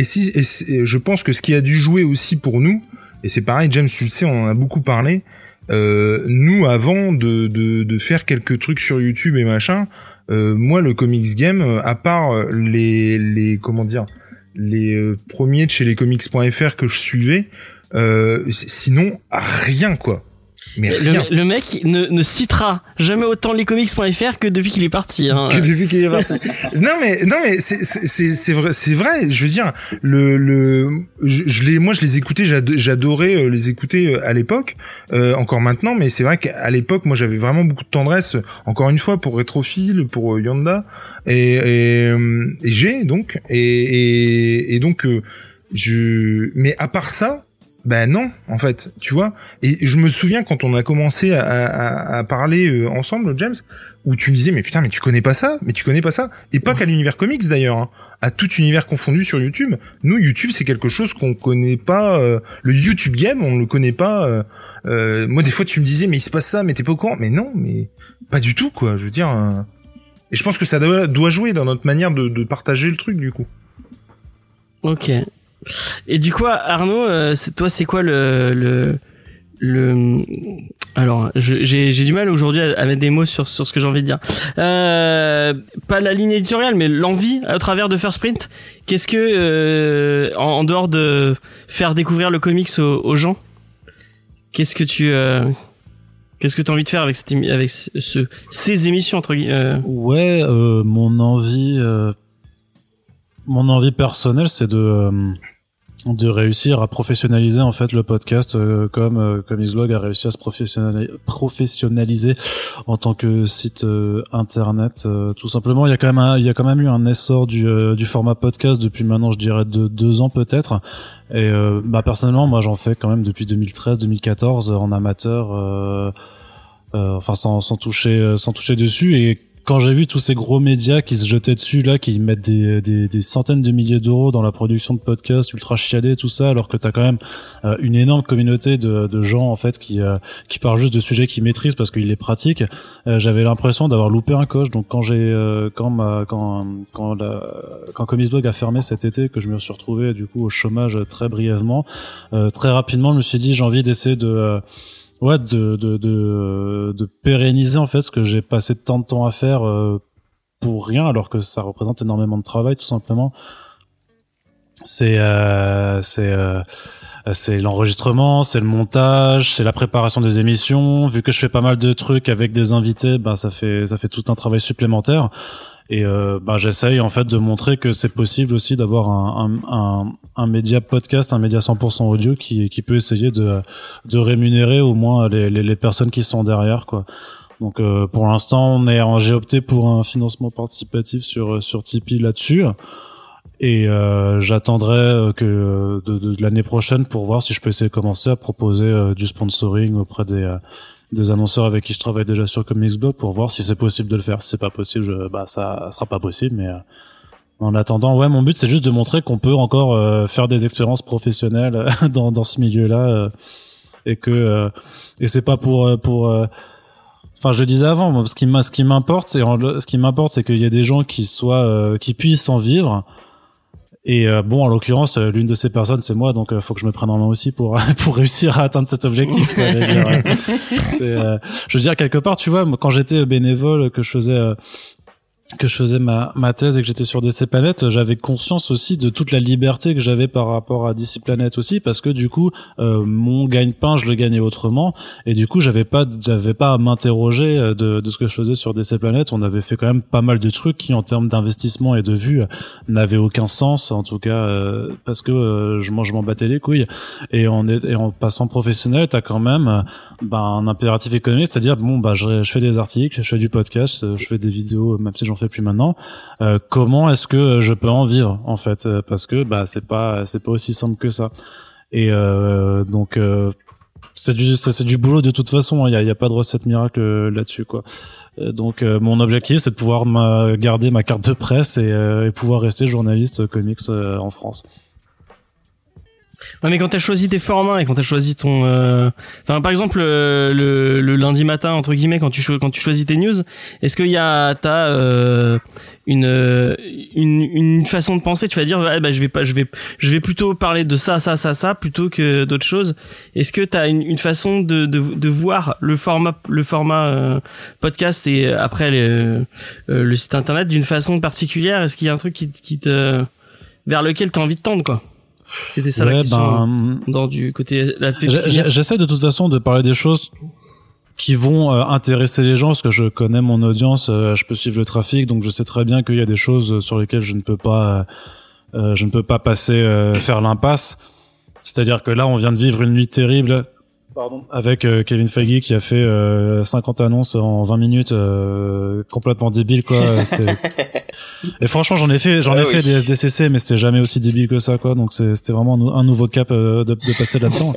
Et si, je pense que ce qui a dû jouer aussi pour nous, et c'est pareil, James, tu on en a beaucoup parlé. Euh, nous, avant de, faire quelques trucs sur YouTube et machin, euh, moi, le comics game, euh, à part les, les comment dire, les premiers de chez lescomics.fr que je suivais, sinon rien quoi. Mais rien. Le, le mec ne, ne citera jamais autant lescomics.fr que depuis qu'il est parti. Hein. Que depuis qu'il est parti. non mais non mais c'est c'est c'est vrai c'est vrai. Je veux dire le le je, je les moi je les écoutais j'ado- j'adorais euh, les écouter euh, à l'époque euh, encore maintenant mais c'est vrai qu'à l'époque moi j'avais vraiment beaucoup de tendresse encore une fois pour Retrophile pour euh, Yonda et et, et j'ai donc et et, et donc euh, je mais à part ça ben non, en fait, tu vois. Et je me souviens quand on a commencé à, à, à parler euh, ensemble, James, où tu me disais mais putain mais tu connais pas ça, mais tu connais pas ça, et pas qu'à l'univers comics d'ailleurs, hein, à tout univers confondu sur YouTube. Nous YouTube c'est quelque chose qu'on connaît pas, euh, le YouTube game on le connaît pas. euh, euh, moi des fois tu me disais mais il se passe ça, mais t'es pas au courant, mais non, mais pas du tout quoi. Je veux dire. euh, Et je pense que ça doit, jouer dans notre manière de, de partager le truc du coup. Ok. Et du coup, Arnaud, euh, toi, c'est quoi le le le alors j'ai du mal aujourd'hui à, mettre des mots sur sur ce que j'ai envie de dire. Euh, pas la ligne éditoriale, mais l'envie à travers de First Print. Qu'est-ce que euh, en, dehors de faire découvrir le comics aux, aux gens, qu'est-ce que tu euh, qu'est-ce que tu as envie de faire avec cette avec ce, ce- ces émissions entre guillemets euh, Ouais, euh, mon envie, mon envie personnelle, c'est de euh, de réussir à professionnaliser en fait le podcast euh, comme euh, comme Xblog a réussi à se professionnali- professionnaliser en tant que site euh, internet. euh, tout simplement, il y a quand même un- il y a quand même eu un essor du euh, du format podcast depuis maintenant, je dirais de deux ans peut-être. Et bah personnellement, moi j'en fais quand même depuis 2013-2014 en amateur. enfin sans, sans toucher sans toucher dessus et quand j'ai vu tous ces gros médias qui se jetaient dessus là qui mettent des, des, des centaines de milliers d'euros dans la production de podcasts ultra chiadés tout ça alors que t'as quand même euh, une énorme communauté de, de gens en fait qui euh, qui parlent juste de sujets qu'ils maîtrisent parce qu'ils les pratiquent euh, j'avais l'impression d'avoir loupé un coche. Donc quand j'ai euh, quand ma quand quand la, quand Comicsblog a fermé cet été que je me suis retrouvé du coup au chômage très brièvement euh, très rapidement je me suis dit j'ai envie d'essayer de ouais de, de de de pérenniser en fait ce que j'ai passé tant de temps à faire euh, pour rien alors que ça représente énormément de travail tout simplement c'est euh, c'est euh, c'est l'enregistrement, c'est le montage, c'est la préparation des émissions. Vu que je fais pas mal de trucs avec des invités, bah ça fait ça fait tout un travail supplémentaire. Et euh, bah, j'essaye en fait de montrer que c'est possible aussi d'avoir un, un, un, un média podcast, un média 100% audio qui, qui peut essayer de, de rémunérer au moins les, les, les personnes qui sont derrière quoi. Donc euh, pour l'instant, on est j'ai opté pour un financement participatif sur sur Tipeee là-dessus. Et euh, j'attendrai euh, que de, de, de l'année prochaine pour voir si je peux essayer de commencer à proposer euh, du sponsoring auprès des euh, des annonceurs avec qui je travaille déjà sur Comicsblog pour voir si c'est possible de le faire. Si c'est pas possible, je, bah ça sera pas possible. Mais euh, en attendant, ouais, mon but c'est juste de montrer qu'on peut encore euh, faire des expériences professionnelles dans dans ce milieu-là euh, et que euh, et c'est pas pour euh, pour euh, Enfin, je le disais avant, moi, ce qui m'importe, c'est ce qui m'importe, c'est qu'il y ait des gens qui soient, qui puissent en vivre. Et euh, bon, en l'occurrence, euh, l'une de ces personnes, c'est moi, donc il faut que je me prenne en main aussi pour pour réussir à atteindre cet objectif. Quoi, je, veux dire, euh, euh, je veux dire quelque part, tu vois, quand j'étais bénévole, que je faisais euh, que je faisais ma, ma thèse et que j'étais sur DC Planet, j'avais conscience aussi de toute la liberté que j'avais par rapport à DC Planet aussi, parce que du coup, euh, mon gagne-pain, je le gagnais autrement, et du coup, j'avais pas, j'avais pas à m'interroger euh, de, de ce que je faisais sur DC Planet. On avait fait quand même pas mal de trucs qui, en termes d'investissement et de vue, n'avaient aucun sens, en tout cas, euh, parce que euh, je, je m'en battais les couilles. Et en, et en passant professionnel, t'as quand même euh, bah, un impératif économique, c'est-à-dire bon, bah, je, fais des articles, je fais du podcast, euh, je fais des vidéos, même si j'en plus maintenant. Euh, comment est-ce que je peux en vivre en fait? Euh, Parce que bah c'est pas c'est pas aussi simple que ça. Et euh, donc euh, c'est du c'est du boulot de toute façon. Il y a, y a pas de recette miracle là-dessus quoi. Donc mon objectif c'est de pouvoir ma, garder ma carte de presse et, et pouvoir rester journaliste comics en France. Ouais, mais quand t'as choisi tes formats et quand t'as choisi ton, euh, enfin, par exemple, euh, le, le lundi matin entre guillemets, quand tu quand tu choisis tes news, est-ce qu'il y a t'as euh, une, euh, une une façon de penser? Tu vas dire, ouais, bah, je vais pas, je vais je vais plutôt parler de ça, ça, ça, ça, plutôt que d'autres choses. Est-ce que t'as une, une façon de, de de voir le format le format euh, podcast et après le, euh, le site internet d'une façon particulière? Est-ce qu'il y a un truc qui, qui te vers lequel t'as envie de tendre quoi? C'était ça la question. ben, dans du côté J'essaie de toute façon de parler des choses qui vont euh, intéresser les gens parce que je connais mon audience, euh, je peux suivre le trafic, donc je sais très bien qu'il y a des choses sur lesquelles je ne peux pas, euh, euh, je ne peux pas passer euh, faire l'impasse. C'est-à-dire que là, on vient de vivre une nuit terrible. Pardon. Avec euh, Kevin Feige qui a fait euh, 50 annonces en 20 minutes, euh, complètement débile quoi. Et franchement, j'en ai fait, j'en ai Ah fait oui. des SDCC, mais c'était jamais aussi débile que ça quoi. Donc c'était vraiment un, nou- un nouveau cap euh, de, de passer là-dedans.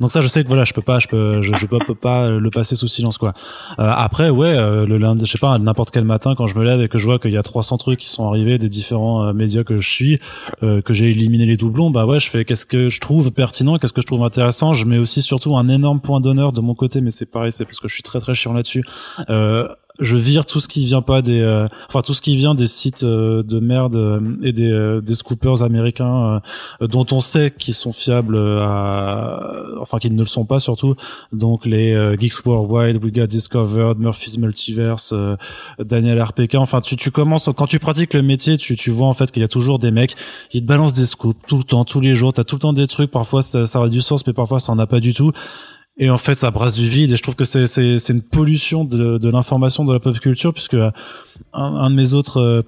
Donc ça, je sais que voilà, je peux pas, je peux, je, je peux, peux pas le passer sous silence quoi. Euh, après, ouais, euh, le lundi, je sais pas, n'importe quel matin quand je me lève et que je vois qu'il y a 300 trucs qui sont arrivés des différents médias que je suis, euh, que j'ai éliminé les doublons, bah ouais, je fais qu'est-ce que je trouve pertinent, qu'est-ce que je trouve intéressant. Je mets aussi surtout un énorme point d'honneur de mon côté, mais c'est pareil, c'est parce que je suis très très chiant là-dessus. Euh, je vire tout ce qui vient pas des, euh, enfin tout ce qui vient des sites euh, de merde euh, et des, euh, des scoopers américains euh, dont on sait qu'ils sont fiables, euh, à, enfin qu'ils ne le sont pas surtout. Donc les Geeks Worldwide, We Got Discovered, Murphy's Multiverse, Daniel RPK. Enfin, tu, tu commences quand tu pratiques le métier, tu, tu vois en fait qu'il y a toujours des mecs qui te balancent des scoops tout le temps, tous les jours. T'as tout le temps des trucs. Parfois ça, ça a du sens, mais parfois ça en a pas du tout. Et en fait, ça brasse du vide. Et je trouve que c'est c'est c'est une pollution de, de l'information de la pop culture, puisque un, un de mes autres euh,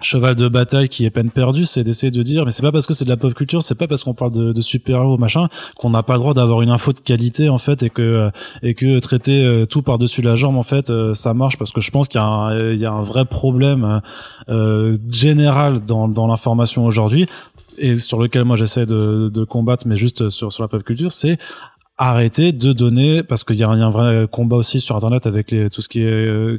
cheval de bataille qui est peine perdue, c'est d'essayer de dire, mais c'est pas parce que c'est de la pop culture, c'est pas parce qu'on parle de, de super-héros machin qu'on n'a pas le droit d'avoir une info de qualité en fait et que euh, et que traiter euh, tout par dessus la jambe en fait euh, ça marche parce que je pense qu'il y a un, il y a un vrai problème euh, général dans dans l'information aujourd'hui et sur lequel moi j'essaie de, de combattre mais juste sur sur la pop culture c'est arrêter de donner parce qu'il y y a un vrai combat aussi sur internet avec les, tout ce qui est euh,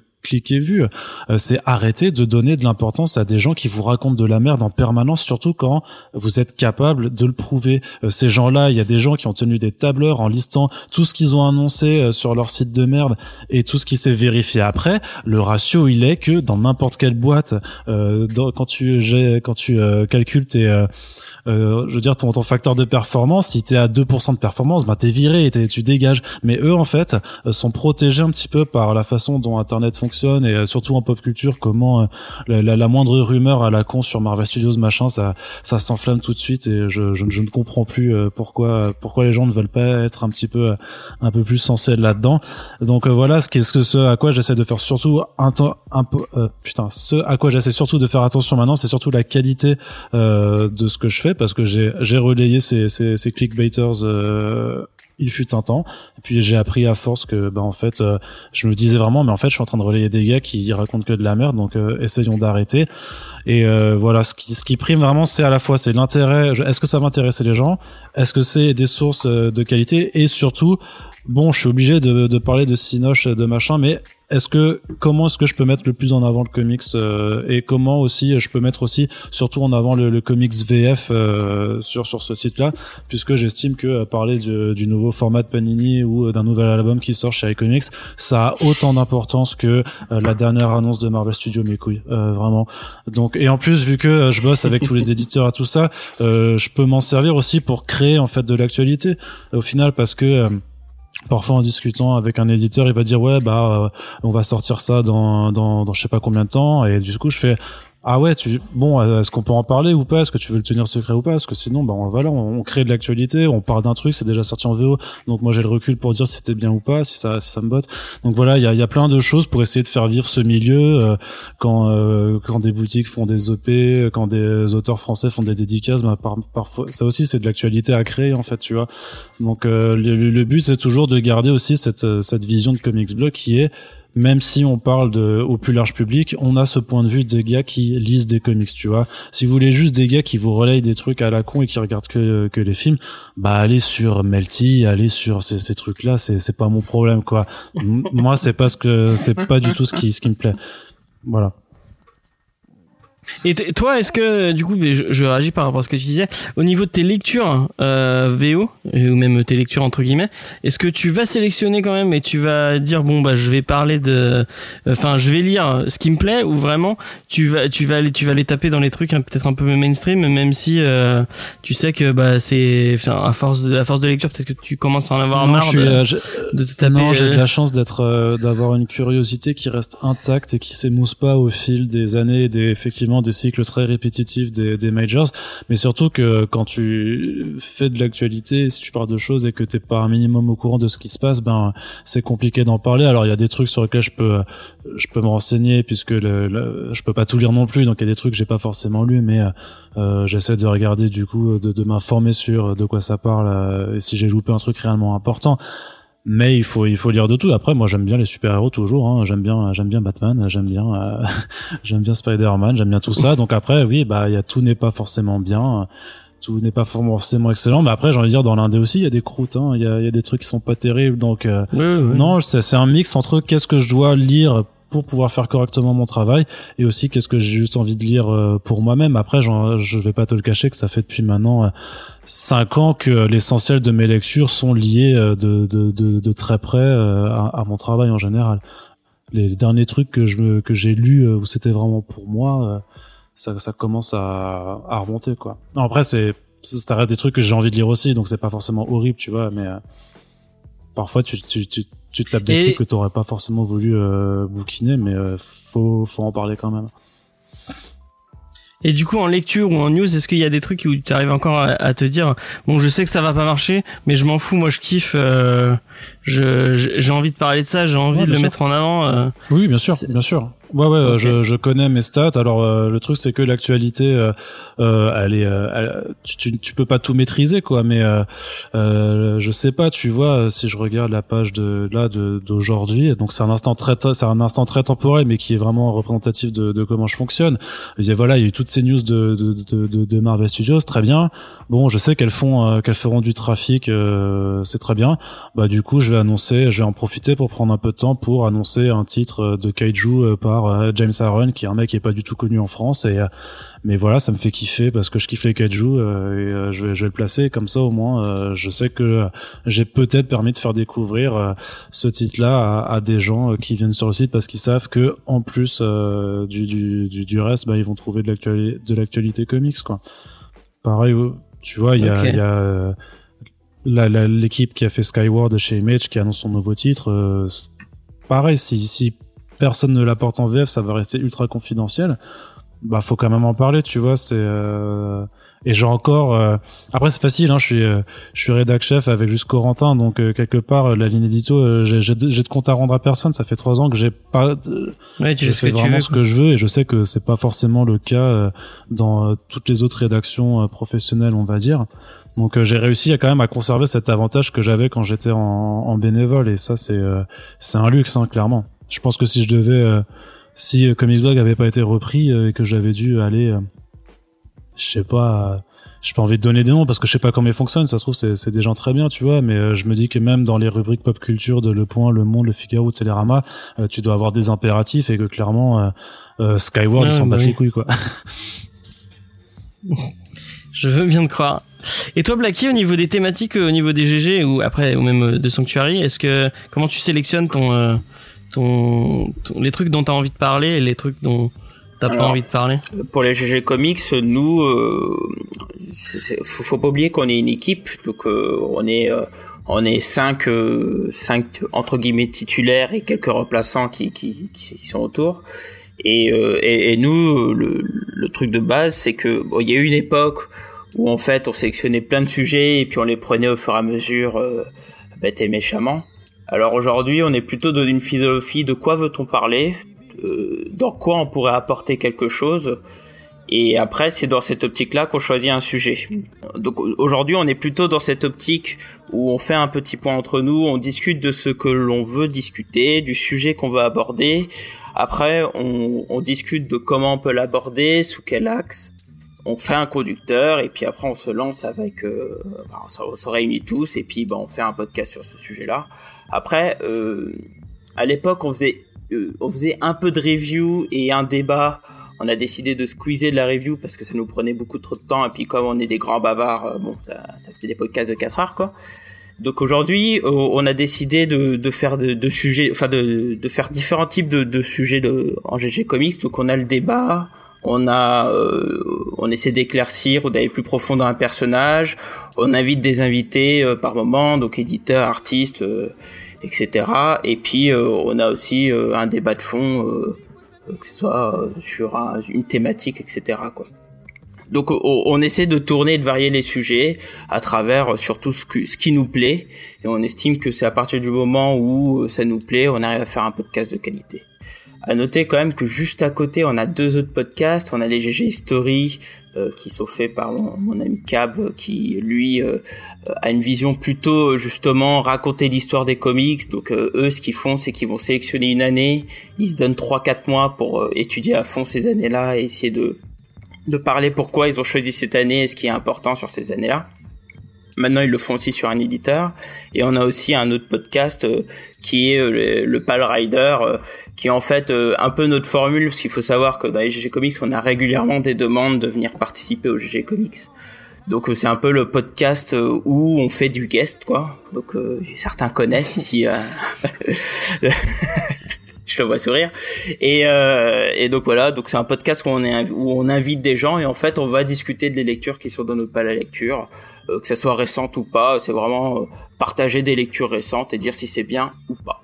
et vu euh, c'est arrêter de donner de l'importance à des gens qui vous racontent de la merde en permanence surtout quand vous êtes capable de le prouver. Euh, ces gens-là il y a des gens qui ont tenu des tableurs en listant tout ce qu'ils ont annoncé euh, sur leur site de merde et tout ce qui s'est vérifié après. Le ratio il est que dans n'importe quelle boîte euh, dans- quand tu quand tu euh, calcules tes euh, je veux dire ton, ton facteur de performance si t'es à 2% de performance bah t'es viré et tu dégages. Mais eux en fait euh, sont protégés un petit peu par la façon dont internet fonctionne et euh, surtout en pop culture comment euh, la, la- la moindre rumeur à la con sur Marvel Studios machin ça ça s'enflamme tout de suite et je, je, ne comprends plus pourquoi pourquoi les gens ne veulent pas être un petit peu un peu plus sensés là-dedans. Donc voilà ce qu'est-ce que ce à quoi j'essaie de faire surtout un un peu euh, putain ce à quoi j'essaie surtout de faire attention maintenant c'est surtout la qualité euh, de ce que je fais parce que j'ai relayé ces ces, ces clickbaiters euh, il fut un temps. Et puis j'ai appris à force que bah en fait euh, je me disais vraiment mais en fait je suis en train de relayer des gars qui racontent que de la merde donc euh, essayons d'arrêter. Et euh, voilà ce qui ce qui prime vraiment c'est à la fois c'est l'intérêt est-ce que ça va intéresser les gens? Est-ce que c'est des sources euh, de qualité? Et surtout bon je suis obligé de, de parler de Sinoche de machin mais est-ce que comment est-ce que je peux mettre le plus en avant le comics euh, et comment aussi je peux mettre aussi surtout en avant le, le comics VF euh, sur sur ce site-là puisque j'estime que euh, parler du, du nouveau format de Panini ou euh, d'un nouvel album qui sort chez iComics ça a autant d'importance que euh, la dernière annonce de Marvel Studios mes couilles euh, vraiment. Donc et en plus vu que euh, je bosse avec tous les éditeurs et tout ça euh, je peux m'en servir aussi pour créer en fait de l'actualité au final parce que euh, Parfois en discutant avec un éditeur, il va dire ouais bah euh, on va sortir ça dans, dans dans je sais pas combien de temps. Et du coup je fais ah ouais tu bon est-ce qu'on peut en parler ou pas? Est-ce que tu veux le tenir secret ou pas? Parce que sinon bah on, voilà on, crée de l'actualité on parle d'un truc c'est déjà sorti en VO donc moi j'ai le recul pour dire si c'était bien ou pas si ça si ça me botte. Donc voilà il y a, y a plein de choses pour essayer de faire vivre ce milieu euh, quand euh, quand des boutiques font des OP quand des auteurs français font des dédicaces bah, par, parfois ça aussi c'est de l'actualité à créer en fait tu vois. Donc euh, le, le- but c'est toujours de garder aussi cette cette vision de comics blog qui est même si on parle de, au plus large public, on a ce point de vue des gars qui lisent des comics, tu vois. Si vous voulez juste des gars qui vous relayent des trucs à la con et qui regardent que, que les films, bah allez sur Melty, allez sur ces, ces trucs-là, c'est, c'est pas mon problème, quoi. Moi, c'est pas ce que, c'est pas du tout ce qui, ce qui me plaît. Voilà. Et toi, est-ce que, du coup, je, je réagis par rapport à ce que tu disais, au niveau de tes lectures euh, VO, euh, ou même tes lectures entre guillemets, est-ce que tu vas sélectionner quand même et tu vas dire, bon, bah, je vais parler de... Enfin, je vais lire ce qui me plaît, ou vraiment, tu vas, tu vas, aller, tu vas aller taper dans les trucs hein, peut-être un peu mainstream, même si euh, tu sais que bah, c'est... À force, de, à force de lecture, peut-être que tu commences à en avoir Non, marre je suis, de, euh, je- de te taper... non, j'ai de euh, la chance d'être, euh, d'avoir une curiosité qui reste intacte et qui s'émousse pas au fil des années et des, effectivement, des cycles très répétitifs des, des majors, mais surtout que quand tu fais de l'actualité, si tu parles de choses et que t'es pas un minimum au courant de ce qui se passe, ben c'est compliqué d'en parler. Alors il y a des trucs sur lesquels je peux je peux me renseigner puisque le, je peux pas tout lire non plus, donc il y a des trucs que j'ai pas forcément lu, mais euh, j'essaie de regarder du coup de, de m'informer sur de quoi ça parle euh, et si j'ai loupé un truc réellement important mais il faut il faut lire de tout. Après moi j'aime bien les super héros toujours hein. j'aime bien j'aime bien Batman j'aime bien euh, j'aime bien Spider-Man j'aime bien tout ça. Donc après oui bah il y a tout n'est pas forcément bien. Tout n'est pas forcément excellent. Mais après j'ai envie de dire dans l'indé aussi il y a des croûtes hein. il y, a, y a des trucs qui sont pas terribles. Donc euh, non c'est un mix entre qu'est-ce que je dois lire pour pouvoir faire correctement mon travail et aussi qu'est-ce que j'ai juste envie de lire euh, pour moi-même. Après, je vais pas te le cacher que ça fait depuis maintenant euh, cinq ans que l'essentiel de mes lectures sont liées euh, de, de, de, de très près à, à, mon travail en général. Les, derniers trucs que je que j'ai lus où c'était vraiment pour moi, ça, ça commence à, à remonter quoi. Non, après c'est ça reste des trucs que j'ai envie de lire aussi, donc c'est pas forcément horrible, tu vois, mais parfois tu, tu, tu tu tapes des trucs que t'aurais pas forcément voulu euh, bouquiner, mais euh, faut, faut en parler quand même. Et du coup, en lecture ou en news, est-ce qu'il y a des trucs où tu arrives encore à, te dire, bon, je sais que ça va pas marcher, mais je m'en fous, moi je kiffe, euh, j'ai envie de parler de ça, j'ai envie de le mettre en avant. Euh. Oui, bien sûr, bien sûr. Ouais, ouais, je, je connais mes stats. Alors euh, le truc c'est que l'actualité, euh, euh elle est, tu, tu peux pas tout maîtriser quoi. Mais euh, je sais pas, tu vois, si je regarde la page de là d'aujourd'hui, donc c'est un instant très, c'est un instant très temporel, mais qui est vraiment représentatif de, de comment je fonctionne. Il y a voilà, il y a eu toutes ces news de de, de, de Marvel Studios, très bien. Bon, je sais qu'elles font, qu'elles feront du trafic, c'est très bien. Bah du coup, je vais annoncer, je vais en profiter pour prendre un peu de temps pour annoncer un titre de kaiju par euh, James Aaron qui est un mec qui est pas du tout connu en France et euh, mais voilà ça me fait kiffer parce que je kiffe les kaiju euh, et je vais, je vais le placer comme ça au moins je sais que j'ai peut-être permis de faire découvrir ce titre là à, des gens qui viennent sur le site parce qu'ils savent que en plus du, du, du, reste bah, ils vont trouver de l'actualité de l'actualité comics quoi. Pareil tu vois il y a, y a l'équipe qui a fait Skyward chez Image qui annonce son nouveau titre pareil si si personne ne l'apporte en VF, ça va rester ultra confidentiel. Bah, faut quand même en parler, tu vois. C'est euh... et j'ai encore. Euh, après, c'est facile. Hein, je suis, euh, je suis rédac chef avec juste Corentin, donc euh, quelque part la ligne édito, j'ai, j'ai de compte à rendre à personne. Ça fait trois ans que j'ai pas. Ouais, tu fais vraiment ce que je veux et je sais que c'est pas forcément le cas dans toutes les autres rédactions professionnelles, on va dire. Donc j'ai réussi à quand même à conserver cet avantage que j'avais quand j'étais en, en bénévole et ça c'est c'est un luxe hein, clairement. Je pense que si je devais, euh, si euh, Comics Blog avait pas été repris euh, et que j'avais dû aller, je sais pas, j'ai pas envie de donner des noms parce que je sais pas comment ils fonctionnent. Ça se trouve c'est des gens très bien, tu vois. Mais je me dis que même dans les rubriques pop culture de Le Point, Le Monde, Le Figaro, Télérama, tu dois avoir des impératifs et que clairement Skyward ils s'en battent les couilles quoi. je veux bien te croire. Et toi, Blacky, au niveau des thématiques, au niveau des GG ou après, ou même de Sanctuary, est-ce que comment tu sélectionnes ton les trucs dont tu as envie de parler et les trucs dont t'as pas envie de parler Pour les GG Comics, nous, euh, faut, faut, pas oublier qu'on est une équipe, donc euh, on est euh, on est cinq, euh, cinq entre guillemets titulaires et quelques remplaçants qui, qui, qui sont autour. Et, et, et, nous, le, le, truc de base, c'est que bon, il y a eu une époque où en fait on sélectionnait plein de sujets et puis on les prenait au fur et à mesure, bête et méchamment. Alors aujourd'hui, on est plutôt dans une philosophie de quoi veut-on parler, euh, dans quoi on pourrait apporter quelque chose. Et après, c'est dans cette optique-là qu'on choisit un sujet. Donc aujourd'hui, on est plutôt dans cette optique où on fait un petit point entre nous, on discute de ce que l'on veut discuter, du sujet qu'on veut aborder. Après, on, on discute de comment on peut l'aborder, sous quel axe. On fait un conducteur et puis après on se lance avec, euh, on se réunit tous et puis ben, on fait un podcast sur ce sujet-là. Après, euh, à l'époque, on faisait, euh, on faisait un peu de review et un débat. On a décidé de squeezer de la review parce que ça nous prenait beaucoup trop de temps. Et puis comme on est des grands bavards, euh, bon, ça, ça faisait des podcasts de 4 heures, quoi. Donc aujourd'hui, euh, on a décidé de, de faire de, de, sujets, enfin de, de faire différents types de, sujets de, en GG Comics. Donc on a le débat, on a euh, on essaie d'éclaircir ou d'aller plus profond dans un personnage on invite des invités euh, par moment donc éditeurs artistes euh, etc et puis on a aussi un débat de fond que ce soit sur une thématique, etc. Quoi. Donc on essaie de tourner et de varier les sujets à travers surtout ce, ce qui nous plaît et on estime que c'est à partir du moment où ça nous plaît, on arrive à faire un podcast de qualité. À noter quand même que juste à côté, on a deux autres podcasts. On a les GG Story euh, qui sont faits par mon, ami Cab, qui lui euh, a une vision plutôt justement raconter l'histoire des comics. Donc euh, eux, ce qu'ils font, c'est qu'ils vont sélectionner une année. Ils se donnent 3-4 mois pour étudier à fond ces années-là et essayer de de parler pourquoi ils ont choisi cette année et ce qui est important sur ces années-là. Maintenant, ils le font aussi sur un éditeur. Et on a aussi un autre podcast euh, qui est euh, le, Pal Rider, euh, qui est en fait un peu notre formule, parce qu'il faut savoir que dans les GG Comics, on a régulièrement des demandes de venir participer aux GG Comics. Donc c'est un peu le podcast où on fait du guest, quoi. Donc certains connaissent ici. je le vois sourire. Et, euh, et donc voilà, donc c'est un podcast où on, est, où on invite des gens et en fait on va discuter de les lectures qui sont dans notre pal à lecture, euh, que ça soit récente ou pas. C'est vraiment euh, partager des lectures récentes et dire si c'est bien ou pas.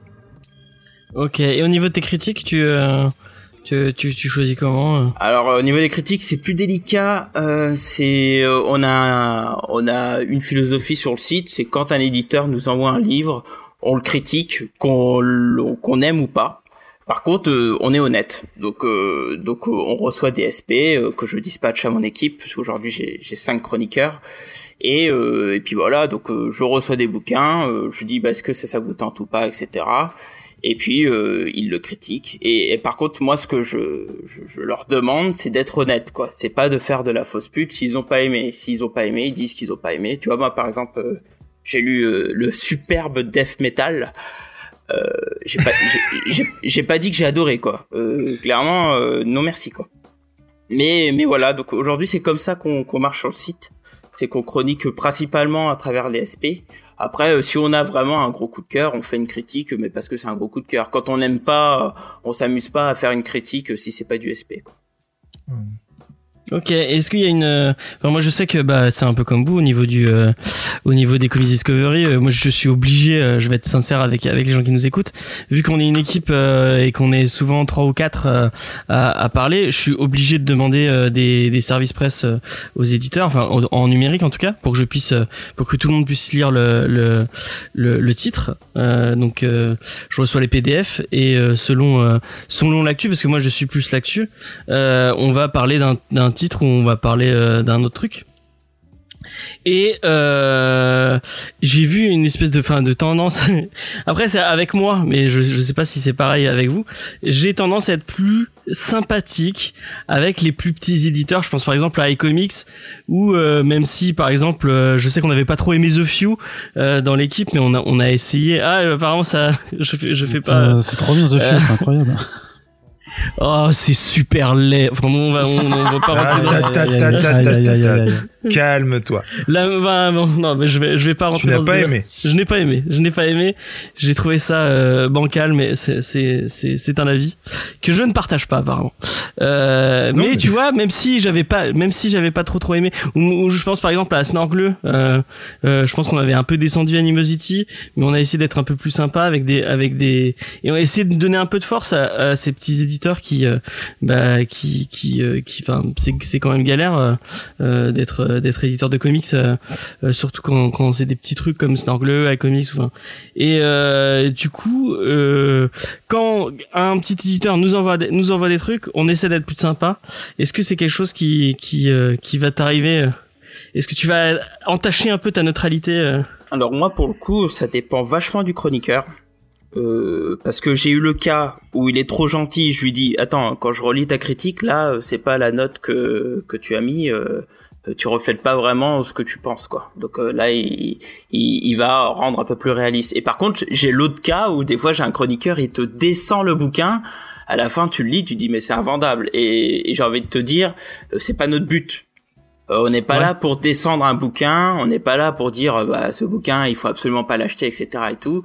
Ok. Et au niveau de tes critiques, tu euh, tu, tu, tu, choisis comment Alors au niveau des critiques, c'est plus délicat. Euh, c'est on a on a une philosophie sur le site. C'est quand un éditeur nous envoie un livre, on le critique, qu'on qu'on aime ou pas. Par contre, euh, on est honnête. Donc, euh, donc euh, on reçoit des SP que je dispatche à mon équipe. Parce qu'aujourd'hui, j'ai cinq chroniqueurs. Et, et puis voilà, donc je reçois des bouquins. je dis, bah, est-ce que ça, ça vous tente ou pas, etc. Et puis, ils le critiquent. Et, par contre, moi, ce que je, je, leur demande, c'est d'être honnête. quoi. C'est pas de faire de la fausse pute. S'ils ont pas aimé, s'ils ont pas aimé, ils disent qu'ils ont pas aimé. Tu vois, moi, par exemple, j'ai lu le superbe Death Metal. Euh, j'ai pas, pas dit que j'ai adoré quoi. Euh, clairement, euh, non merci quoi. Mais mais voilà, donc aujourd'hui c'est comme ça qu'on qu'on marche sur le site. C'est qu'on chronique principalement à travers les SP. Après, si on a vraiment un gros coup de cœur, on fait une critique, mais parce que c'est un gros coup de cœur. Quand on n'aime pas, on s'amuse pas à faire une critique si c'est pas du SP. Quoi. Mmh. Ok, est-ce qu'il y a une euh, enfin, moi je sais que bah c'est un peu comme vous au niveau du euh, au niveau des Comics Discovery, euh, moi je suis obligé je vais être sincère avec avec les gens qui nous écoutent, vu qu'on est une équipe et qu'on est souvent trois ou quatre à, à, parler, je suis obligé de demander des, des services presse aux éditeurs enfin en, numérique en tout cas pour que je puisse pour que tout le monde puisse lire le le le, le titre. donc je reçois les PDF et selon selon l'actu parce que moi je suis plus l'actu, on va parler d'un d'un titre où on va parler euh, d'un autre truc. Et euh, j'ai vu une espèce de fin de tendance. Après c'est avec moi, mais je je sais pas si c'est pareil avec vous. J'ai tendance à être plus sympathique avec les plus petits éditeurs. Je pense par exemple à iComics ou euh, même si par exemple je sais qu'on n'avait pas trop aimé The Few dans l'équipe, mais on a on a essayé. Ah apparemment ça je fais je fais pas. C'est trop bien The Few, c'est incroyable. Oh, c'est super laid. Vraiment, on va, on, va pas rentrer Calme-toi. Là, bah, non, mais je vais, je vais pas rentrer. Tu n'as pas aimé. Je n'ai pas aimé. Je n'ai pas aimé. J'ai trouvé ça euh, bancal, mais c'est, c'est, c'est, c'est un avis que je ne partage pas apparemment. Euh, mais, tu vois, même si j'avais pas, même si j'avais pas trop trop aimé, ou, je pense par exemple à Snorgle, euh, euh, je pense qu'on avait un peu descendu Animosity, mais on a essayé d'être un peu plus sympa avec des, avec des, et on a essayé de donner un peu de force à, à ces petits éditeurs qui, euh, bah, qui, qui, euh, qui, enfin, c'est, c'est quand même galère d'être d'être éditeur de comics, euh, euh, surtout quand, quand c'est des petits trucs comme Snorgle, iComics, enfin. Et du coup, quand un petit éditeur nous envoie des, nous envoie des trucs, on essaie d'être plus sympa. Est-ce que c'est quelque chose qui qui qui va t'arriver Est-ce que tu vas entacher un peu ta neutralité Alors moi, pour le coup, ça dépend vachement du chroniqueur. parce que j'ai eu le cas où il est trop gentil, je lui dis attends quand je relis ta critique là c'est pas la note que que tu as mis euh, tu reflètes pas vraiment ce que tu penses quoi. Donc euh, là il, il, il, va rendre un peu plus réaliste. Et par contre j'ai l'autre cas où des fois j'ai un chroniqueur il te descend le bouquin, à la fin tu le lis tu dis mais c'est invendable et, et j'ai envie de te dire euh, c'est pas notre but. on n'est pas là pour descendre un bouquin, on n'est pas là pour dire bah ce bouquin il faut absolument pas l'acheter etc et tout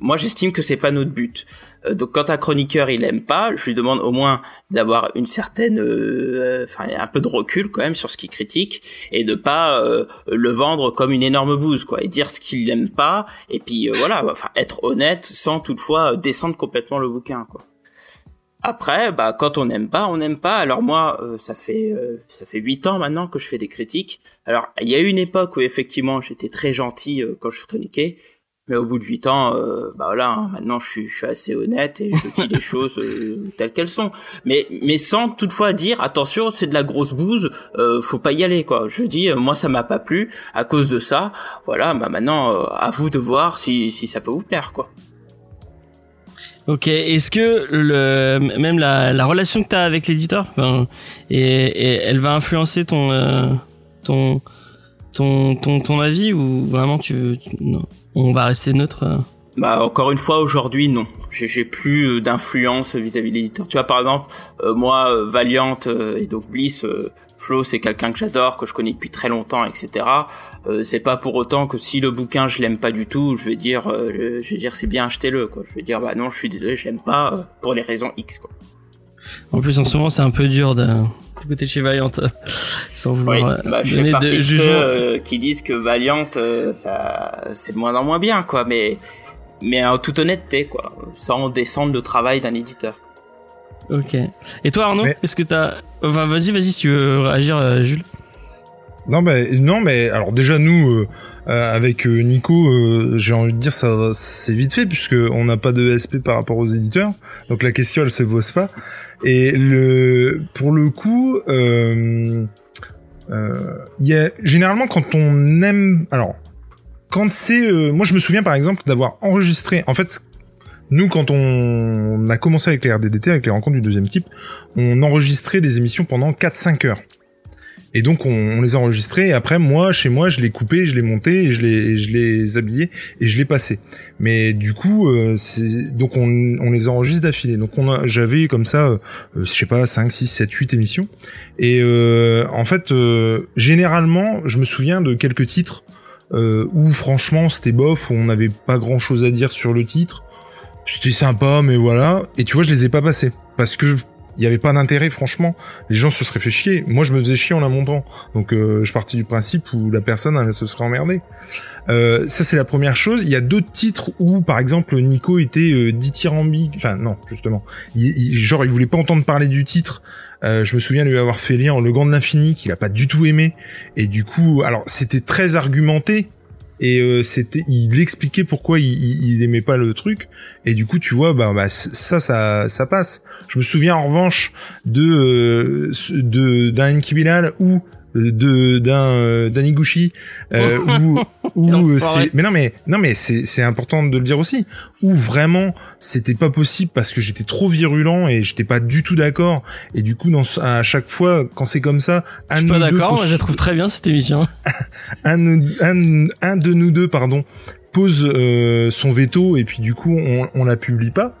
moi j'estime que c'est pas notre but. Euh, donc quand un chroniqueur il aime pas, je lui demande au moins d'avoir une certaine, euh, enfin un peu de recul quand même sur ce qu'il critique et de pas euh, le vendre comme une énorme bouse quoi et dire ce qu'il n'aime pas et puis voilà, enfin être honnête sans toutefois descendre complètement le bouquin quoi. Après, bah quand on n'aime pas, on n'aime pas. Alors moi, euh, ça fait euh, ça fait huit ans maintenant que je fais des critiques. Alors il y a eu une époque où effectivement j'étais très gentil euh, quand je chroniquais, mais au bout de huit ans, bah voilà, hein, maintenant je suis, je suis assez honnête et je dis les choses telles qu'elles sont. Mais mais sans toutefois dire attention, c'est de la grosse bouse, faut pas y aller quoi. Je dis moi ça m'a pas plu à cause de ça. Voilà, bah maintenant à vous de voir si si ça peut vous plaire quoi. Ok, est-ce que le même la, la relation que tu as avec l'éditeur et, et, elle va influencer ton euh, ton, ton ton ton avis ou vraiment tu, non, on va rester neutre euh? Bah encore une fois aujourd'hui non, j'ai plus d'influence vis-à-vis de l'éditeur. Tu vois par exemple euh, moi Valiant et donc Bliss Flo, c'est quelqu'un que j'adore, que je connais depuis très longtemps, etc. Euh, c'est pas pour autant que si le bouquin je l'aime pas du tout, je vais dire, euh, je vais dire c'est bien achetez-le, quoi. Je vais dire bah non, je suis désolé, je l'aime pas euh, pour les raisons X, quoi. En plus, en ce moment, c'est un peu dur de côté chez Valiant, sans vouloir oui, bah, je fais partie de, ceux qui disent que Valiant, ça, c'est de moins en moins bien, quoi. Mais, mais en toute honnêteté, quoi, sans descendre le travail d'un éditeur. Ok. Et toi, Arnaud, est-ce que t'as Enfin, vas-y, vas-y, si tu veux réagir, euh, Jules. Non, mais non, mais alors déjà nous, euh, euh, avec Nico, j'ai envie de dire ça, c'est vite fait puisque on n'a pas de SP par rapport aux éditeurs, donc la question elle se pose pas. Et le, pour le coup, il y a généralement quand on aime, alors quand c'est, moi je me souviens par exemple d'avoir enregistré, en fait nous, quand on a commencé avec les RDDT, avec les rencontres du deuxième type, on enregistrait des émissions pendant 4-5 heures. Et donc on, les a enregistrés et après moi chez moi je les coupais, je les montais, je les je les habillais et je les passais. Mais du coup euh, donc on, on, les enregistre d'affilée. Donc on j'avais comme ça euh, je sais pas 5 6 7 8 émissions et euh, en fait euh, généralement je me souviens de quelques titres où franchement c'était bof où on n'avait pas grand chose à dire sur le titre c'était sympa, mais voilà. Et tu vois, je les ai pas passés parce que il y avait pas d'intérêt, franchement. Les gens se seraient fait chier. Moi, je me faisais chier en la montant. Donc, euh, je partais du principe où la personne se serait emmerdée. Euh, ça, c'est la première chose. Il y a d'autres titres où, par exemple, Nico était euh, dithyrambique. Enfin, non, justement. Il, genre, il voulait pas entendre parler du titre. Euh, je me souviens lui avoir fait lire Le Gant de l'Infini, qu'il a pas du tout aimé. Et du coup, alors, c'était très argumenté et euh, c'était il expliquait pourquoi il, il, aimait pas le truc. Et du coup tu vois bah, bah ça ça ça passe. Je me souviens en revanche de euh, de d'un Bilal où de d'un euh, d'Aniguchi euh, où où c'est mais non mais non mais c'est c'est important de le dire aussi où vraiment c'était pas possible parce que j'étais trop virulent et j'étais pas du tout d'accord. Et du coup dans à chaque fois quand c'est comme ça un je suis pas d'accord je trouve très bien cette émission. un, un un de nous deux pardon pose euh, son veto et puis du coup on on la publie pas.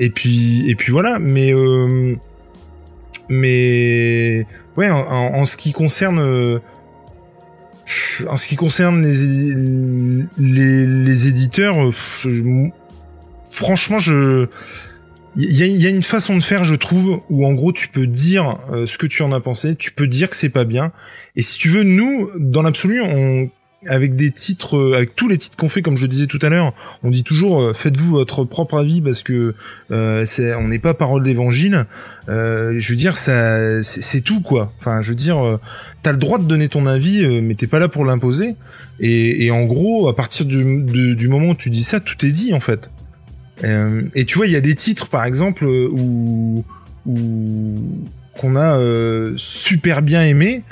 Et puis et puis voilà mais euh, mais ouais, en, ce qui concerne euh, en ce qui concerne les les, éditeurs, franchement, je il y a, y a, une façon de faire, je trouve, où en gros tu peux dire euh, ce que tu en as pensé, tu peux dire que c'est pas bien. Et si tu veux, nous, dans l'absolu, on avec des titres, euh, avec tous les titres qu'on fait, comme je disais tout à l'heure, on dit toujours euh, faites-vous votre propre avis parce que euh, on n'est pas parole d'évangile. Euh, je veux dire, ça, c'est, tout quoi. Enfin, je veux dire, euh, t'as le droit de donner ton avis, mais t'es pas là pour l'imposer. Et, et, en gros, à partir du, du moment où tu dis ça, tout est dit en fait. et tu vois, il y a des titres, par exemple, où, où qu'on a super bien aimé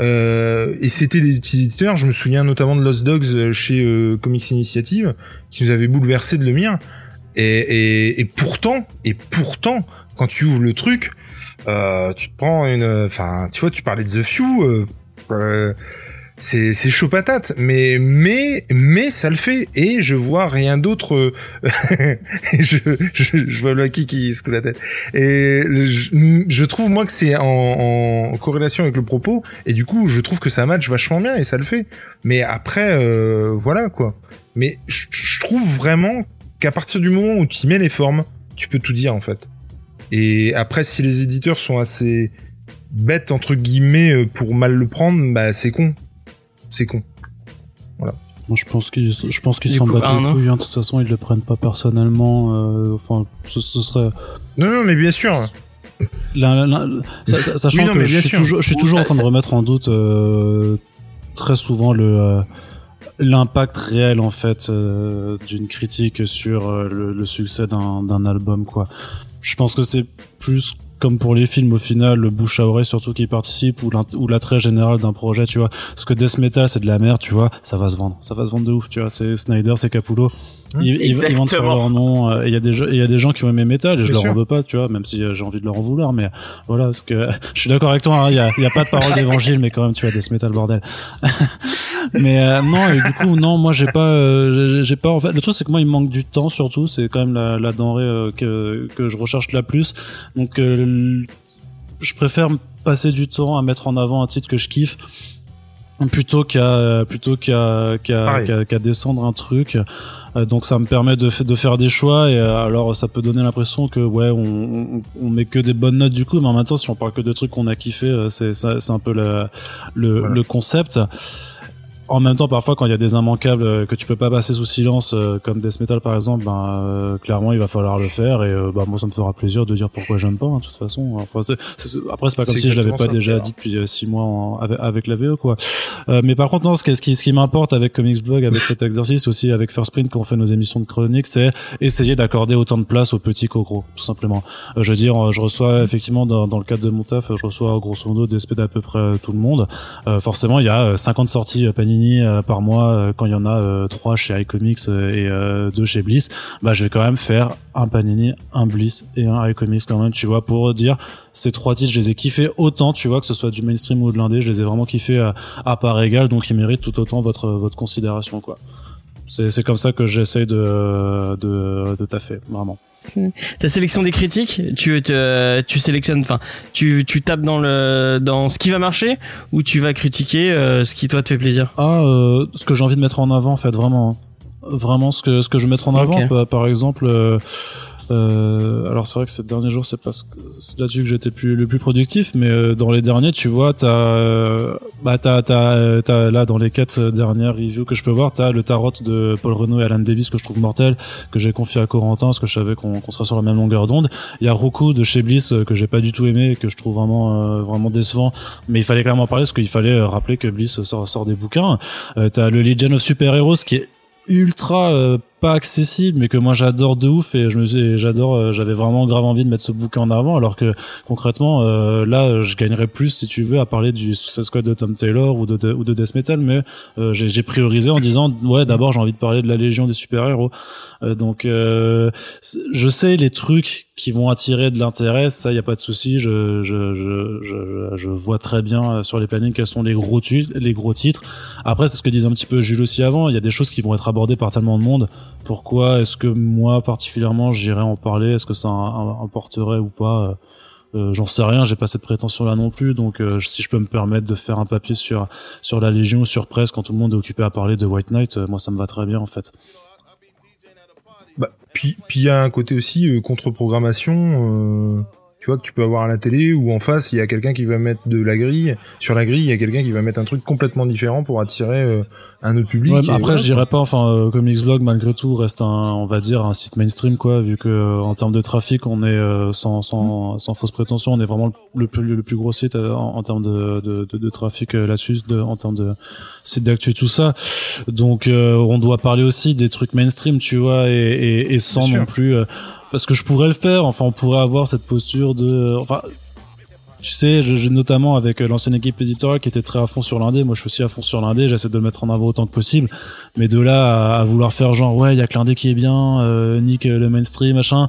euh, et c'était des utilisateurs, je me souviens notamment de Lost Dogs euh, chez euh, Comics Initiative, qui nous avait bouleversé de le mien. Et, et, et, pourtant, et pourtant, quand tu ouvres le truc, euh, tu te prends une, enfin, tu vois, tu parlais de The Few, euh, c'est c'est chaud patate mais mais mais ça le fait. Et je vois rien d'autre je, je, je vois Lucky qui se coule la tête. Et je, je trouve moi que c'est en, en, corrélation avec le propos. Et du coup je trouve que ça match vachement bien et ça le fait. Mais après euh, voilà quoi. Mais je trouve vraiment qu'à partir du moment où tu mets les formes tu peux tout dire en fait. Et après si les éditeurs sont assez bêtes entre guillemets euh, pour mal le prendre bah c'est con c'est con. Voilà. Moi, je pense qu'ils, je pense qu'ils s'en battent les couilles. hein. De toute façon, ils le prennent pas personnellement. euh, Enfin, ce, ce serait. Non, non, mais bien sûr. La- la- la- sa- sa- sachant Oui, non, que mais je suis toujours, je suis Ou toujours ça- en train de remettre en doute euh, très souvent le euh, l'impact réel en fait euh, d'une critique sur euh, le, le succès d'un d'un album quoi. Je pense que c'est plus comme pour les films au final le bouche à oreille surtout qui participe ou l'attrait général d'un projet tu vois. Parce que Death Metal c'est de la merde tu vois. Ça va se vendre. Ça va se vendre de ouf tu vois. C'est Snyder c'est Capullo ils, ils- vendent sur leur nom euh, il y a des il y a des gens qui ont aimé Metal et je Bien leur sûr. en veux pas tu vois même si euh, j'ai envie de leur en vouloir mais voilà parce que je suis d'accord avec toi hein, il y, a, il y a pas de parole d'évangile mais quand même tu vois Death Metal bordel. Mais euh, non et du coup non moi j'ai pas euh, j'ai- pas en fait le truc c'est que moi il me manque du temps surtout c'est quand même la, la denrée euh, que que je recherche la plus. Donc euh, je préfère passer du temps à mettre en avant un titre que je kiffe plutôt qu'à plutôt qu'à qu'à descendre un truc. Euh, donc ça me permet de, de faire des choix et euh, alors ça peut donner l'impression que ouais on, on, on met que des bonnes notes du coup mais en même temps si on parle que de trucs qu'on a kiffé euh, c'est c'est un peu le le, Voilà. le concept en même temps, parfois, quand il y a des immanquables euh, que tu peux pas passer sous silence, euh, comme Death Metal par exemple, ben euh, clairement, il va falloir le faire. Et bah, moi, ça me fera plaisir de dire pourquoi j'aime pas. hein, de toute façon, enfin, c'est- c'est- après, c'est pas comme si je l'avais pas déjà dit depuis six mois en- avec, avec la VO, quoi. Euh, mais par contre, non, ce qui, ce qui, ce qui m'importe avec Comics Blog, avec cet exercice aussi, avec First Print, quand on fait nos émissions de chronique, c'est essayer d'accorder autant de place aux petits qu'aux gros, tout simplement. Je veux dire, je reçois effectivement dans, dans le cadre de mon taf, je reçois grosso modo des SP d'à peu près tout le monde. Euh, forcément, il y a euh, 50 sorties euh, Euh, par mois euh, quand il y en a euh, trois chez iComics et deux chez Bliss. Bah, je vais quand même faire un Panini, un Bliss et un iComics quand même, tu vois, pour dire ces trois titres, je les ai kiffés autant, tu vois, que ce soit du mainstream ou de l'indé, je les ai vraiment kiffés à, part égale, donc ils méritent tout autant votre votre considération, quoi. C'est c'est comme ça que j'essaye de de de taffer, vraiment. Ta sélection des critiques, tu te, tu sélectionnes, enfin, tu, tu tapes dans le, dans ce qui va marcher ou tu vas critiquer euh, ce qui toi te fait plaisir? Ah, euh, ce que j'ai envie de mettre en avant, en fait, vraiment. hein. Vraiment, ce que, ce que je vais mettre en avant, par exemple, euh, euh, alors c'est vrai que ces derniers jours, c'est parce là-dessus que j'étais le plus productif, mais euh, dans les derniers, tu vois, t'as, euh, bah, euh, là, dans les quatre dernières reviews que je peux voir, t'as le tarot de Paul Renault et Alan Davis que je trouve mortel, que j'ai confié à Corentin, parce que je savais qu'on, qu'on serait sur la même longueur d'onde. Il y a Roku de chez Bliss, que j'ai pas du tout aimé, que je trouve vraiment, vraiment décevant, mais il fallait quand même en parler, parce qu'il fallait rappeler que Bliss sort, des bouquins. T'as le Legion of Super Heroes qui est ultra pas accessible mais que moi j'adore de ouf et je me j'adore euh, j'avais vraiment grave envie de mettre ce bouquin en avant alors que concrètement euh, là euh, je gagnerais plus si tu veux à parler du Suicide Squad de Tom Taylor ou de, ou de Death Metal mais euh, j'ai priorisé en disant ouais d'abord j'ai envie de parler de la Légion des super héros donc euh, je sais les trucs qui vont attirer de l'intérêt ça y a pas de souci je je, je je je vois très bien euh, sur les plannings quels sont les gros les gros titres après, c'est ce que disait un petit peu Jules aussi avant. Il y a des choses qui vont être abordées par tellement de monde. Pourquoi est-ce que moi, particulièrement, j'irais en parler? Est-ce que ça im- importerait ou pas? Euh, J'en sais rien. J'ai pas cette prétention-là non plus. Donc, euh, si je peux me permettre de faire un papier sur sur la Légion ou sur Presse quand tout le monde est occupé à parler de White Knight, euh, moi, ça me va très bien en fait. Bah, puis il y a un côté aussi euh, contre-programmation. Tu vois que tu peux avoir à la télé ou en face il y a quelqu'un qui va mettre de la grille sur la grille il y a quelqu'un qui va mettre un truc complètement différent pour attirer euh, un autre public. Ouais, après, voilà, je dirais pas. Enfin, euh, Comics Blog malgré tout reste un, on va dire, un site mainstream quoi. Vu que euh, en termes de trafic, on est euh, sans sans sans fausse prétention, on est vraiment le plus le plus gros site euh, en, en termes de de, de, de trafic euh, là-dessus, de, en termes de site d'actu tout ça. Donc, euh, on doit parler aussi des trucs mainstream, tu vois, et et, et sans non plus. euh, parce que je pourrais le faire. Enfin, on pourrait avoir cette posture de. Enfin, tu sais, je, je- notamment avec euh, l'ancienne équipe éditoriale qui était très à fond sur l'indé, moi je suis aussi à fond sur l'indé, j'essaie de le mettre en avant autant que possible, mais de là à, à vouloir faire genre ouais, il y a que l'indé qui est bien, euh, nique le mainstream, machin,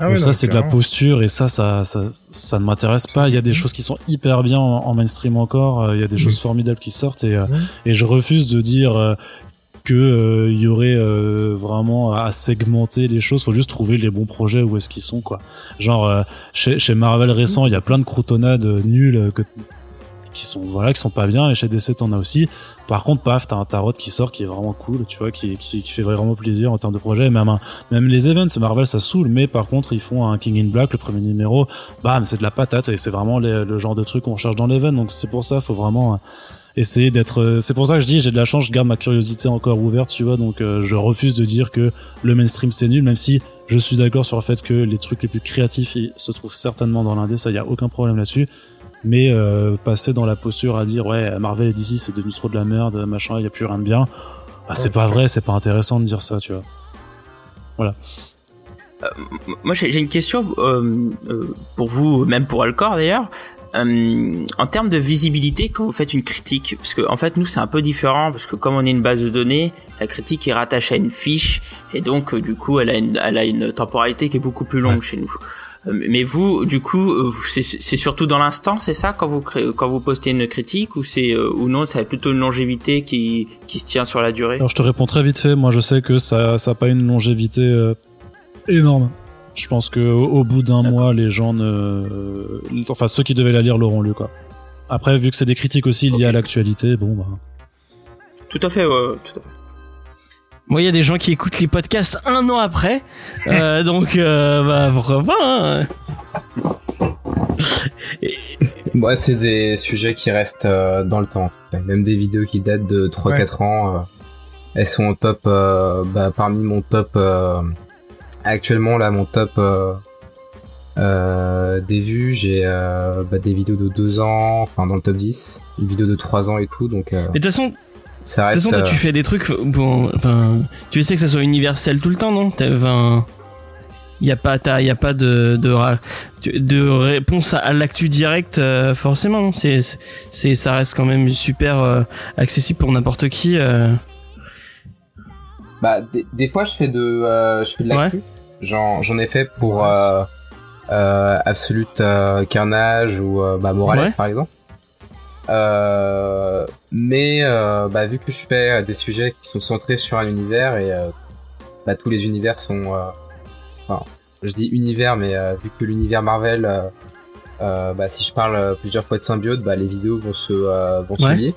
Ah ça c'est de la posture et ça ça ça, ça ne m'intéresse pas. Il y a des choses qui sont hyper bien en, en mainstream encore, euh, il y a des choses formidables qui sortent et euh, Mhm. et je refuse de dire euh, que euh, il y aurait euh, vraiment à segmenter les choses. Faut juste trouver les bons projets où est-ce qu'ils sont quoi. Genre euh, chez, chez Marvel récent il y a plein de croutonnades nulles que qui sont voilà qui sont pas bien et chez DC t'en as aussi par contre paf t'as un tarot qui sort qui est vraiment cool tu vois qui, qui, fait vraiment plaisir en termes de projet même même les events Marvel ça saoule mais par contre ils font un King in Black le premier numéro bam c'est de la patate et c'est vraiment le genre de truc qu'on cherche dans l'event donc c'est pour ça faut vraiment euh, essayer d'être. euh, C'est pour ça que je dis, j'ai de la chance, je garde ma curiosité encore ouverte, tu vois. Donc, euh, je refuse de dire que le mainstream c'est nul, même si je suis d'accord sur le fait que les trucs les plus créatifs se trouvent certainement dans l'indé, ça y a aucun problème là-dessus. Mais euh, passer dans la posture à dire ouais Marvel et DC c'est devenu trop de la merde, machin, il y a plus rien de bien. Bah, c'est pas vrai, c'est pas intéressant de dire ça, tu vois. Moi, j'ai une question euh, euh, pour vous, même pour Alcor d'ailleurs. Euh, en termes de visibilité, quand vous faites une critique, parce que en fait nous c'est un peu différent, parce que comme on est une base de données, la critique est rattachée à une fiche, et donc euh, du coup elle a une, elle a une temporalité qui est beaucoup plus longue chez nous. Mais vous, du coup, euh, c'est surtout dans l'instant, c'est ça quand vous créez, quand vous postez une critique, ou c'est euh, ou non, ça a plutôt une longévité qui qui se tient sur la durée? Alors je te réponds très vite fait. Moi, je sais que ça, ça a pas une longévité euh, énorme. Je pense que au, au bout d'un mois, les gens ne, enfin ceux qui devaient la lire l'auront lu quoi. Après, vu que c'est des critiques aussi liées à l'actualité, bon bah. Tout à fait, ouais, tout à fait. Moi, il y a des gens qui écoutent les podcasts un an après, euh, donc euh, bah revoir. Hein. Et- Moi, c'est des sujets qui restent euh, dans le temps. Même des vidéos qui datent de 3-4 ans, elles sont au top, bah, parmi mon top, actuellement, là, mon top des vues, j'ai bah, des vidéos de 2 ans, enfin, dans le top 10, une vidéo de 3 ans et tout, donc euh, Mais de toute façon, ça de toute façon, toi, euh, tu fais des trucs. Bon, enfin, tu sais que ça soit universel tout le temps, non? Enfin, il y a pas, t'as- y a pas de de, de réponse à, à l'actu direct euh, forcément. non C'est, c'est, ça reste quand même super euh, accessible pour n'importe qui. euh. Bah, des, des fois, je fais de, euh, je fais de l'actu. J'en, j'en ai fait pour euh, euh, Absolute euh, Carnage ou euh, bah, Morales, Ouais. par exemple. Euh, mais euh, bah, vu que je fais des sujets qui sont centrés sur un univers et euh, bah, tous les univers sont, euh, enfin, je dis univers, mais euh, vu que l'univers Marvel, bah, si je parle plusieurs fois de symbiote, bah, les vidéos vont se, euh, vont se lier.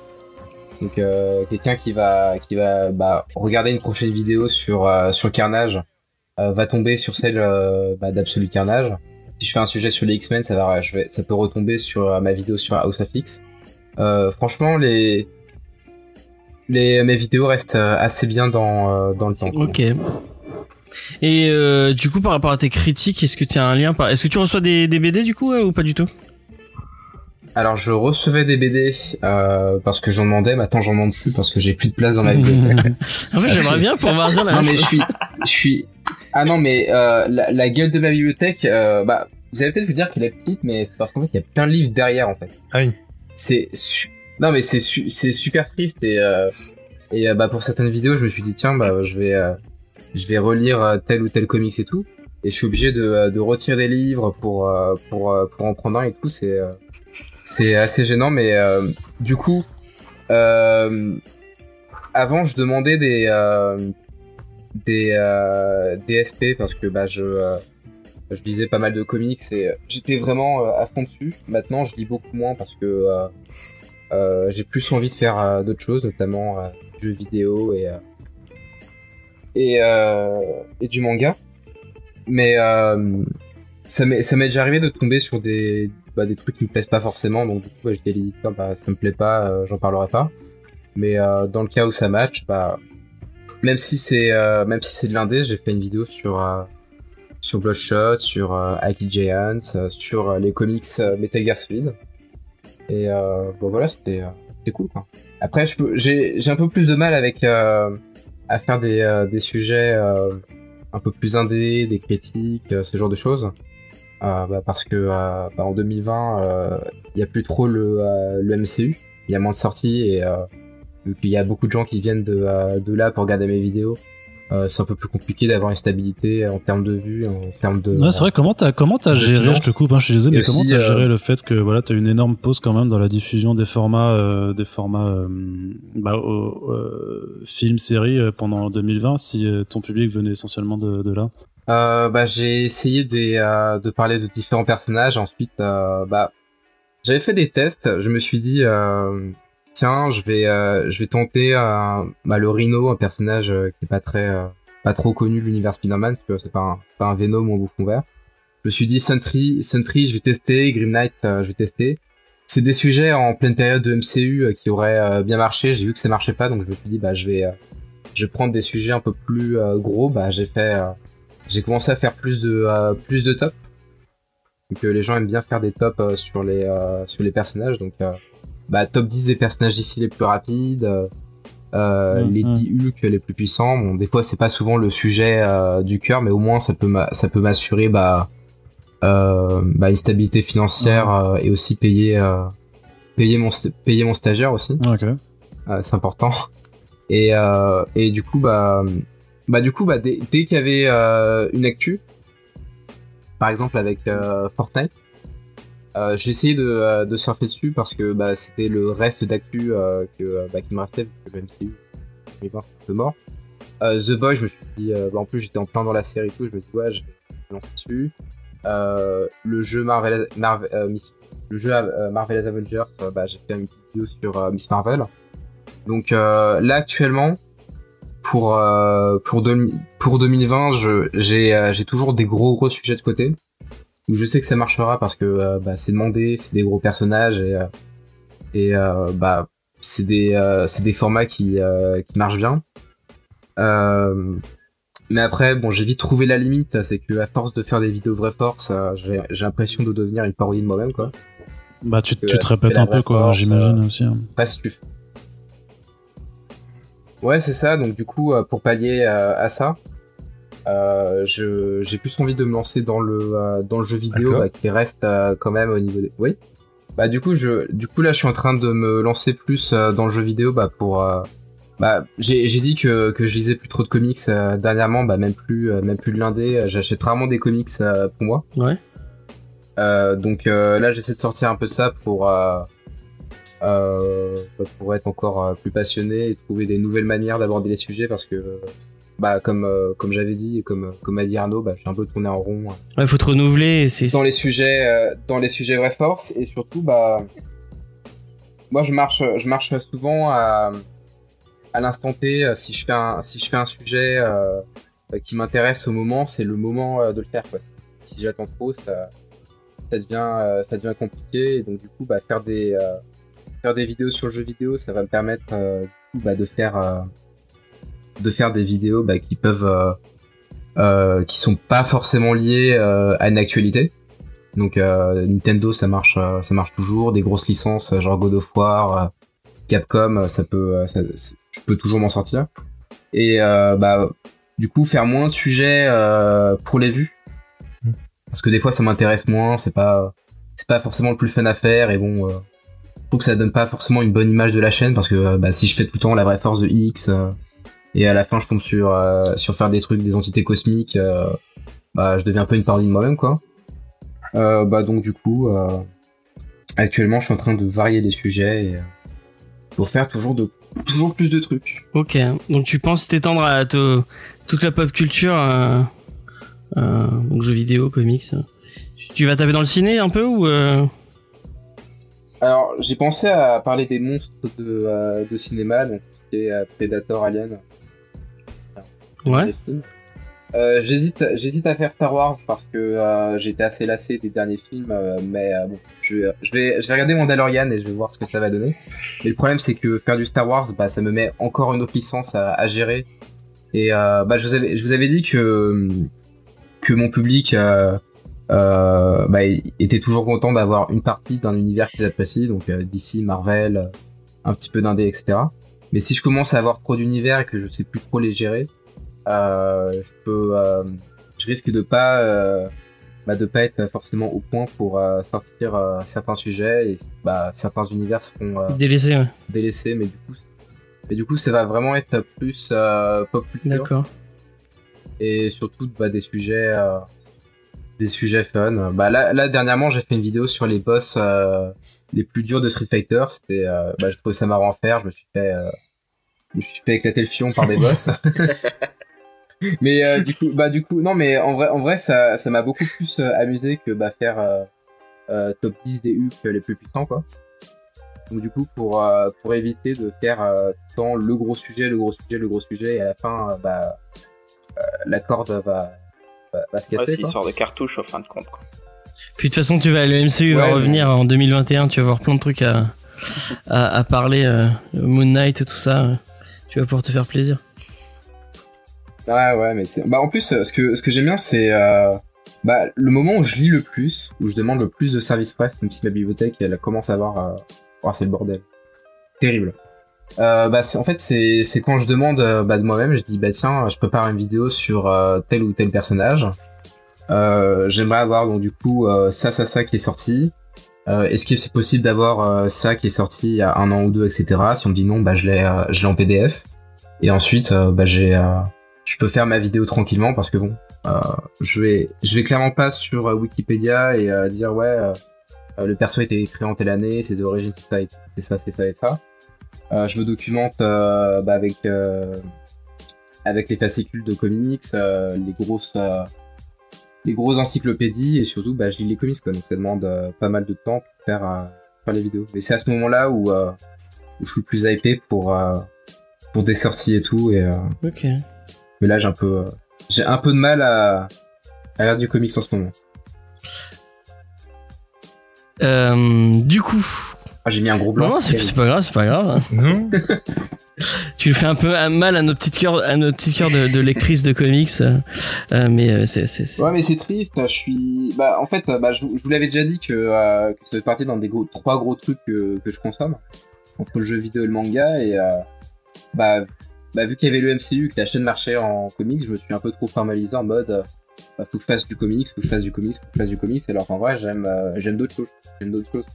Donc euh, quelqu'un qui va qui va bah, regarder une prochaine vidéo sur euh, sur Carnage euh, va tomber sur celle euh, bah, d'Absolute Carnage. Si je fais un sujet sur les X-Men, ça va je vais ça peut retomber sur ma vidéo sur House of X. Euh, franchement les les mes vidéos restent euh, assez bien dans euh, dans le temps. Ok. Et euh, du coup, par rapport à tes critiques, est-ce que tu as un lien par... Est-ce que tu reçois des, des BD du coup euh, ou pas du tout? Alors je recevais des BD euh, parce que j'en demandais, maintenant j'en demande plus parce que j'ai plus de place dans ma bibliothèque. En fait, j'aimerais bien pouvoir dire la non mais je suis je suis ah non mais euh, la, la gueule de ma bibliothèque euh, bah vous allez peut-être vous dire qu'elle est petite mais c'est parce qu'en fait il y a plein de livres derrière en fait Ah oui. C'est non mais c'est c'est super triste et euh, et euh, bah pour certaines vidéos je me suis dit tiens bah je vais euh, je vais relire tel ou tel comics et tout. Et je suis obligé de, de retirer des livres pour pour pour en prendre un et tout. C'est c'est assez gênant mais du coup avant je demandais des des euh, DSP parce que bah je je lisais pas mal de comics et euh, j'étais vraiment euh, à fond dessus. Maintenant, je lis beaucoup moins parce que euh, j'ai plus envie de faire d'autres choses, notamment jeux vidéo et et, et du manga. Mais ça m'est déjà arrivé de tomber sur des bah, des trucs qui me plaisent pas forcément, donc du coup bah, je l'éditeur bah ça me plaît pas, j'en parlerai pas. Mais dans le cas où ça match, bah même si c'est même si c'est de l'indé, j'ai fait une vidéo sur sur Bloodshot, sur euh, Aki Giants, euh, sur euh, les comics Metal Gear Solid. Et bon voilà, c'était cool quoi. Après, j'ai un peu plus de mal avec à faire des sujets un peu plus indés, des critiques, ce genre de choses. Bah, parce que bah, en 2020, euh, il y a plus trop le MCU, il y a moins de sorties et qu'il y a beaucoup de gens qui viennent de de là pour regarder mes vidéos. Euh, c'est un peu plus compliqué d'avoir une stabilité en termes de vues, en termes de. Ouais, c'est vrai. Comment t'as comment t'as géré finance. Je te coupe, hein, je suis désolé, mais comment t'as euh, géré le fait que voilà, t'as une énorme pause quand même dans la diffusion des formats, euh, des formats, euh, bah, euh, films, séries euh, pendant 2020, si euh, ton public venait essentiellement de, de là? Euh, bah, j'ai essayé des, euh, de parler de différents personnages. Ensuite, euh, bah, j'avais fait des tests. Je me suis dit, euh, tiens, je vais, euh, je vais tenter euh, bah, le Rhino, un personnage euh, qui est pas très, pas trop connu de l'univers Spider-Man. tu vois, C'est pas, un, Venom ou un Bouffon vert. Je me suis dit Sentry, Sentry, je vais tester. Grim Knight, je vais tester. c'est des sujets en pleine période de MCU qui auraient bien marché. J'ai vu que ça marchait pas, donc je me suis dit bah je vais, prendre des sujets un peu plus gros. Bah j'ai fait, j'ai commencé à faire plus de plus de top. Donc les gens aiment bien faire des tops sur les sur les personnages. Donc bah top 10 des personnages d'ici les plus rapides. Mm, les 10 mm. Hulk les plus puissants. Bon, des fois c'est pas souvent le sujet du cœur, mais au moins ça peut ça peut m'assurer bah euh, bah, une stabilité financière euh, et aussi payer euh, payer mon payer mon stagiaire aussi. Okay. c'est important. Et et du coup bah bah du coup bah dès, dès qu'il y avait une actu, par exemple avec Fortnite, j'ai essayé de, de surfer dessus parce que bah, c'était le reste d'actu que bah, qui me restait vu que le MCU un mort. The Boy, je me suis dit, bah, en plus j'étais en plein dans la série et tout, je me dis ouais, je vais lancer dessus. Euh, le jeu Marvel, Marvel euh, le jeu euh, Marvel's Avengers, bah, j'ai fait une petite vidéo sur Miss Marvel. Donc là actuellement, pour pour, pour 2020, j'ai j'ai toujours des gros gros sujets de côté où je sais que ça marchera parce que bah, c'est demandé, c'est des gros personnages et et bah c'est des formats qui qui marchent bien. Mais après, bon, j'ai vite trouvé la limite, c'est que à force de faire des vidéos vraie force, euh, j'ai l'impression de devenir une parodie de moi-même, quoi. Bah, tu, tu te répètes un peu, quoi, j'imagine euh, aussi. Hein. tu... Ouais, c'est ça. Donc, du coup, euh, pour pallier à ça, euh, j'ai plus envie de me lancer dans le dans le jeu vidéo bah, qui reste quand même au niveau des. Oui. Bah, du coup, je, du coup, là, je suis en train de me lancer plus dans le jeu vidéo, bah, pour bah, j'ai dit que, que je lisais plus trop de comics euh, dernièrement, bah même plus euh, même plus de l'indé. J'achète rarement des comics euh, pour moi. Ouais. donc là, j'essaie de sortir un peu ça pour pour être encore plus passionné et trouver des nouvelles manières d'aborder les sujets parce que bah comme comme j'avais dit comme comme a dit Arnaud, bah j'ai un peu tourné en rond. Ouais, faut te renouveler. C'est dans les sujets dans les sujets vraie force et surtout bah moi je marche je marche souvent à à l'instant T, euh, si je fais un, si je fais un sujet euh, euh, qui m'intéresse au moment, c'est le moment de le faire. Quoi. Si j'attends trop, ça, ça devient, ça devient compliqué. Et donc du coup, bah, faire des, faire des vidéos sur le jeu vidéo, ça va me permettre bah, de faire, de faire des vidéos bah, qui peuvent, qui sont pas forcément liées à une actualité. Donc Nintendo, ça marche, ça marche toujours. Des grosses licences, genre God of War, Capcom, ça peut, ça, je peux toujours m'en sortir. Et euh, bah, du coup, faire moins de sujets euh, pour les vues. Hmm. Parce que des fois, ça m'intéresse moins, c'est pas, c'est pas forcément le plus fun à faire, et bon, euh, je trouve que ça donne pas forcément une bonne image de la chaîne, parce que bah, si je fais tout le temps la vraie force de X, et à la fin, je tombe sur, sur faire des trucs, des entités cosmiques, bah, je deviens un peu une parodie de moi-même, quoi. bah, donc, du coup, actuellement, je suis en train de varier les sujets, et, pour faire toujours de toujours plus de trucs. Ok, donc tu penses t'étendre à toute la pop culture, euh, euh, donc jeux vidéo, comics. Tu vas taper dans le ciné un peu ou euh? Alors j'ai pensé à parler des monstres de, de cinéma, donc Predator, Alien. Euh, j'hésite, à faire Star Wars parce que euh, été assez lassé des derniers films, euh, mais bon, je, vais, je vais regarder Mandalorian et je vais voir ce que ça va donner. Mais le problème, c'est que faire du Star Wars, bah, ça me met encore une autre licence à, gérer. Et bah, je vous avais, dit que que mon public bah, était toujours content d'avoir une partie d'un univers qu'ils apprécient, donc DC, Marvel, un petit peu d'indé, etc. Mais si je commence à avoir trop d'univers et que je sais plus trop les gérer je peux, euh, je risque de pas, euh, bah, de pas être forcément au point pour sortir certains sujets et bah, certains univers seront délaissés, ouais. délaissés, mais du coup, mais du coup, ça va vraiment être plus pop culture. D'accord. Et surtout, bah, des sujets, des sujets fun. Bah là, là dernièrement, j'ai fait une vidéo sur les boss les plus durs de Street Fighter. C'était, bah, je trouvais ça marrant à faire. Je me suis fait, je me suis fait éclater le fion par des boss. mais euh, du coup, bah du coup, non, mais en vrai, en vrai, ça, ça m'a beaucoup plus euh, amusé que bah faire euh, top 10 des Hulk les plus puissants, quoi. Donc du coup, pour pour éviter de faire tant le gros sujet, le gros sujet, le gros sujet, et à la fin, bah la corde va va, se casser. Ouais, histoire de cartouche au fin de compte. Quoi. Puis de toute façon, tu vas, le MCU va Ouais, revenir en 2021. Tu vas avoir plein de trucs à, à, à parler. euh, Moon Knight, tout ça. Tu vas pouvoir te faire plaisir. Ouais, ouais, mais c'est. Bah, en plus, euh, ce que, ce que j'aime bien, c'est. Euh... Bah, le moment où je lis le plus, où je demande le plus de services presse, même si la bibliothèque, elle commence à avoir. Euh... Oh, c'est le bordel. Terrible. Euh, bah, en fait, c'est quand je demande bah, de moi-même, je dis, bah tiens, je prépare une vidéo sur tel ou tel personnage. J'aimerais avoir donc du coup ça, ça, ça qui est sorti. Euh, Est-ce que c'est possible d'avoir ça qui est sorti il y a un an ou deux, etc. Si on me dit non, bah je l'ai, je l'ai en PDF. Et ensuite, bah j'ai, je peux faire ma vidéo tranquillement parce que bon, euh, je vais, je vais clairement pas sur euh, Wikipédia et euh, dire ouais, le perso a été créé en telle année, ses origines, c'est ça, et c'est ça, c'est ça et ça. Je me documente bah, avec avec les fascicules de comics, les grosses les grosses encyclopédies et surtout bah, je lis les comics quoi, donc ça demande pas mal de temps pour faire, faire les vidéos. Et c'est à ce moment-là où, je suis le plus hypé pour pour des sorties et tout et Ok. Mais là j'ai un peu euh, j'ai un peu de mal à à lire du comics en ce moment. Euh, du coup. Ah, j'ai mis un gros blanc. Non, c'est pas grave, c'est pas grave. hein. Non Tu fais un peu mal à nos petites cœurs, à nos petits cœurs de, de lectrices de comics, euh, mais euh, c'est, c'est, c'est- Ouais, mais c'est triste. Je suis. Bah, en fait, bah, je, vous- je vous l'avais déjà dit que, euh, que ça fait partie d'un des gros, trois gros trucs que, que je consomme entre le jeu vidéo et le manga. Et euh, bah, bah, vu qu'il y avait le MCU, que la chaîne marchait en comics, je me suis un peu trop formalisé en mode. euh, bah, faut que je fasse du comics, faut que je fasse du comics, faut que je fasse du comics. Alors qu'en vrai, j'aime, euh, j'aime d'autres choses. J'aime d'autres choses.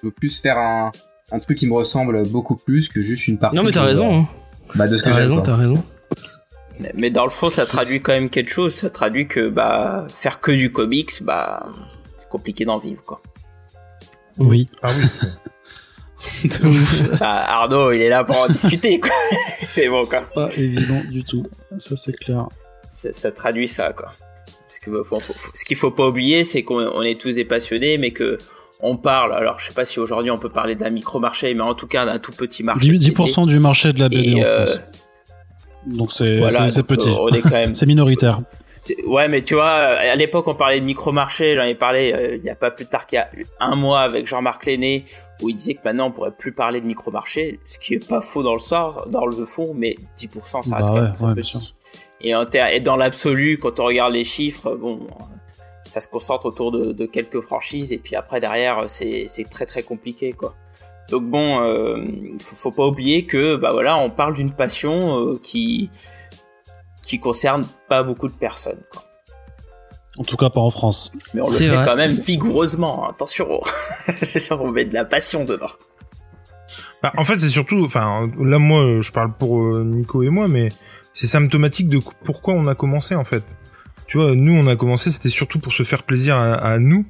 Je veux plus faire un, un truc qui me ressemble beaucoup plus que juste une partie. Non, mais t'as raison. hein. Bah, de ce que T'as raison, t'as raison. Mais dans le fond, ça traduit quand même quelque chose. Ça traduit que bah faire que du comics, bah c'est compliqué d'en vivre quoi. Oui. Ah oui. De ouf. Arnaud, il est là pour en discuter quoi. C'est bon quoi. C'est pas évident du tout. Ça, c'est clair. Ça, ça traduit ça quoi. Parce que bah, faut- faut- faut- ce qu'il faut pas oublier, c'est qu'on on est tous des passionnés, mais que on parle. Alors, je sais pas si aujourd'hui on peut parler d'un micro-marché, mais en tout cas d'un tout petit marché. 10%, de BD. 10% du marché de la BD Et, en euh, France. Donc c'est Voilà, petit. on est quand même. C'est minoritaire. Ouais, mais tu vois, à l'époque, on parlait de micro-marché. J'en ai parlé euh, il y a pas plus tard qu'il y a un mois avec Jean-Marc Lenné, où il disait que maintenant on pourrait plus parler de micro-marché, ce qui est pas faux dans le sort, dans le fond, mais 10% ça Bah reste quand ouais, même très ouais, petit. Et, en et dans l'absolu, quand on regarde les chiffres, bon, ça se concentre autour de, de quelques franchises, et puis après derrière, c'est c'est très très compliqué, quoi. Donc bon, euh, faut, faut pas oublier que bah voilà, on parle d'une passion euh, qui qui concerne pas beaucoup de personnes. Quoi. En tout cas, pas en France. Mais on le fait vrai. quand même vigoureusement. hein. Attention, on met de la passion dedans. Bah, en fait, c'est surtout, enfin, là, moi, je parle pour euh, Nico et moi, mais c'est symptomatique de pourquoi on a commencé, en fait. Tu vois, nous, on a commencé, c'était surtout pour se faire plaisir à, à nous,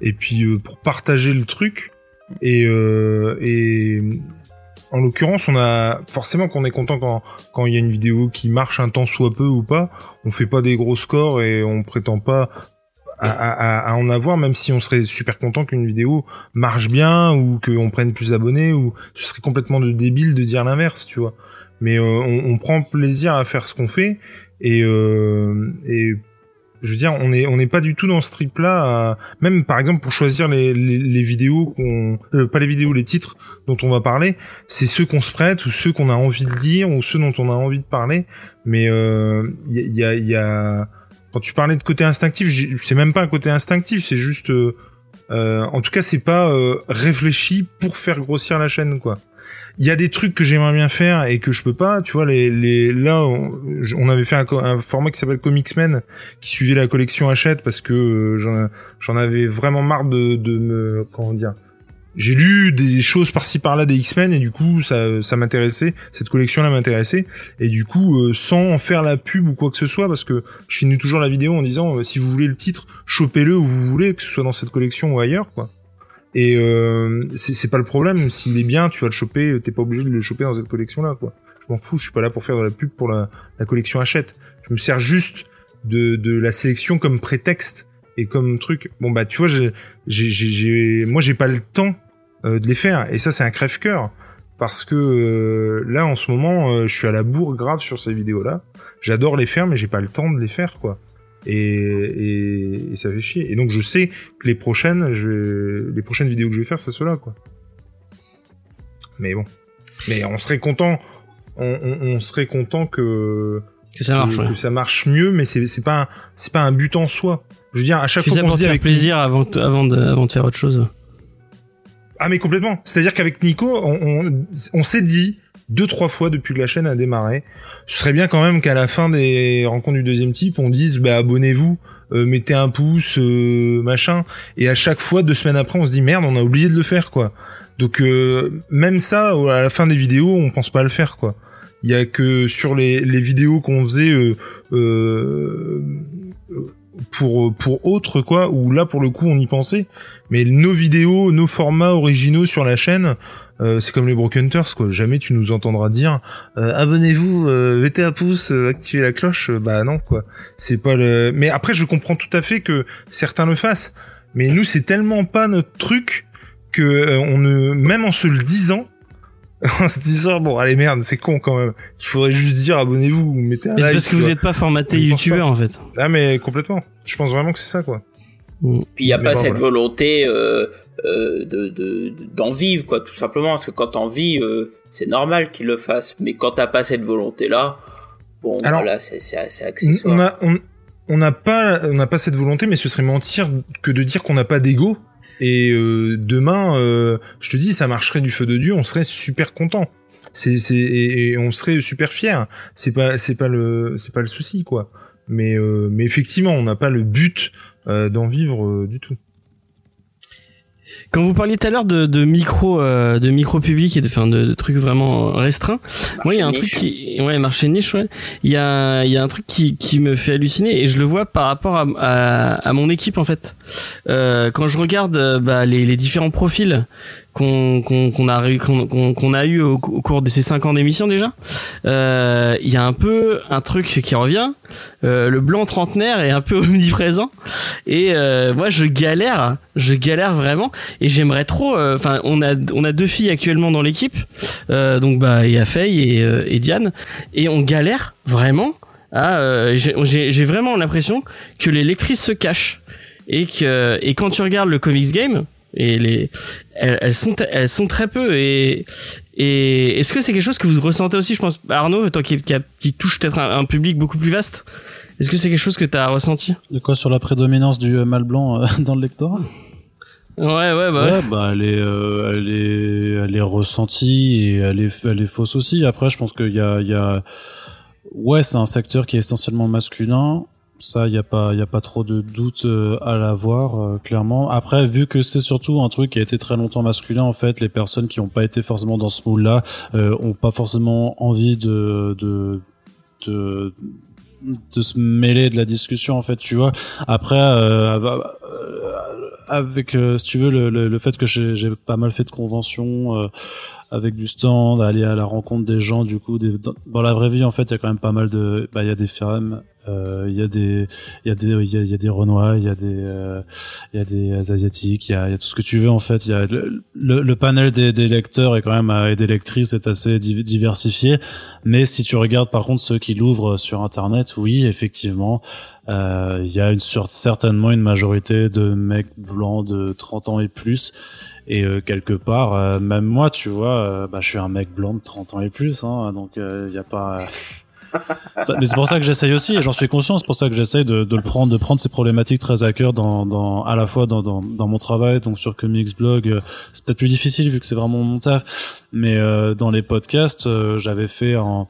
et puis euh, pour partager le truc. Et, euh, et en l'occurrence, on a forcément qu'on est content quand quand il y a une vidéo qui marche un temps soit peu ou pas. On fait pas des gros scores et on prétend pas à, en avoir, même si on serait super content qu'une vidéo marche bien ou qu'on prenne plus d'abonnés ou ce serait complètement de débile de dire l'inverse, tu vois. Mais euh, on, prend plaisir à faire ce qu'on fait et, euh, et je veux dire, on est on n'est pas du tout dans ce trip là. Même par exemple pour choisir les, vidéos qu'on, euh, pas les vidéos, les titres dont on va parler, c'est ceux qu'on se prête ou ceux qu'on a envie de lire ou ceux dont on a envie de parler. Mais euh, il y a, y a- y quand tu parlais de côté instinctif, c'est même pas un côté instinctif, c'est juste, euh, euh, en tout cas, c'est pas euh, réfléchi pour faire grossir la chaîne, quoi. Il y a des trucs que j'aimerais bien faire et que je peux pas, tu vois. Les, là, on, avait fait un, format qui s'appelle Comicsmen, qui suivait la collection Hachette parce que euh, j'en- avais vraiment marre de, de me, comment dire. J'ai lu des choses par-ci par-là des X-Men et du coup ça, ça m'intéressait, cette collection-là m'intéressait et du coup euh, sans en faire la pub ou quoi que ce soit parce que je finis toujours la vidéo en disant euh, si vous voulez le titre, chopez-le où vous voulez, que ce soit dans cette collection ou ailleurs, quoi. Et euh, c'est pas le problème. S'il est bien, tu vas le choper. T'es pas obligé de le choper dans cette collection-là, quoi. Je m'en fous. Je suis pas là pour faire de la pub pour la, la collection Hachette. Je me sers juste de, de la sélection comme prétexte et comme truc. Bon bah tu vois, j'ai, j'ai- moi j'ai pas le temps euh, de les faire. Et ça c'est un crève-cœur parce que euh, là en ce moment, euh, je suis à la bourre grave sur ces vidéos-là. J'adore les faire, mais j'ai pas le temps de les faire, quoi. Et, et, et ça fait chier. Et donc je sais que les prochaines, je les prochaines vidéos que je vais faire, c'est cela quoi. Mais bon, mais on serait content, on, on, on serait content que Que ça marche, que, ouais. que ça marche mieux, mais c'est c'est pas c'est pas un but en soi. Je veux dire, à chaque fois qu'on se dit avec plaisir avant, avant, de, avant de faire autre chose. Ah mais complètement. C'est-à-dire qu'avec Nico, on, on, on s'est dit deux trois fois depuis que la chaîne a démarré, ce serait bien quand même qu'à la fin des rencontres du deuxième type, on dise bah abonnez-vous, euh, mettez un pouce, euh, machin. Et à chaque fois, deux semaines après, on se dit merde, on a oublié de le faire quoi. Donc euh, même ça, à la fin des vidéos, on pense pas à le faire quoi. Il y a que sur les, les vidéos qu'on faisait euh, euh, pour pour autre quoi, où là pour le coup on y pensait. Mais nos vidéos, nos formats originaux sur la chaîne, euh, c'est comme les Broken Hunters, quoi. Jamais tu nous entendras dire euh, abonnez-vous, euh, mettez un pouce, euh, activez la cloche. Euh, bah non, quoi. C'est pas le. Mais après, je comprends tout à fait que certains le fassent. Mais nous, c'est tellement pas notre truc que euh, on ne, même en se le disant, en se disant bon, allez merde, c'est con quand même. Il faudrait juste dire abonnez-vous, ou mettez un Mais c'est like. parce que vous n'êtes pas formaté youtubeur en fait. Ah mais complètement. Je pense vraiment que c'est ça, quoi. Puis il n'y a Mais pas bon, cette voilà. volonté euh, euh, de de- d'en vivre, quoi, tout simplement. Parce que quand t'en vis, euh, c'est normal qu'ils le fassent. Mais quand t'as pas cette volonté-là, bon, Alors, voilà, c'est c'est accessoire. On a, on, on n'a pas, on n'a pas cette volonté, mais ce serait mentir que de dire qu'on n'a pas d'ego. Et euh, demain, euh, je te dis, ça marcherait du feu de dieu, on serait super content. C'est, c'est, et, et on serait super fier. C'est pas, c'est pas le, c'est pas le souci, quoi. Mais, euh, mais effectivement, on n'a pas le but euh, d'en vivre euh, du tout. Quand vous parliez tout à l'heure de, de micro, euh, de micro public et de, enfin, de, de trucs vraiment restreints, moi il y a un niche. truc qui, ouais, marché niche, ouais. Il y a, il y a un truc qui, qui me fait halluciner et je le vois par rapport à, à, à mon équipe en fait. Euh, quand je regarde euh, bah, les, les différents profils qu'on a a eu au, cours de ces cinq ans d'émission déjà, euh, il y a un peu un truc qui revient. Euh, le blanc trentenaire est un peu omniprésent et euh, moi je galère, je galère vraiment et j'aimerais trop. euh, Enfin, on a on a deux filles actuellement dans l'équipe, euh, donc bah il y a et, et Diane et on galère vraiment. J'ai vraiment l'impression que les lectrices se cachent et que et quand tu regardes le comics game et les elles, elles sont elles sont très peu et et est-ce que c'est quelque chose que vous ressentez aussi je pense Arnaud toi qui qui, a- qui touche peut-être un, un public beaucoup plus vaste est-ce que c'est quelque chose que tu as ressenti? De quoi sur la prédominance du euh, mâle blanc euh, dans le lectorat? Ouais ouais bah ouais. Ouais, bah elle est, euh, elle est, elle est ressentie et elle est, elle est fausse aussi. Après, je pense qu'il y a, il y a, ouais, c'est un secteur qui est essentiellement masculin. Ça, il a pas, y a pas trop de doute euh, à l'avoir, euh, clairement. Après, vu que c'est surtout un truc qui a été très longtemps masculin, en fait, les personnes qui n'ont pas été forcément dans ce moule-là euh, ont pas forcément envie de, de, de de se mêler de la discussion en fait tu vois après euh, avec euh, si tu veux le, le, le fait que j'ai pas mal fait de conventions euh, avec du stand aller à la rencontre des gens du coup des, dans, la vraie vie en fait il y a quand même pas mal de bah il y a des femmes euh, il y a des il y a des il y a, des renois il y a des euh, il y a des asiatiques il y a, y a tout ce que tu veux en fait il y a le, le, le panel des, des lecteurs et quand même euh, et des lectrices est assez div- diversifié mais si tu regardes par contre ceux qui l'ouvrent sur internet oui effectivement euh, il y a une certainement une majorité de mecs blancs de 30 ans et plus et euh, quelque part euh, même moi tu vois euh, bah, je suis un mec blanc de 30 ans et plus hein, donc il y a pas ça- mais c'est pour ça que j'essaye aussi et j'en suis conscient c'est pour ça que j'essaye de, de le prendre de prendre ces problématiques très à cœur dans, dans à la fois dans, dans, dans mon travail donc sur Comics Blog euh, c'est peut-être plus difficile vu que c'est vraiment mon taf mais euh, dans les podcasts euh, j'avais fait en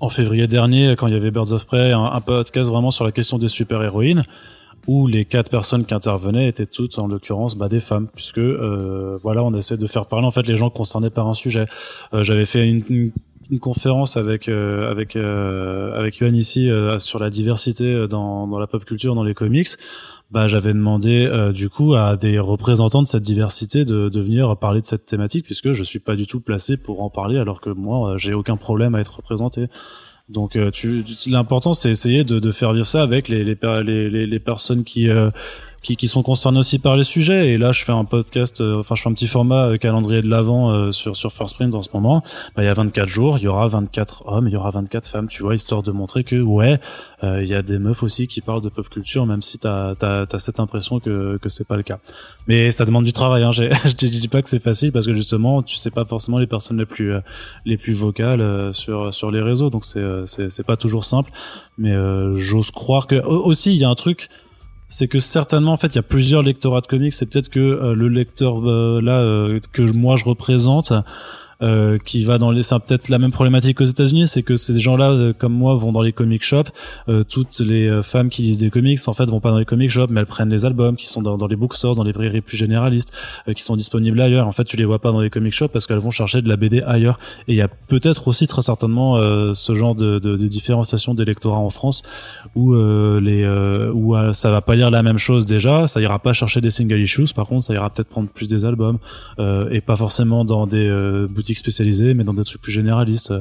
en février dernier quand il y avait Birds of Prey un, podcast vraiment sur la question des super héroïnes où les quatre personnes qui intervenaient étaient toutes en l'occurrence bah, des femmes puisque euh, voilà on essaie de faire parler en fait les gens concernés par un sujet. Euh, j'avais fait une, une conférence avec euh, avec euh, avec ici euh, sur la diversité euh, dans dans la pop culture dans les comics. Bah j'avais demandé euh, du coup à des représentants de cette diversité de de venir parler de cette thématique puisque je suis pas du tout placé pour en parler alors que moi j'ai aucun problème à être représenté donc euh, tu, l'important c'est essayer de, faire vivre ça avec les les, les, les personnes qui euh, qui, qui sont concernés aussi par les sujets. Et là, je fais un podcast, euh, enfin, je fais un petit format euh, calendrier de l'avant euh, sur sur First Print en ce moment. Bah, il y a 24 jours, il y aura 24 hommes, il y aura 24 femmes, tu vois, histoire de montrer que ouais, il y a des meufs aussi qui parlent de pop culture, même si t'as t'as as cette impression que que c'est pas le cas. Mais ça demande du travail. Hein. je te dis pas que c'est facile parce que justement, tu sais pas forcément les personnes les plus les plus vocales sur sur les réseaux, donc c'est c'est pas toujours simple. Mais j'ose croire que aussi il y a un truc c'est que certainement en fait il y a plusieurs lectorats de comics. C'est peut-être que euh, le lecteur euh, là euh, que moi je représente euh, qui va dans les c'est peut-être la même problématique aux États-Unis c'est que ces gens-là euh, comme moi vont dans les comic shops. Euh, toutes les femmes qui lisent des comics en fait vont pas dans les comic shops mais elles prennent les albums qui sont dans, les bookstores dans les librairies plus généralistes qui sont disponibles ailleurs. En fait tu les vois pas dans les comic shops parce qu'elles vont chercher de la BD ailleurs. Et il y a peut-être aussi très certainement ce genre de, de, de différenciation d'électorat en France où les où ça va pas lire la même chose déjà ça ira pas chercher des single issues par contre ça ira peut-être prendre plus des albums et pas forcément dans des boutiques spécialisé mais dans des trucs plus généralistes.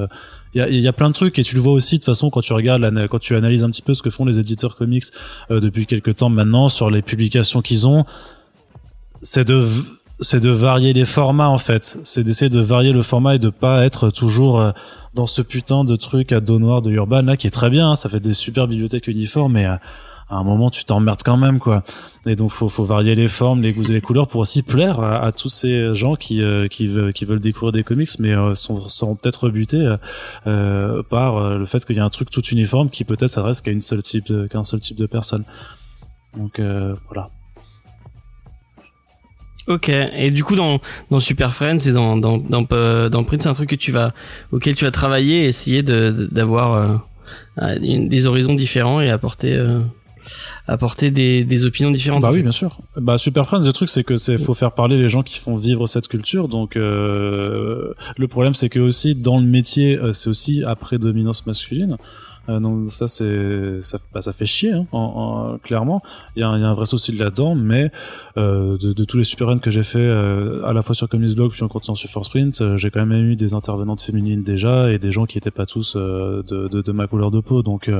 Il euh, y a, y a, plein de trucs et tu le vois aussi de façon quand tu regardes, quand tu analyses un petit peu ce que font les éditeurs comics euh, depuis quelques temps maintenant sur les publications qu'ils ont, c'est de c'est de varier les formats en fait. C'est d'essayer de varier le format et de pas être toujours euh, dans ce putain de truc à dos noir de Urban là qui est très bien. Hein. ça fait des super bibliothèques uniformes, mais à un moment tu t'emmerdes quand même quoi. Et donc faut faut varier les formes les goûts et les couleurs pour aussi plaire à, tous ces gens qui euh, qui, veulent, qui veulent découvrir des comics mais euh, sont, sont peut-être rebutés euh, par le fait qu'il y a un truc tout uniforme qui peut-être s'adresse qu'à une seule type qu'un seul type de personne. Donc voilà. Ok. Et du coup, dans, dans Super Friends et dans, dans, dans, dans Print, c'est un truc que tu vas, auquel tu vas travailler et essayer de, d'avoir des horizons différents et apporter apporter des, des opinions différentes. Bah oui, bien sûr. Bah Super Friends, le truc c'est que c'est faut faire parler les gens qui font vivre cette culture. Donc euh, le problème c'est que aussi dans le métier, euh, c'est aussi après dominance masculine. Euh, donc ça c'est ça, bah, ça fait chier hein, en, clairement. Il y, a un, y a un vrai souci là-dedans, mais euh, de, de, tous les super runs que j'ai fait euh, à la fois sur Comics Blog puis en continuant sur Force Print, euh, j'ai quand même eu des intervenantes féminines déjà et des gens qui étaient pas tous de, de, de, ma couleur de peau. Donc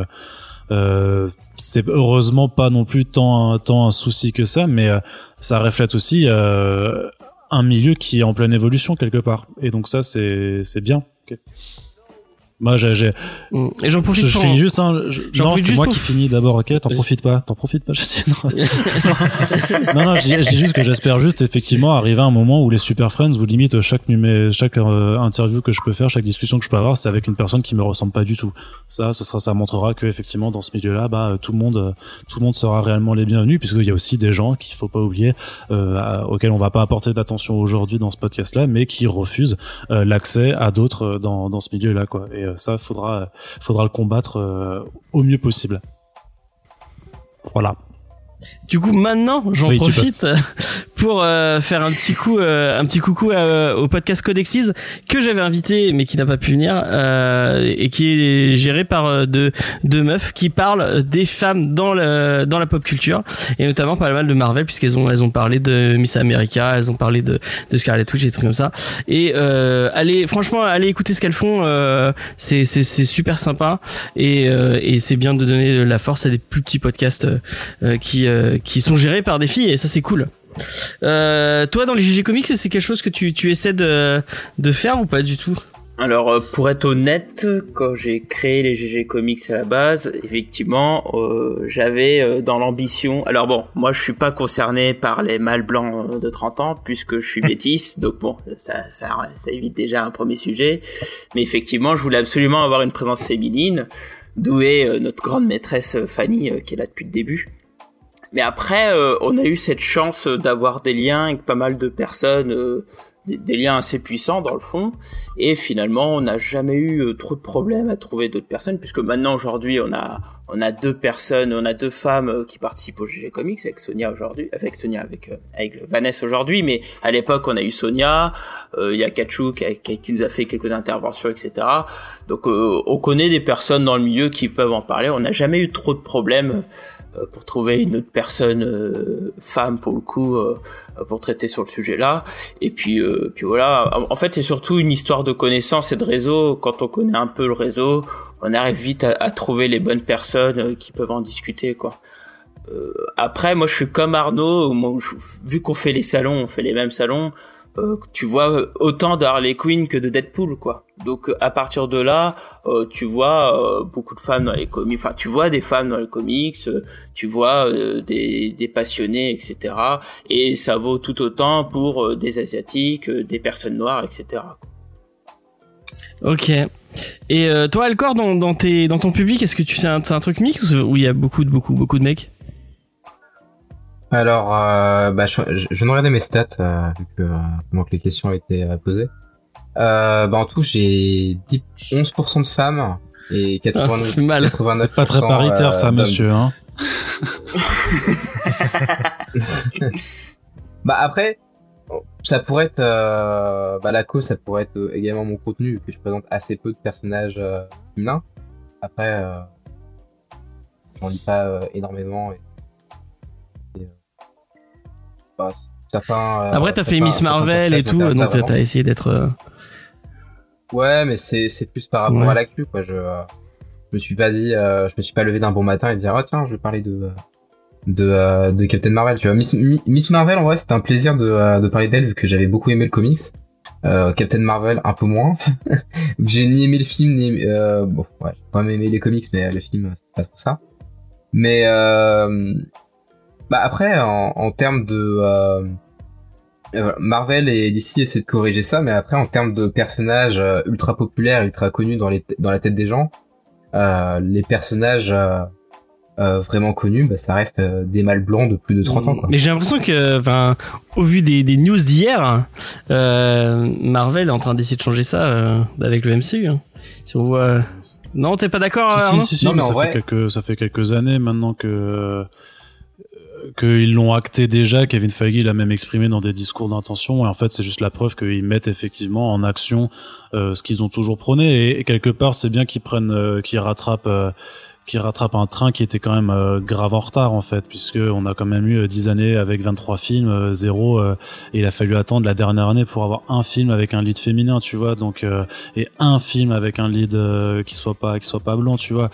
euh, c'est heureusement pas non plus tant, tant un souci que ça, mais euh, ça reflète aussi euh, un milieu qui est en pleine évolution quelque part. Et donc ça, c'est c'est bien. Moi, j'ai. Mm. Et j'en profite. Je, je finis juste. Hein, non, c'est moi qui finis d'abord. Ok, t'en profites pas. T'en profites pas. Je dis non. non, non. Je dis juste que j'espère juste effectivement arriver à un moment où les super friends vous limite chaque numé, chaque euh, interview que je peux faire, chaque discussion que je peux avoir, c'est avec une personne qui me ressemble pas du tout. Ça, ce sera, ça montrera que effectivement dans ce milieu-là, bah tout le monde, euh, tout le monde sera réellement les bienvenus, puisqu'il y a aussi des gens qu'il faut pas oublier, euh, auxquels on va pas apporter d'attention aujourd'hui dans ce podcast-là, mais qui refusent euh, l'accès à d'autres dans dans ce milieu-là, quoi. Et, euh, ça, faudra, faudra le combattre euh, au mieux possible. Voilà. Du coup, maintenant, j'en profite pour euh, faire un petit coup, euh, un petit coucou euh, au podcast Codexis que j'avais invité mais qui n'a pas pu venir et qui est géré par deux, deux meufs qui parlent des femmes dans le, dans la pop culture et notamment pas mal de Marvel puisqu'elles ont elles ont parlé de Miss America, elles ont parlé de, de Scarlet Witch et des trucs comme ça. Et allez, franchement, allez écouter ce qu'elles font, c'est c'est c'est super sympa et et c'est bien de donner la force à des plus petits podcasts qui qui sont gérés par des filles et ça c'est cool. Euh, toi, dans les GG Comics, c'est quelque chose que tu, tu essaies de, de faire ou pas du tout? Alors euh, pour être honnête, quand j'ai créé les GG Comics à la base, effectivement, euh, j'avais euh, dans l'ambition. Alors bon, moi je suis pas concerné par les mâles blancs de 30 ans puisque je suis métisse, donc bon, ça, ça, ça évite déjà un premier sujet. Mais effectivement, je voulais absolument avoir une présence féminine, d'où est notre grande maîtresse Fanny qui est là depuis le début. Mais après, euh, on a eu cette chance d'avoir des liens avec pas mal de personnes, euh, des, liens assez puissants dans le fond. Et finalement, on n'a jamais eu euh, trop de problèmes à trouver d'autres personnes, puisque maintenant aujourd'hui, on a on a deux personnes, on a deux femmes qui participent au GG Comics avec Sonia aujourd'hui, avec Sonia, avec avec Vanessa aujourd'hui, mais à l'époque on a eu Sonia, il y a Kachuk qui, qui, nous a fait quelques interventions, etc. Donc on connaît des personnes dans le milieu qui peuvent en parler. On n'a jamais eu trop de problèmes euh, pour trouver une autre personne euh, femme pour le coup euh, pour traiter sur le sujet là et puis puis voilà en fait c'est surtout une histoire de connaissance et de réseau quand on connaît un peu le réseau on arrive vite à, trouver les bonnes personnes qui peuvent en discuter quoi après, moi, je suis comme Arnaud. Vu qu'on fait les salons, on fait les mêmes salons. Euh, tu vois autant de Harley Quinn que de Deadpool, quoi. Donc, à partir de là, euh, tu vois beaucoup de femmes dans les comics. Enfin, tu vois des femmes dans les comics. tu vois des, des passionnés, etc. Et ça vaut tout autant pour des asiatiques, des personnes noires, etc. Ok. Et toi, Alcor, dans, dans, tes, dans ton public, est-ce que tu sais un, un truc mix où il y a beaucoup de beaucoup beaucoup de mecs? Alors, euh, bah, je, je, je regardé mes stats euh, vu que, euh, que les questions ont été euh, posées. Euh, bah, en tout, j'ai 11% de femmes et 89, ah, mal. C'est pas très paritaire ça, monsieur. Hein. bah après, ça pourrait être bah la cause, ça pourrait être également mon contenu vu que je présente assez peu de personnages féminins. Après, j'en lis pas énormément. Et certains. Après, t'as fait Miss Marvel et tout, donc t'as essayé d'être. Euh, ouais, mais c'est c'est plus par rapport à l'actu quoi. Je, euh, me suis pas dit, euh, je me suis pas levé d'un bon matin et dire ah tiens, je vais parler de de, de Captain Marvel. Tu vois, Miss, Miss Marvel en vrai, c'était un plaisir de de parler d'elle vu que j'avais beaucoup aimé le comics. Captain Marvel un peu moins. j'ai ni aimé le film ni bon ouais, j'ai pas aimé les comics mais le film c'est pas trop ça. Mais bah après, en, en termes de euh, euh Marvel et DC essaient de corriger ça, mais après en termes de personnages euh, ultra populaires, ultra connus dans, les dans la tête des gens, euh, les personnages euh, vraiment connus, bah, ça reste des mâles blancs de plus de 30 ans. Quoi. Mais j'ai l'impression que, enfin, au vu des, des news d'hier, Marvel est en train d'essayer de changer ça avec le MCU. Hein. Si on voit, non, t'es pas d'accord si, si, si, non, mais ça, fait quelques, ça fait quelques années maintenant que qu'ils l'ont acté déjà. Kevin Feige l'a même exprimé dans des discours d'intention. Et en fait, c'est juste la preuve qu'ils mettent effectivement en action euh, ce qu'ils ont toujours prôné. Et, quelque part, c'est bien qu'ils prennent, euh, qu'ils rattrapent euh, qui rattrape un train qui était quand même euh, grave en retard en fait puisque on a quand même eu 10 euh, années avec 23 films euh, zéro et il a fallu attendre la dernière année pour avoir un film avec un lead féminin tu vois donc et un film avec un lead qui soit pas qui soit pas blanc tu vois.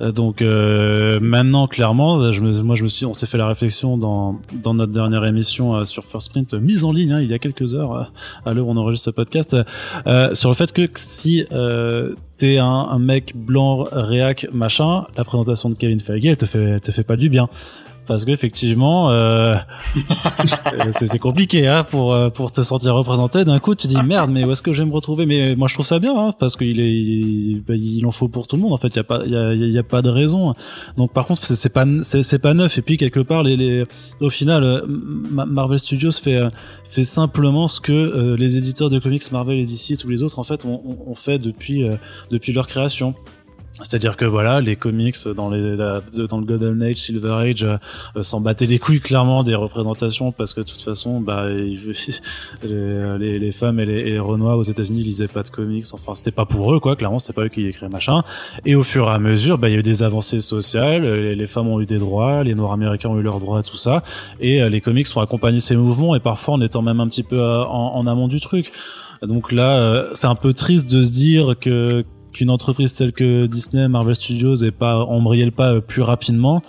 Donc maintenant clairement je me, moi je me suis on s'est fait la réflexion dans dans notre dernière émission sur First Print mise en ligne hein, il y a quelques heures à l'heure où on enregistre ce podcast sur le fait que si t'es un, un, mec blanc réac machin, la présentation de Kevin Feige, elle te fait, elle te fait pas du bien parce qu'effectivement euh, c'est compliqué hein, pour euh, pour te sentir représenté. D'un coup tu dis merde mais où est-ce que je vais me retrouver? Mais moi je trouve ça bien hein, parce qu'il est il, bah, il, en faut pour tout le monde en fait. Il y a pas il y a, y a, pas de raison. Donc par contre c'est pas c'est pas neuf. Et puis quelque part les, les au final euh, Marvel Studios fait euh, fait simplement ce que les éditeurs de comics Marvel et DC tous les autres en fait ont, ont fait depuis depuis leur création c'est-à-dire que voilà, les comics dans les dans le Golden Age, Silver Age euh, s'en battaient les couilles clairement des représentations parce que de toute façon, bah les, femmes et les, et Renois aux États-Unis lisaient pas de comics. Enfin, c'était pas pour eux quoi. Clairement, c'était pas eux qui écrivaient machin. Et au fur et à mesure, bah il y a eu des avancées sociales. Les, les, femmes ont eu des droits, les Noirs américains ont eu leurs droits, tout ça. Et euh, les comics ont accompagné ces mouvements et parfois en étant même un petit peu euh, en, en amont du truc. Donc là, c'est un peu triste de se dire que qu'une entreprise telle que Disney, Marvel Studios ait pas embrayé le pas euh, plus rapidement.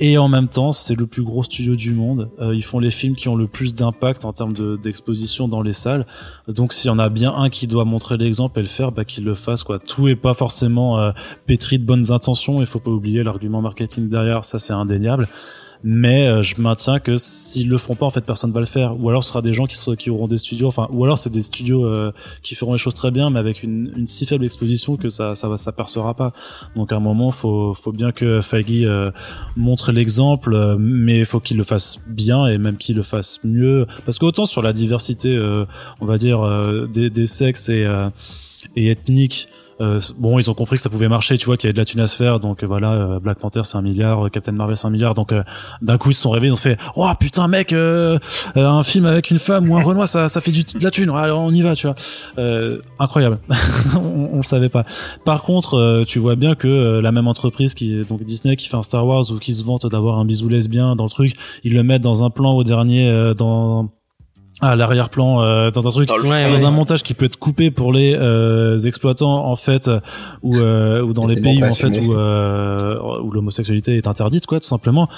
Et en même temps, c'est le plus gros studio du monde. Euh, ils font les films qui ont le plus d'impact en termes d'exposition dans les salles. Donc, s'il y en a bien un qui doit montrer l'exemple et le faire, bah, qu'il le fasse. Quoi. Tout est pas forcément euh, pétri de bonnes intentions. Il faut pas oublier l'argument marketing derrière. Ça, c'est indéniable mais euh, je maintiens que s'ils le font pas en fait personne va le faire. Ou alors ce sera des gens qui auront des studios. Enfin ou alors c'est des studios euh, qui feront les choses très bien mais avec une, une si faible exposition que ça ça va ça pas. Donc à un moment faut faut bien que Feige euh, montre l'exemple mais il faut qu'il le fasse bien et même qu'il le fasse mieux. Parce qu'autant sur la diversité on va dire des, des sexes et et ethniques euh, bon, ils ont compris que ça pouvait marcher, tu vois, qu'il y avait de la thune à se faire. Donc euh, voilà, euh, Black Panther c'est un milliard, Captain Marvel c'est un milliard. Donc d'un coup ils se sont réveillés, ils ont fait, oh putain mec, un film avec une femme ou un Renoir, ça, ça fait du, de la thune. Alors on y va, tu vois. incroyable, on, on, le savait pas. Par contre, tu vois bien que la même entreprise qui donc Disney qui fait un Star Wars ou qui se vante d'avoir un bisou lesbien dans le truc, ils le mettent dans un plan au dernier dans à l'arrière-plan euh, dans un truc dans, un montage qui peut être coupé pour les euh, exploitants en fait ou euh, ou dans les pays en fait où où l'homosexualité est interdite quoi tout simplement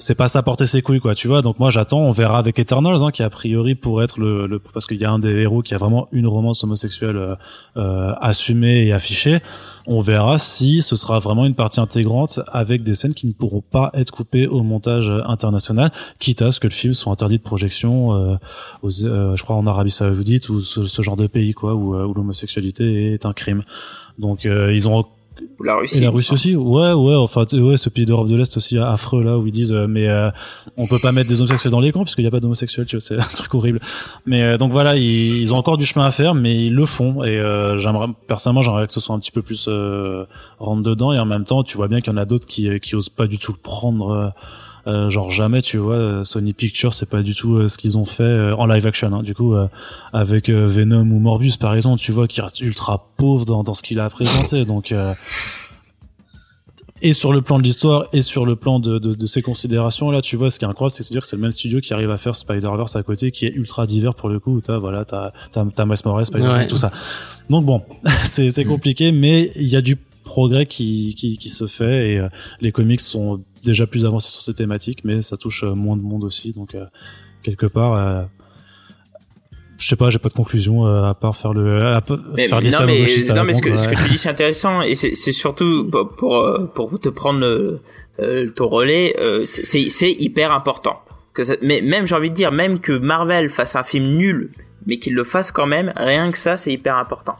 c'est pas ça porter ses couilles quoi tu vois. Donc moi j'attends on verra avec Eternals hein, qui a priori pour être le, le parce qu'il y a un des héros qui a vraiment une romance homosexuelle euh, euh, assumée et affichée. On verra si ce sera vraiment une partie intégrante avec des scènes qui ne pourront pas être coupées au montage international quitte à ce que le film soit interdit de projection euh, euh, je crois en Arabie Saoudite ou ce, ce genre de pays quoi où, où l'homosexualité est un crime. Donc ils ont la Russie. Et la Russie aussi. Ouais, ouais. Enfin, ouais, ce pays d'Europe de l'Est aussi affreux là où ils disent, euh, mais euh, on peut pas mettre des homosexuels dans les camps puisqu'il n'y a pas d'homosexuels. Tu vois, c'est un truc horrible. Mais euh, donc voilà, ils, ils, ont encore du chemin à faire, mais ils le font. Et j'aimerais, personnellement, j'aimerais que ce soit un petit peu plus rentre dedans. Et en même temps, tu vois bien qu'il y en a d'autres qui qui osent pas du tout le prendre euh, genre jamais, tu vois, euh, Sony Pictures, c'est pas du tout euh, ce qu'ils ont fait en live action. Hein, du coup, avec Venom ou Morbius, par exemple, tu vois, qui reste ultra pauvre dans, dans ce qu'il a présenté. Donc et sur le plan de l'histoire et sur le plan de, de, de, ses considérations là tu vois ce qui est incroyable c'est de se dire que c'est le même studio qui arrive à faire Spider-Verse à côté qui est ultra divers pour le coup où t'as voilà t'as t'as, t'as Miles Morales Spider-Man tout ça donc bon c'est c'est compliqué mais il y a du progrès qui, qui, qui se fait et les comics sont déjà plus avancé sur ces thématiques, mais ça touche euh, moins de monde aussi. Donc, euh, quelque part, euh, je sais pas, j'ai pas de conclusion à part faire le à mais, faire non, mais, non, mais ce, que, ce que tu dis c'est intéressant et c'est surtout pour pour te prendre ton relais, c'est hyper important. Que mais même j'ai envie de dire même que Marvel fasse un film nul, mais qu'il le fasse quand même, rien que ça c'est hyper important.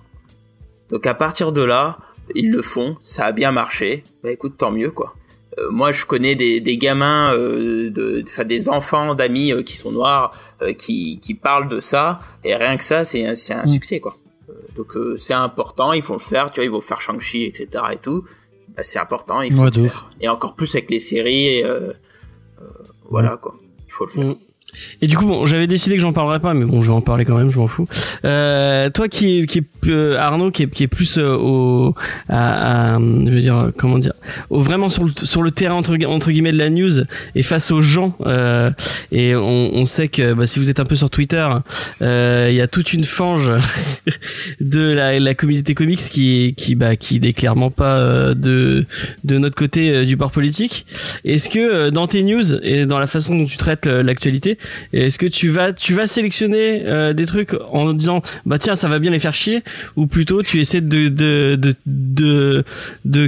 Donc à partir de là, ils le font, ça a bien marché. Bah écoute, tant mieux quoi. Euh, moi, je connais des, des gamins, euh, de, enfin des enfants d'amis euh, qui sont noirs, euh, qui, qui parlent de ça, et rien que ça, c'est c'est un mm. succès quoi. donc c'est important, il faut le faire. Tu vois, ils vont faire Shang-Chi, etc. et tout. Bah, c'est important, il faut le faire. Et encore plus avec les séries, voilà quoi. Il faut le faire. Et du coup, bon, j'avais décidé que j'en parlerais pas, mais bon, je vais en parler quand même, je m'en fous. Euh, toi qui, qui euh, Arnaud, qui est, qui est plus euh, au, à, à, je veux dire, comment dire, au vraiment sur le, sur le terrain entre, entre guillemets de la news et face aux gens. Euh, et on, on, sait que bah, si vous êtes un peu sur Twitter, euh, il y a toute une fange de la, la communauté comics qui, qui, bah, qui n'est clairement pas de, de notre côté du bord politique. Est-ce que dans tes news et dans la façon dont tu traites l'actualité est-ce que tu vas tu vas sélectionner euh, des trucs en disant bah tiens ça va bien les faire chier ou plutôt tu essaies de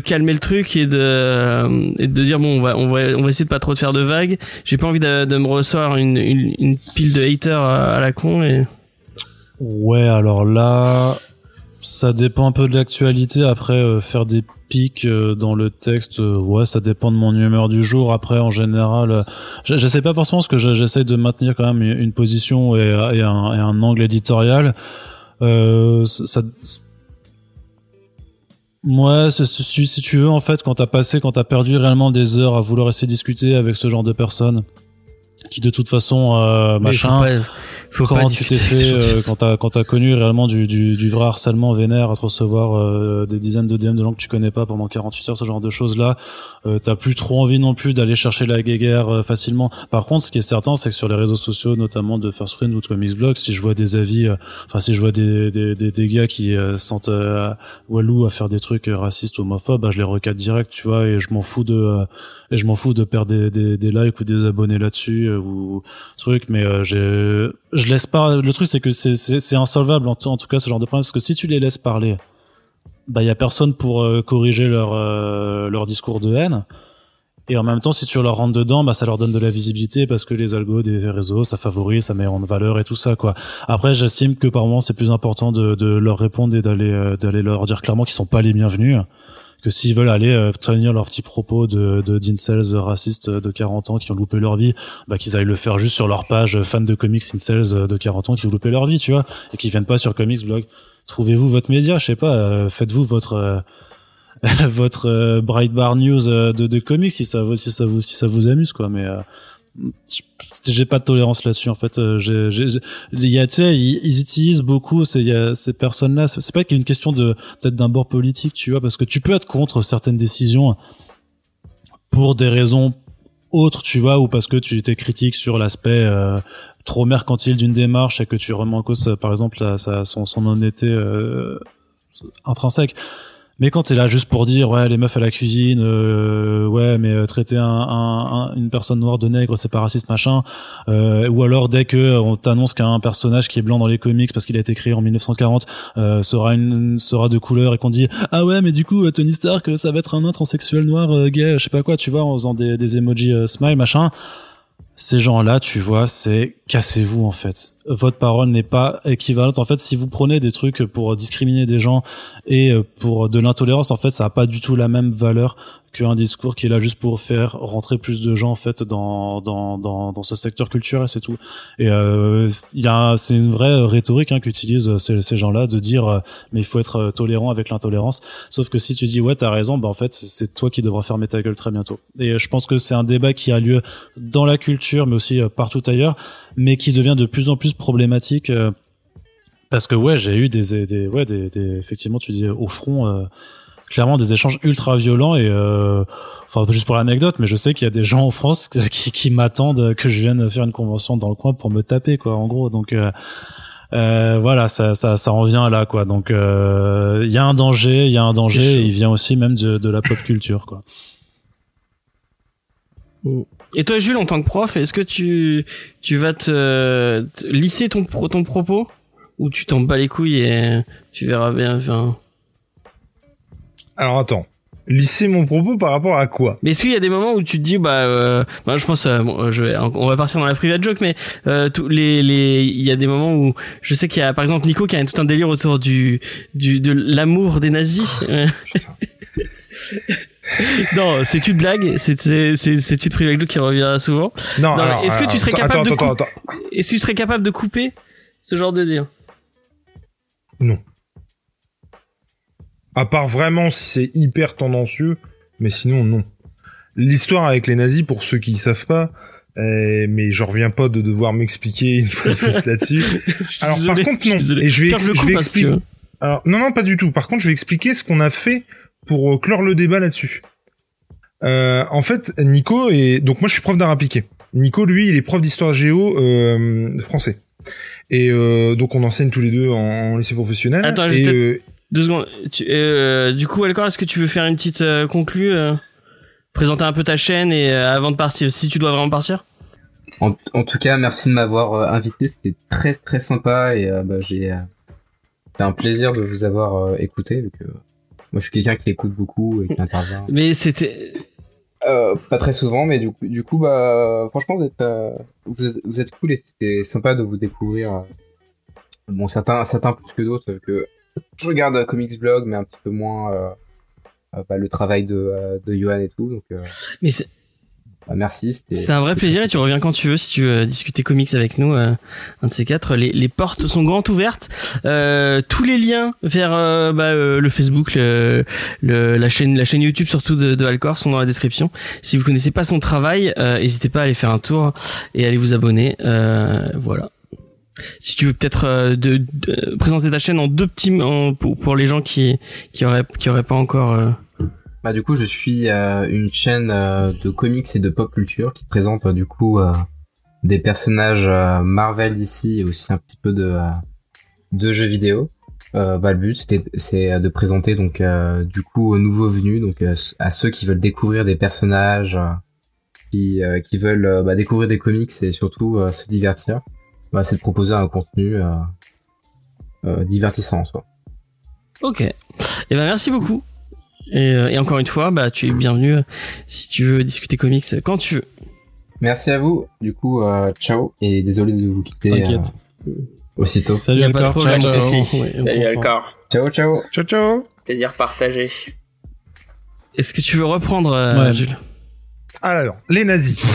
calmer le truc et de et de dire bon on va on va on va essayer de pas trop de faire de vagues. J'ai pas envie de, me une, une pile de haters à, la con et Ouais, alors là ça dépend un peu de l'actualité après euh, faire des euh, dans le texte, euh, ouais, ça dépend de mon humeur du jour. Après, en général, euh, je, sais pas forcément ce que j'essaie de maintenir quand même une position et, un, angle éditorial. Euh, si tu veux, en fait, quand t'as passé, quand t'as perdu réellement des heures à vouloir essayer de discuter avec ce genre de personnes, qui de toute façon, euh, machin, faut comment tu t'es fait euh, quand t'as quand t'as connu réellement du, du, du vrai harcèlement vénère à te recevoir euh, des dizaines de DM de gens que tu connais pas pendant 48 heures ce genre de choses là euh, t'as plus trop envie non plus d'aller chercher la guéguerre euh, facilement. Par contre ce qui est certain c'est que sur les réseaux sociaux notamment de First Print ou de Comics Blog si je vois des avis enfin si je vois des des, des, des gars qui sentent walou à faire des trucs racistes ou homophobes bah, je les recadre direct tu vois et je m'en fous de et je m'en fous de perdre des, des, des likes ou des abonnés là-dessus ou truc mais j'ai je laisse pas. Le truc, c'est que c'est insolvable en, en, tout cas ce genre de problème, parce que si tu les laisses parler, bah il y a personne pour euh, corriger leur euh, leur discours de haine. Et en même temps, si tu leur rentres dedans, bah ça leur donne de la visibilité parce que les algos des réseaux, ça favorise, ça met en valeur et tout ça quoi. Après, j'estime que par moment c'est plus important de, de leur répondre et d'aller euh, d'aller leur dire clairement qu'ils sont pas les bienvenus que s'ils veulent aller euh, tenir leurs petits propos de d'incels racistes de 40 ans qui ont loupé leur vie, bah qu'ils aillent le faire juste sur leur page fans de comics incels de 40 ans qui ont loupé leur vie, tu vois, et qui viennent pas sur comics blog. Trouvez-vous votre média, je sais pas, euh, faites-vous votre euh, votre Brightbar News de, de comics si ça, si ça vous si ça vous amuse quoi, mais j'ai pas de tolérance là-dessus en fait. Euh, il y a tu sais ils, utilisent beaucoup ces, ces personnes là c'est pas qu'il y a une question de peut-être d'un bord politique tu vois parce que tu peux être contre certaines décisions pour des raisons autres tu vois ou parce que tu étais critique sur l'aspect euh, trop mercantile d'une démarche et que tu remets en cause par exemple sa, son, son honnêteté euh, intrinsèque Mais quand t'es là juste pour dire ouais les meufs à la cuisine, euh, ouais mais euh, traiter un, un, une personne noire de nègre c'est pas raciste machin, euh, ou alors dès que on t'annonce qu'un personnage qui est blanc dans les comics parce qu'il a été créé en 1940 euh, sera une sera de couleur et qu'on dit ah ouais mais du coup Tony Stark ça va être un transsexuel noir gay je sais pas quoi tu vois en faisant des, des emojis smile machin ces gens-là, tu vois, c'est cassez-vous en fait. Votre parole n'est pas équivalente. En fait, si vous prenez des trucs pour discriminer des gens et euh, pour de l'intolérance, en fait, ça a pas du tout la même valeur qu'un discours qui est là juste pour faire rentrer plus de gens en fait dans dans dans, dans ce secteur culturel, c'est tout. Et euh, il y a c'est une vraie rhétorique hein, qu'utilisent ces, gens-là de dire euh, mais il faut être tolérant avec l'intolérance. Sauf que si tu dis ouais t'as raison, bah en fait c'est toi qui devras fermer ta gueule très bientôt. Et je pense que c'est un débat qui a lieu dans la culture, mais aussi partout ailleurs mais qui devient de plus en plus problématique euh, parce que ouais, j'ai eu des, des ouais des, des, effectivement tu dis au front euh, clairement des échanges ultra violents et euh, enfin juste pour l'anecdote mais je sais qu'il y a des gens en France qui, qui m'attendent que je vienne faire une convention dans le coin pour me taper quoi en gros donc euh, euh, voilà, ça, ça, ça en vient là, quoi. Donc, il y a un danger, il y a un danger, et il vient aussi même de, de la pop culture, quoi. Mm. Et toi, Jules, en tant que prof, est-ce que tu, tu vas te, lisser ton, ton propos ou tu t'en bats les couilles et tu verras bien. Enfin... Alors attends, lisser mon propos par rapport à quoi? Mais est-ce qu'il y a des moments où tu te dis bah, euh, bah je pense euh, bon, je vais, on va partir dans la private joke mais euh, tous les les il y a des moments où je sais qu'il y a par exemple Nico qui a tout un délire autour du du de l'amour des nazis. non, c'est une blague. C'est c'est une private qui revient souvent. Non. Est-ce que tu serais capable de Est-ce que tu serais capable de couper ce genre de délire? Non. À part vraiment si c'est hyper tendancieux, mais sinon non. L'histoire avec les nazis, pour ceux qui ne savent pas, euh, mais je reviens pas de devoir m'expliquer une fois de plus là-dessus. Alors par contre non, et je vais, je vais expliquer. Alors non non pas du tout. Par contre je vais expliquer ce qu'on a fait pour euh, clore le débat là-dessus. Euh, en fait, Nico est donc moi je suis prof d'art appliqué. Nico, lui, il est prof d'histoire géo euh, français. Et euh, donc on enseigne tous les deux en, lycée professionnel. Attends, et, euh, deux secondes. Tu, euh, du coup, Alcor, est-ce que tu veux faire une petite conclue, présenter un peu ta chaîne et avant de partir, si tu dois vraiment partir? En, en tout cas, merci de m'avoir invité. C'était très très sympa et bah, j'ai c'était un plaisir de vous avoir écouté. Moi, je suis quelqu'un qui écoute beaucoup et qui intervient. Mais c'était. Euh, pas très souvent, mais du coup, du coup bah, franchement, vous êtes, euh, vous êtes, cool et c'était sympa de vous découvrir. Bon, certains, certains plus que d'autres, que je regarde Comics Blog, mais un petit peu moins euh, euh bah, le travail de, de Johan et tout. Donc, mais c'est bah, merci. C'était un vrai plaisir et tu reviens quand tu veux si tu veux discuter comics avec nous. Euh, un de ces quatre. Les, les portes sont grandes ouvertes. Euh, tous les liens vers euh, bah, euh, le Facebook, le, le, la chaîne, la chaîne YouTube surtout de, de Alcor sont dans la description. Si vous connaissez pas son travail, n'hésitez pas à aller faire un tour et aller vous abonner. voilà. Si tu veux peut-être de, présenter ta chaîne en deux petits pour, les gens qui qui auraient qui pas encore bah du coup je suis euh, une chaîne euh, de comics et de pop culture qui présente euh, du coup des personnages Marvel d'ici et aussi un petit peu de de jeux vidéo. bah le but c'était c'est de présenter donc du coup aux nouveaux venus donc à ceux qui veulent découvrir des personnages qui qui veulent bah, découvrir des comics et surtout se divertir. Bah, c'est de proposer un contenu divertissant en soi. Ok. Et eh ben merci beaucoup. Euh, et, encore une fois, bah, tu es bienvenu euh, si tu veux discuter comics quand tu veux. Merci à vous. Du coup, euh, ciao et désolé de vous quitter. T'inquiète. aussitôt. Salut Alcor. Ciao, ciao. Salut Alcor. Ciao, ciao. Ciao, ciao. Plaisir partagé. Est-ce que tu veux reprendre, Jules? Alors, les nazis.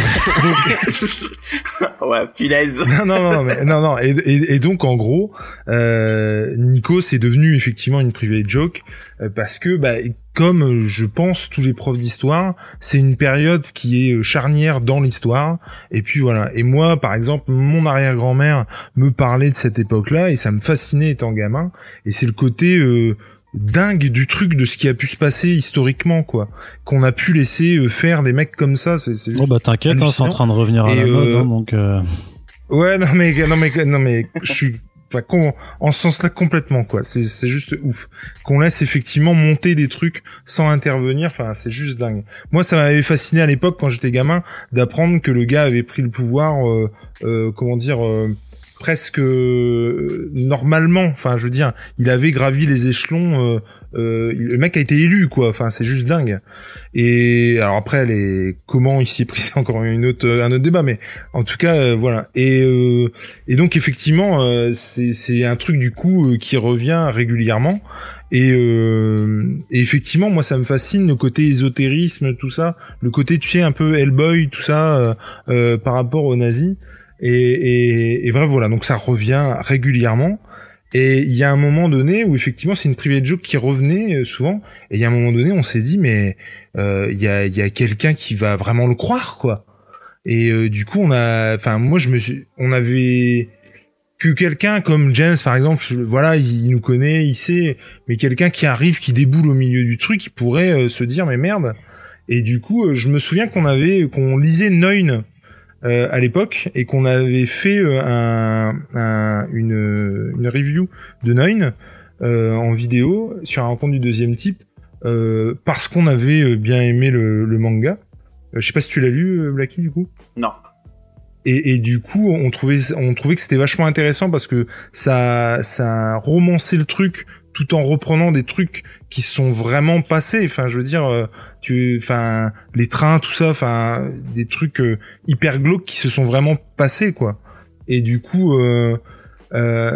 ouais, punaise. non, non, non, mais, non, non. Et, et, donc, en gros, euh, Nico, c'est devenu effectivement une private joke euh, parce que, bah, comme je pense tous les profs d'histoire, c'est une période qui est euh, charnière dans l'histoire. Et puis voilà. Et moi, par exemple, mon arrière-grand-mère me parlait de cette époque-là et ça me fascinait étant gamin. Et c'est le côté euh, dingue du truc de ce qui a pu se passer historiquement quoi qu'on a pu laisser euh, faire des mecs comme ça c'est juste oh bah t'inquiète hein, c'est en train de revenir à la mode euh, hein, donc euh... ouais non mais non mais non mais je suis enfin en ce sens-là complètement quoi. C'est c'est juste ouf qu'on laisse effectivement monter des trucs sans intervenir. Enfin c'est juste dingue. Moi ça m'avait fasciné à l'époque quand j'étais gamin d'apprendre que le gars avait pris le pouvoir. Euh, euh, comment dire euh, presque euh, normalement. Enfin, je veux dire, il avait gravi les échelons. Euh, euh, le mec a été élu, quoi. Enfin, c'est juste dingue. Et alors après, les comment il s'y est pris, c'est encore une autre, un autre débat. Mais en tout cas, euh, voilà. Et euh, et donc effectivement, euh, c'est un truc du coup qui revient régulièrement. Et, et effectivement, moi, ça me fascine le côté ésotérisme, tout ça, le côté, tu sais, un peu Hellboy, tout ça, par rapport aux nazis. Et, et, et bref, voilà, donc ça revient régulièrement. Et il y a un moment donné où effectivement c'est une private joke qui revenait euh, souvent. Et il y a un moment donné, on s'est dit mais euh, il y a, y a quelqu'un qui va vraiment le croire quoi. Et euh, du coup on a, enfin moi je me suis, on avait que quelqu'un comme James par exemple, voilà, il, nous connaît, il sait, mais quelqu'un qui arrive, qui déboule au milieu du truc, il pourrait euh, se dire mais merde. Et du coup, je me souviens qu'on avait, qu'on lisait Neun euh, à l'époque et qu'on avait fait euh, un, un- une, une review de Neun euh, en vidéo sur un rencontre du deuxième type euh, parce qu'on avait bien aimé le, le manga. Je sais pas si tu l'as lu, Blacky, du coup? Non. Et, et du coup, on trouvait, on trouvait que c'était vachement intéressant parce que ça, ça romançait le truc tout en reprenant des trucs qui sont vraiment passés. Enfin, je veux dire, euh, tu, enfin, les trains, tout ça, enfin, des trucs euh, hyper glauques qui se sont vraiment passés, quoi. Et du coup, euh,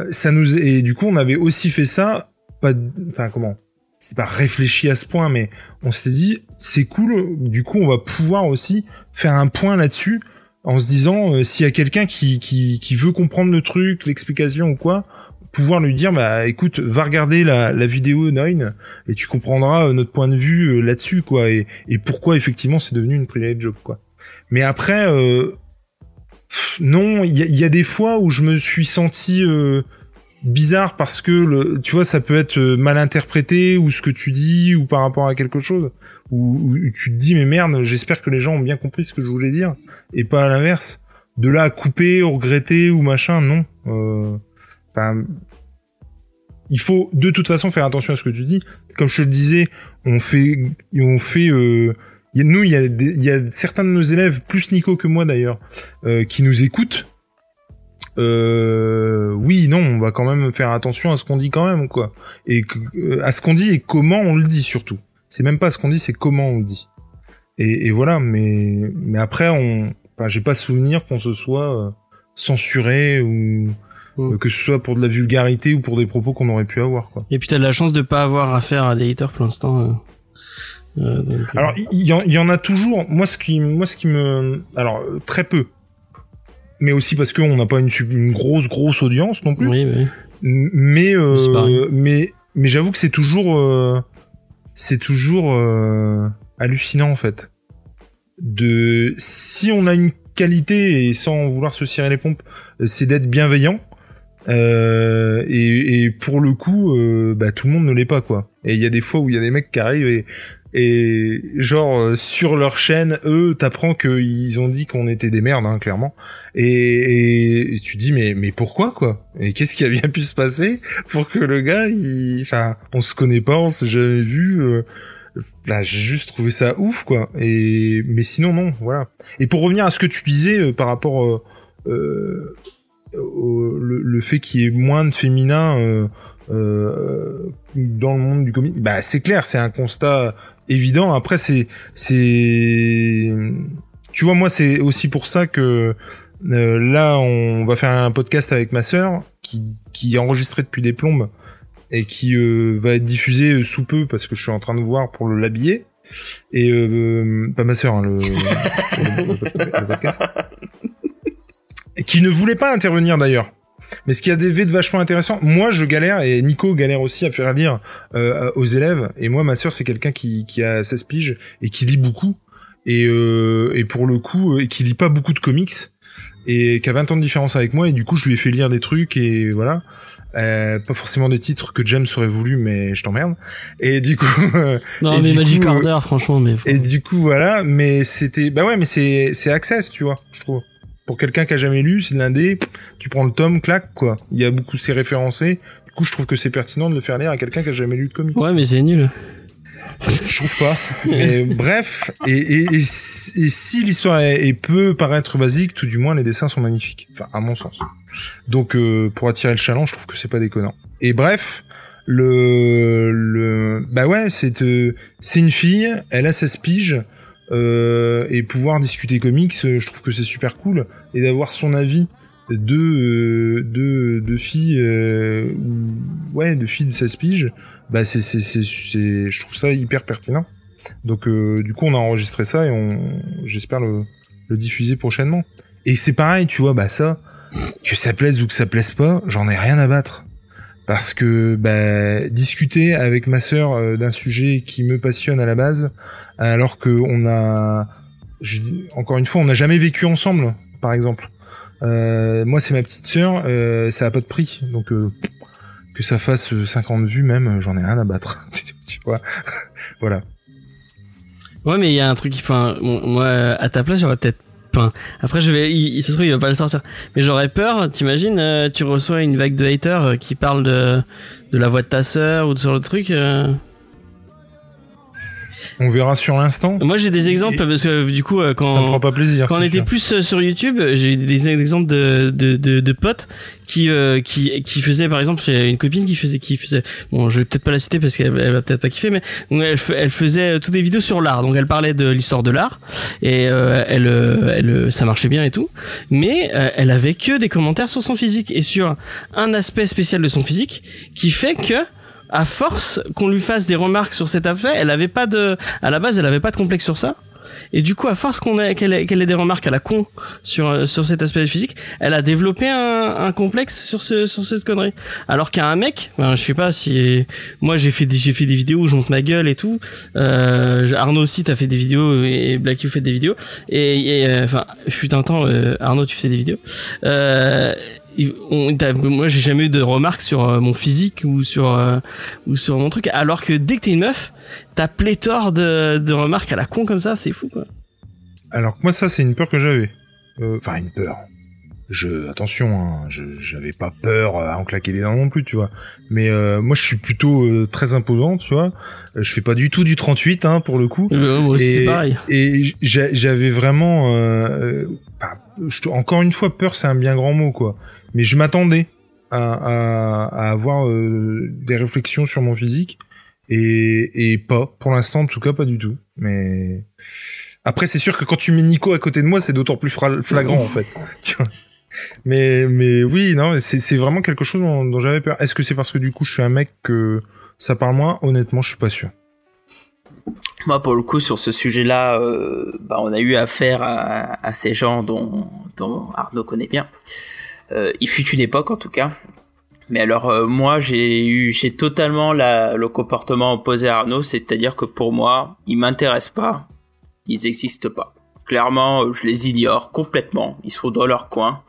ça nous, et du coup, on avait aussi fait ça, pas, enfin, comment C'était pas réfléchi à ce point, mais on s'était dit, c'est cool. Du coup, on va pouvoir aussi faire un point là-dessus en se disant s'il y a quelqu'un qui, qui, qui veut comprendre le truc, l'explication ou quoi, pouvoir lui dire bah écoute va regarder la, la vidéo Nine et tu comprendras euh, notre point de vue euh, là-dessus quoi et, et pourquoi effectivement c'est devenu une private joke quoi. Mais après euh, non il y a, y a des fois où je me suis senti euh, bizarre parce que le, tu vois ça peut être euh, mal interprété ou ce que tu dis ou par rapport à quelque chose où tu te dis mais merde j'espère que les gens ont bien compris ce que je voulais dire et pas à l'inverse. De là à couper, regretter ou machin, non. Euh, Il faut de toute façon faire attention à ce que tu dis. Comme je te le disais, on fait, on fait. Euh, nous, il y a, y a certains de nos élèves, plus Nico que moi d'ailleurs, euh, qui nous écoutent. Euh, oui, non, on va quand même faire attention à ce qu'on dit quand même, quoi. Et euh, à ce qu'on dit et comment on le dit surtout. C'est même pas ce qu'on dit, c'est comment on le dit. Et, et voilà, mais mais après, on, j'ai pas souvenir qu'on se soit euh, censuré ou Mm. euh, que ce soit pour de la vulgarité ou pour des propos qu'on aurait pu avoir, quoi. Et puis t'as de la chance de pas avoir affaire à des haters pour l'instant. euh. Euh, donc, euh, Alors, il y, en- il y en a toujours. Moi, ce qui, moi, ce qui me, alors euh, très peu, mais aussi parce qu'on n'a pas une, sub- une grosse, grosse audience non plus. oui, oui. Mais, euh, mais, mais j'avoue que c'est toujours, euh, c'est toujours euh, hallucinant en fait. De, si on a une qualité et sans vouloir se cirer les pompes, c'est d'être bienveillant. Euh, et, et pour le coup, euh, bah, tout le monde ne l'est pas quoi. Et il y a des fois où il y a des mecs qui arrivent et et genre euh, sur leur chaîne, eux, t'apprends qu'ils ont dit qu'on était des merdes, hein, clairement. Et, et tu dis mais mais pourquoi quoi? Et qu'est-ce qui a bien pu se passer pour que le gars, il... enfin, on se connaît pas, on s'est jamais vu. Euh... Là, j'ai juste trouvé ça ouf quoi. Et mais sinon non, voilà. Et pour revenir à ce que tu disais euh, par rapport euh, euh, le, le fait qu'il y ait moins de féminin euh, euh, dans le monde du comics, bah c'est clair, c'est un constat évident. Après, c'est c'est tu vois moi c'est aussi pour ça que euh, là on va faire un podcast avec ma sœur qui qui est enregistré depuis des plombes et qui euh, va être diffusé euh, sous peu parce que je suis en train de voir pour le l'habiller et euh, pas ma sœur hein, le, le- le- podcast qui ne voulait pas intervenir d'ailleurs mais ce qui a des de vachement intéressant, moi je galère et Nico galère aussi à faire lire euh, aux élèves. Et moi ma sœur c'est quelqu'un qui, qui a 16 piges et qui lit beaucoup. Et, euh, et pour le coup, euh, et qui lit pas beaucoup de comics et qui a 20 ans de différence avec moi. Et du coup je lui ai fait lire des trucs et voilà. Euh, pas forcément des titres que James aurait voulu, mais je t'emmerde. Et du coup, euh, Non, mais Magic coup, euh, Order, franchement, mais. et du coup voilà. Mais c'était, bah ouais, mais c'est c'est Access, tu vois, je trouve. Pour quelqu'un qui a jamais lu, c'est de l'indé, tu prends le tome, clac, quoi. Il y a beaucoup, c'est référencé. Du coup, je trouve que c'est pertinent de le faire lire à quelqu'un qui a jamais lu de comics. Ouais, mais c'est nul. Je trouve pas. Mais bref, et, et, et si et si l'histoire est, est peut paraître basique, tout du moins les dessins sont magnifiques. Enfin, à mon sens. Donc, euh, pour attirer le challenge, je trouve que c'est pas déconnant. Et bref, le, le, bah ouais, c'est, euh, c'est une fille, elle a 16 piges, euh, et pouvoir discuter comics, euh, je trouve que c'est super cool, et d'avoir son avis de, euh, de, de filles, euh, ou- ouais, de filles de 16 piges, bah c'est- je trouve ça hyper pertinent. Donc, euh, du coup, on a enregistré ça et on, j'espère le, le diffuser prochainement. Et c'est pareil, tu vois, bah ça, que ça plaise ou que ça plaise pas, j'en ai rien à battre. Parce que bah, discuter avec ma sœur euh, d'un sujet qui me passionne à la base, alors que on a, encore une fois, on n'a jamais vécu ensemble, par exemple. Euh, moi, c'est ma petite sœur, euh, ça a pas de prix, donc que ça fasse euh, 50 vues même, j'en ai rien à battre. tu, vois, voilà. Ouais, mais il y a un truc, enfin, moi, à ta place, j'aurais peut-être, après, je vais, il, il se trouve, il va pas le sortir. Mais j'aurais peur, t'imagines, euh, tu reçois une vague de haters euh, qui parlent de, de la voix de ta sœur ou de sur le truc. euh. On verra sur l'instant. Moi, j'ai des exemples parce que du coup, euh, quand Ça me fera pas plaisir. quand on était sûr. plus euh, sur YouTube, j'ai des exemples de, de, de, de potes qui, euh, qui, qui faisaient, par exemple, j'ai une copine qui faisait, qui faisait, bon, je vais peut-être pas la citer parce qu'elle elle va peut-être pas kiffer, mais elle, fa- elle faisait toutes des vidéos sur l'art. Donc elle parlait de l'histoire de l'art et euh, elle, euh, elle, euh, ça marchait bien et tout, mais euh, elle avait que des commentaires sur son physique et sur un aspect spécial de son physique qui fait que à force qu'on lui fasse des remarques sur cet aspect, elle avait pas de, à la base, elle avait pas de complexe sur ça. Et du coup, à force qu'on ait, qu'elle ait, des remarques à la con sur euh, sur cet aspect physique, elle a développé un, complexe sur ce sur cette connerie. Alors qu'à un mec, ben, je sais pas si moi j'ai fait des j'ai fait des vidéos où je monte ma gueule et tout. Euh, Arnaud aussi t'as fait des vidéos et Blacky faites des vidéos. Et, euh, enfin, fut un temps euh, Arnaud tu faisais des vidéos. Euh, on, moi j'ai jamais eu de remarques sur euh, mon physique ou sur euh, ou sur mon truc. Alors que dès que t'es une meuf, t'as pléthore de, de remarques à la con comme ça, c'est fou quoi. Alors que moi, ça, c'est une peur que j'avais. Euh, Enfin, une peur. Je, attention, hein, je, j'avais pas peur à en claquer des dents non plus, tu vois. Mais euh, moi, je suis plutôt euh, très imposant, tu vois. Je fais pas du tout du 38, hein, pour le coup. Euh, moi aussi c'est pareil. Et j'a- j'avais vraiment, bah, je- encore une fois, peur, c'est un bien grand mot, quoi. Mais je m'attendais à, à, à avoir euh, des réflexions sur mon physique et, et pas, pour l'instant, en tout cas, pas du tout. Mais après, c'est sûr que quand tu mets Nico à côté de moi, c'est d'autant plus flagrant, en fait. Mais, mais oui, non, c'est vraiment quelque chose dont, dont j'avais peur. Est-ce que c'est parce que du coup, je suis un mec que ça parle moins? Honnêtement, je suis pas sûr. Moi, pour le coup, sur ce sujet-là, euh, bah, on a eu affaire à, à ces gens dont, dont Arnaud connaît bien. Euh, il fut une époque, en tout cas. Mais alors, euh, moi, j'ai eu, j'ai totalement la, le comportement opposé à Arnaud, c'est-à-dire que pour moi, ils m'intéressent pas, ils existent pas. Clairement, euh, je les ignore complètement. Ils sont dans leur coin.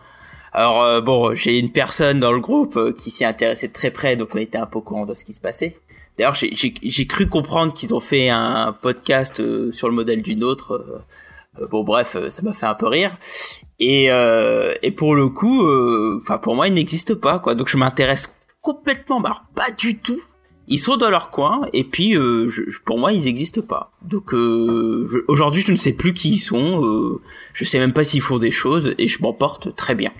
Alors euh, bon, j'ai une personne dans le groupe qui s'y intéressait très près, donc on était un peu au courant de ce qui se passait. D'ailleurs, j'ai- cru comprendre qu'ils ont fait un podcast sur le modèle d'une autre. Euh, bon, bref, euh, ça m'a fait un peu rire. Et, euh, et pour le coup, enfin pour moi, ils n'existent pas, quoi. Donc je m'intéresse complètement, bah, pas du tout. Ils sont dans leur coin, et puis je, pour moi, ils n'existent pas. Donc aujourd'hui, je ne sais plus qui ils sont. je sais même pas s'ils font des choses, et je m'en porte très bien.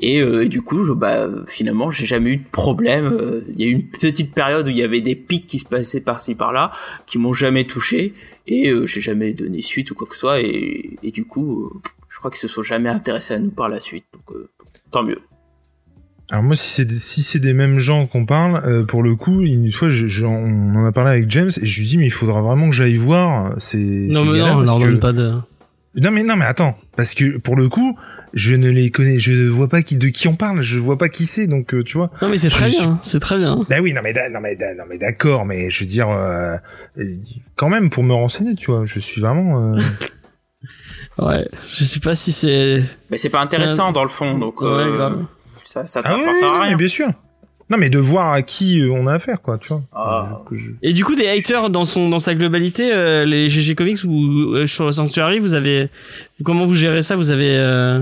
Et, euh, du coup, je, bah, finalement, j'ai jamais eu de problème. Il y a eu une petite période où il y avait des pics qui se passaient par-ci par-là, qui m'ont jamais touché, et euh, j'ai jamais donné suite ou quoi que ce soit. Et, et du coup, euh, je crois qu'ils se sont jamais intéressés à nous par la suite. Donc, euh, tant mieux. Alors moi, si c'est des, si c'est des mêmes gens qu'on parle, euh, pour le coup, une fois, je- je- on en a parlé avec James et je lui dis mais il faudra vraiment que j'aille voir. C'est Non ces mais non, on parce leur que- donne pas de. Non mais non mais attends, parce que pour le coup, je ne les connais, je ne vois pas qui de qui on parle, je vois pas qui c'est, donc euh, tu vois. Non mais c'est très suis- bien, c'est très bien. Bah oui, non mais da- non mais da- non mais d'accord, mais je veux dire euh, quand même pour me renseigner, tu vois, je suis vraiment. euh, Ouais, je sais pas si c'est. Mais c'est pas intéressant dans le fond, donc Ouais, euh, ça, ça Ah t'apportera rien. bien sûr. Non, mais de voir à qui euh, on a affaire, quoi, tu vois. Ah. Je- Et du coup, des haters dans son dans sa globalité, euh, les GG Comics ou euh, sur Sanctuary, vous avez comment vous gérez ça? Vous avez euh,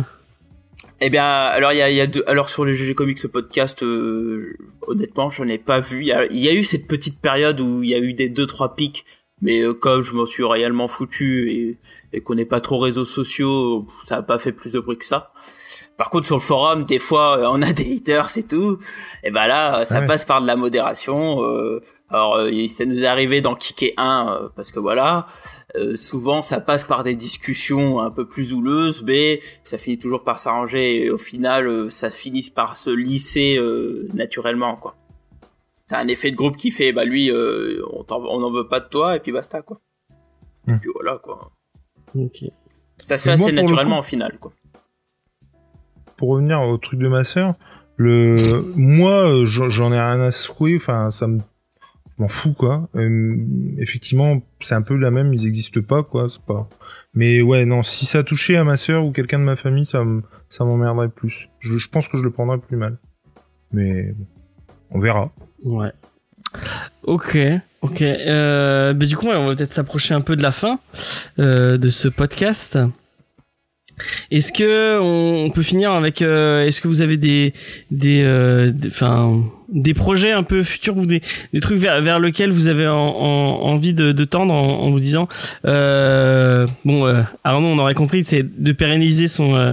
Eh bien, alors il y a, il y a deux. Alors sur le GG Comics ce podcast, euh, honnêtement, je n'ai pas vu. Il y, y a eu cette petite période où il y a eu des deux trois pics, mais euh, comme je m'en suis réellement foutu et, et qu'on n'est pas trop réseaux sociaux, ça a pas fait plus de bruit que ça. Par contre, sur le forum, des fois, euh, on a des haters, c'est tout. Et ben là, ça Ouais. passe par de la modération. euh, alors, euh, ça nous est arrivé d'en kicker un, euh, parce que voilà, euh, souvent, ça passe par des discussions un peu plus houleuses, mais ça finit toujours par s'arranger. Et au final, euh, ça finit par se lisser euh, naturellement, quoi. C'est un effet de groupe qui fait, bah lui, euh, on on n'en veut pas de toi, et puis basta, quoi. Et Hmm. puis voilà, quoi. Ok. Ça se fait assez naturellement coup- au final, quoi. pour revenir au truc de ma sœur, le moi j'en ai rien à secouer, enfin ça me m'en fous quoi. Euh, effectivement, c'est un peu la même, ils existent pas quoi, c'est pas. Mais ouais, non, si ça touchait à ma sœur ou quelqu'un de ma famille, ça ça m'emmerderait plus. Je, je pense que je le prendrais plus mal. Mais on verra. Ouais. Ok, ok. Euh, bah, du coup, on va peut-être s'approcher un peu de la fin euh, de ce podcast. Est-ce que on, peut finir avec euh, Est-ce que vous avez des des euh, des- enfin des projets un peu futurs, des, des trucs vers vers lesquels vous avez en, en- envie de, de tendre en, en vous disant euh, bon euh, Arnaud on aurait compris c'est de pérenniser son euh,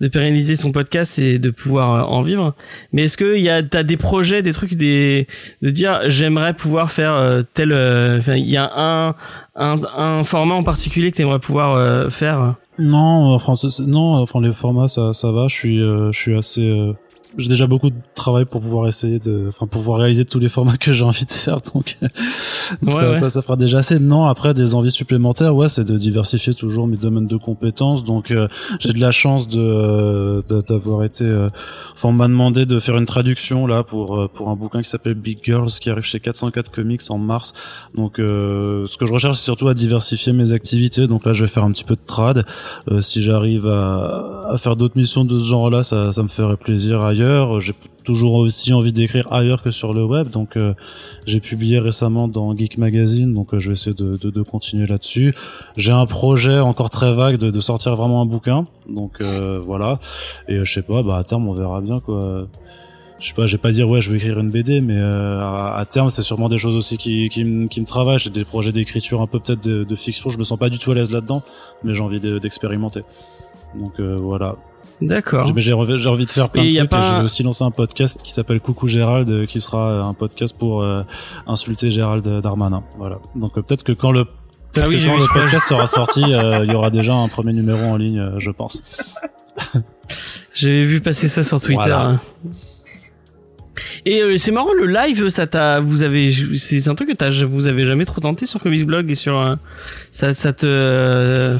de pérenniser son podcast et de pouvoir euh, en vivre. Mais est-ce que il y a t'as des projets, des trucs, des de dire j'aimerais pouvoir faire euh, tel. euh, il y a un, un un format en particulier que t'aimerais pouvoir euh, faire? Non, enfin c'est- c'est- non, enfin les formats ça ça va. Je suis euh, je suis assez. Euh, j'ai déjà beaucoup de travail pour pouvoir essayer de, enfin pour pouvoir réaliser tous les formats que j'ai envie de faire. Donc, donc Ouais, ça, ouais. ça ça fera déjà assez. Non, après des envies supplémentaires, ouais, c'est de diversifier toujours mes domaines de compétences. Donc euh, j'ai de la chance de euh, d'avoir été. euh, Enfin, on m'a demandé de faire une traduction là pour euh, pour un bouquin qui s'appelle Big Girls qui arrive chez 404 Comics en mars. Donc, euh, ce que je recherche, c'est surtout à diversifier mes activités. Donc là, je vais faire un petit peu de trad. Euh, si j'arrive à, à faire d'autres missions de ce genre-là, ça, ça me ferait plaisir ailleurs. J'ai toujours aussi envie d'écrire ailleurs que sur le web. Donc, euh, j'ai publié récemment dans Geek Magazine. Donc, euh, je vais essayer de, de, de continuer là-dessus. J'ai un projet encore très vague de, de sortir vraiment un bouquin. Donc, euh, voilà. Et euh, je sais pas, bah à terme, on verra bien quoi je sais pas, je vais pas dire ouais, je vais écrire une BD, mais euh, à, à terme, c'est sûrement des choses aussi qui, qui, me- qui me travaillent. J'ai des projets d'écriture un peu peut-être de, fiction. Je me sens pas du tout à l'aise là-dedans, mais j'ai envie de- d'expérimenter. Donc euh, voilà. D'accord. J'ai- envie, de faire plein Et de trucs. pas et J'ai aussi lancé un podcast qui s'appelle Coucou Gérald, euh, qui sera euh, un podcast pour euh, insulter Gérald Darmanin. Voilà. Donc euh, peut-être que quand le Ah oui, que j'ai quand vu le ça. podcast sera sorti, euh, il y aura déjà un premier numéro en ligne, je pense. J'avais vu passer ça sur Twitter. Voilà. hein. Et c'est marrant le live, ça t'a, vous avez, c'est un truc que vous avez jamais trop tenté sur Comics Blog et sur, ça, ça te,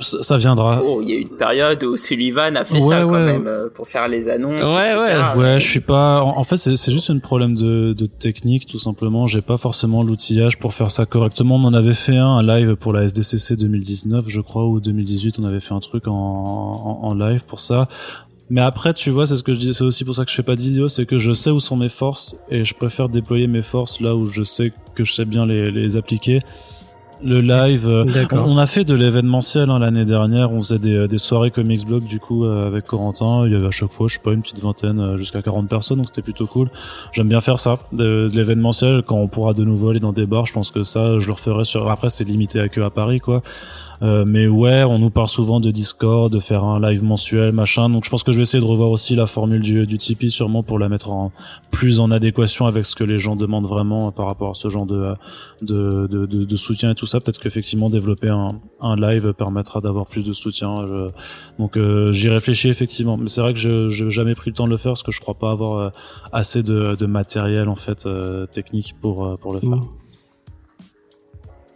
Ça, ça viendra. Oh, il y a eu une période où Sullivan a fait Ouais, ça quand ouais. même euh, pour faire les annonces. Ouais, etc. Ouais, je suis pas. En en fait, c'est c'est juste un problème de, de technique, tout simplement. J'ai pas forcément l'outillage pour faire ça correctement. On en avait fait un, un live pour la SDCC 2019, je crois, ou 2018. On avait fait un truc en, en, en live pour ça. Mais après, tu vois, c'est ce que je dis. C'est aussi pour ça que je fais pas de vidéo, c'est que je sais où sont mes forces et je préfère déployer mes forces là où je sais que je sais bien les, les appliquer. Le live, euh, on a fait de l'événementiel hein, l'année dernière. On faisait des, des soirées comics blog du coup euh, avec Corentin. Il y avait à chaque fois, je sais pas, une petite vingtaine euh, jusqu'à 40 personnes, donc c'était plutôt cool. J'aime bien faire ça, de, de l'événementiel. Quand on pourra de nouveau aller dans des bars, je pense que ça, je le referai sur. Après, c'est limité à que à Paris, quoi. Euh, mais ouais, on nous parle souvent de Discord, de faire un live mensuel, machin. Donc je pense que je vais essayer de revoir aussi la formule du, Tipeee, sûrement pour la mettre en plus en adéquation avec ce que les gens demandent vraiment par rapport à ce genre de de, de, de, de soutien et tout ça. Peut-être qu'effectivement développer un, un live permettra d'avoir plus de soutien. Donc euh, j'y réfléchis effectivement. Mais c'est vrai que je j'ai jamais pris le temps de le faire parce que je crois pas avoir euh, assez de, de matériel en fait euh, technique pour euh, pour le faire. Mm.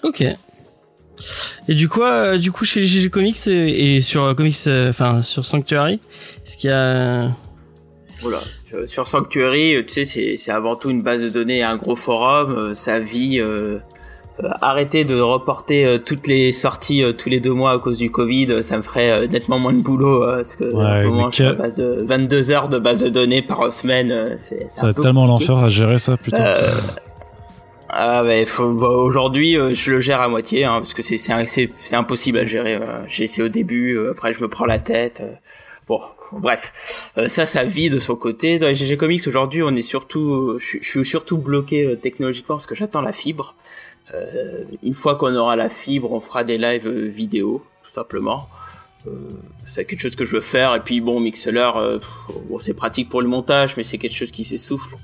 Ok. Et du coup, euh, du coup, chez les GG Comics et, et sur euh, Comics, euh, enfin sur Sanctuary, est-ce qu'il y a Voilà. Sur- Sanctuary, euh, tu sais, c'est c'est avant tout une base de données, un gros forum. euh, Ça vit euh, euh, arrêter de reporter euh, toutes les sorties euh, tous les deux mois à cause du Covid, ça me ferait nettement moins de boulot parce que en ce moment je suis à base de 22 heures de base de données par semaine. c'est ça va être tellement l'enfer à gérer ça putain. Ah bah, aujourd'hui je le gère à moitié hein, parce que c'est c'est impossible à gérer. J'ai essayé au début, après je me prends la tête. bon, bref, ça, ça vit de son côté. Dans les GG Comics aujourd'hui, on est surtout, je, je suis surtout bloqué technologiquement parce que j'attends la fibre. Euh, une fois qu'on aura la fibre, on fera des lives euh, vidéo, tout simplement. Euh, c'est quelque chose que je veux faire. Et puis bon, Mixler, bon, c'est pratique pour le montage, mais c'est quelque chose qui s'essouffle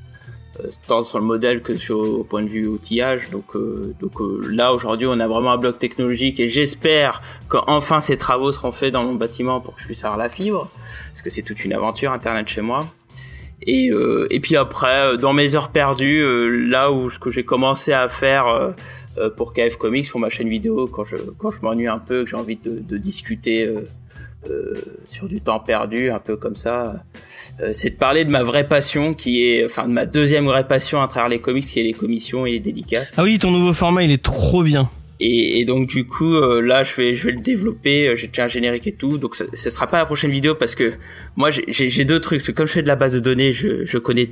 tant sur le modèle que sur au point de vue outillage. Donc, donc là aujourd'hui, on a vraiment un bloc technologique et j'espère qu'enfin ces travaux seront faits dans mon bâtiment pour que je puisse avoir la fibre, parce que c'est toute une aventure Internet chez moi. Et, euh, et puis après, euh, dans mes heures perdues, euh, là où ce que j'ai commencé à faire pour KF Comics, pour ma chaîne vidéo, quand je, quand je m'ennuie un peu, que j'ai envie de, de discuter sur du temps perdu, un peu comme ça, c'est de parler de ma vraie passion, qui est, enfin, de ma deuxième vraie passion à travers les comics, qui est les commissions et les dédicaces. Ah oui, ton nouveau format, il est trop bien. Et, et, donc du coup euh, là je vais je vais le développer euh, j'ai déjà un générique et tout donc ce sera pas la prochaine vidéo parce que moi j'ai deux trucs comme je fais de la base de données je, je connais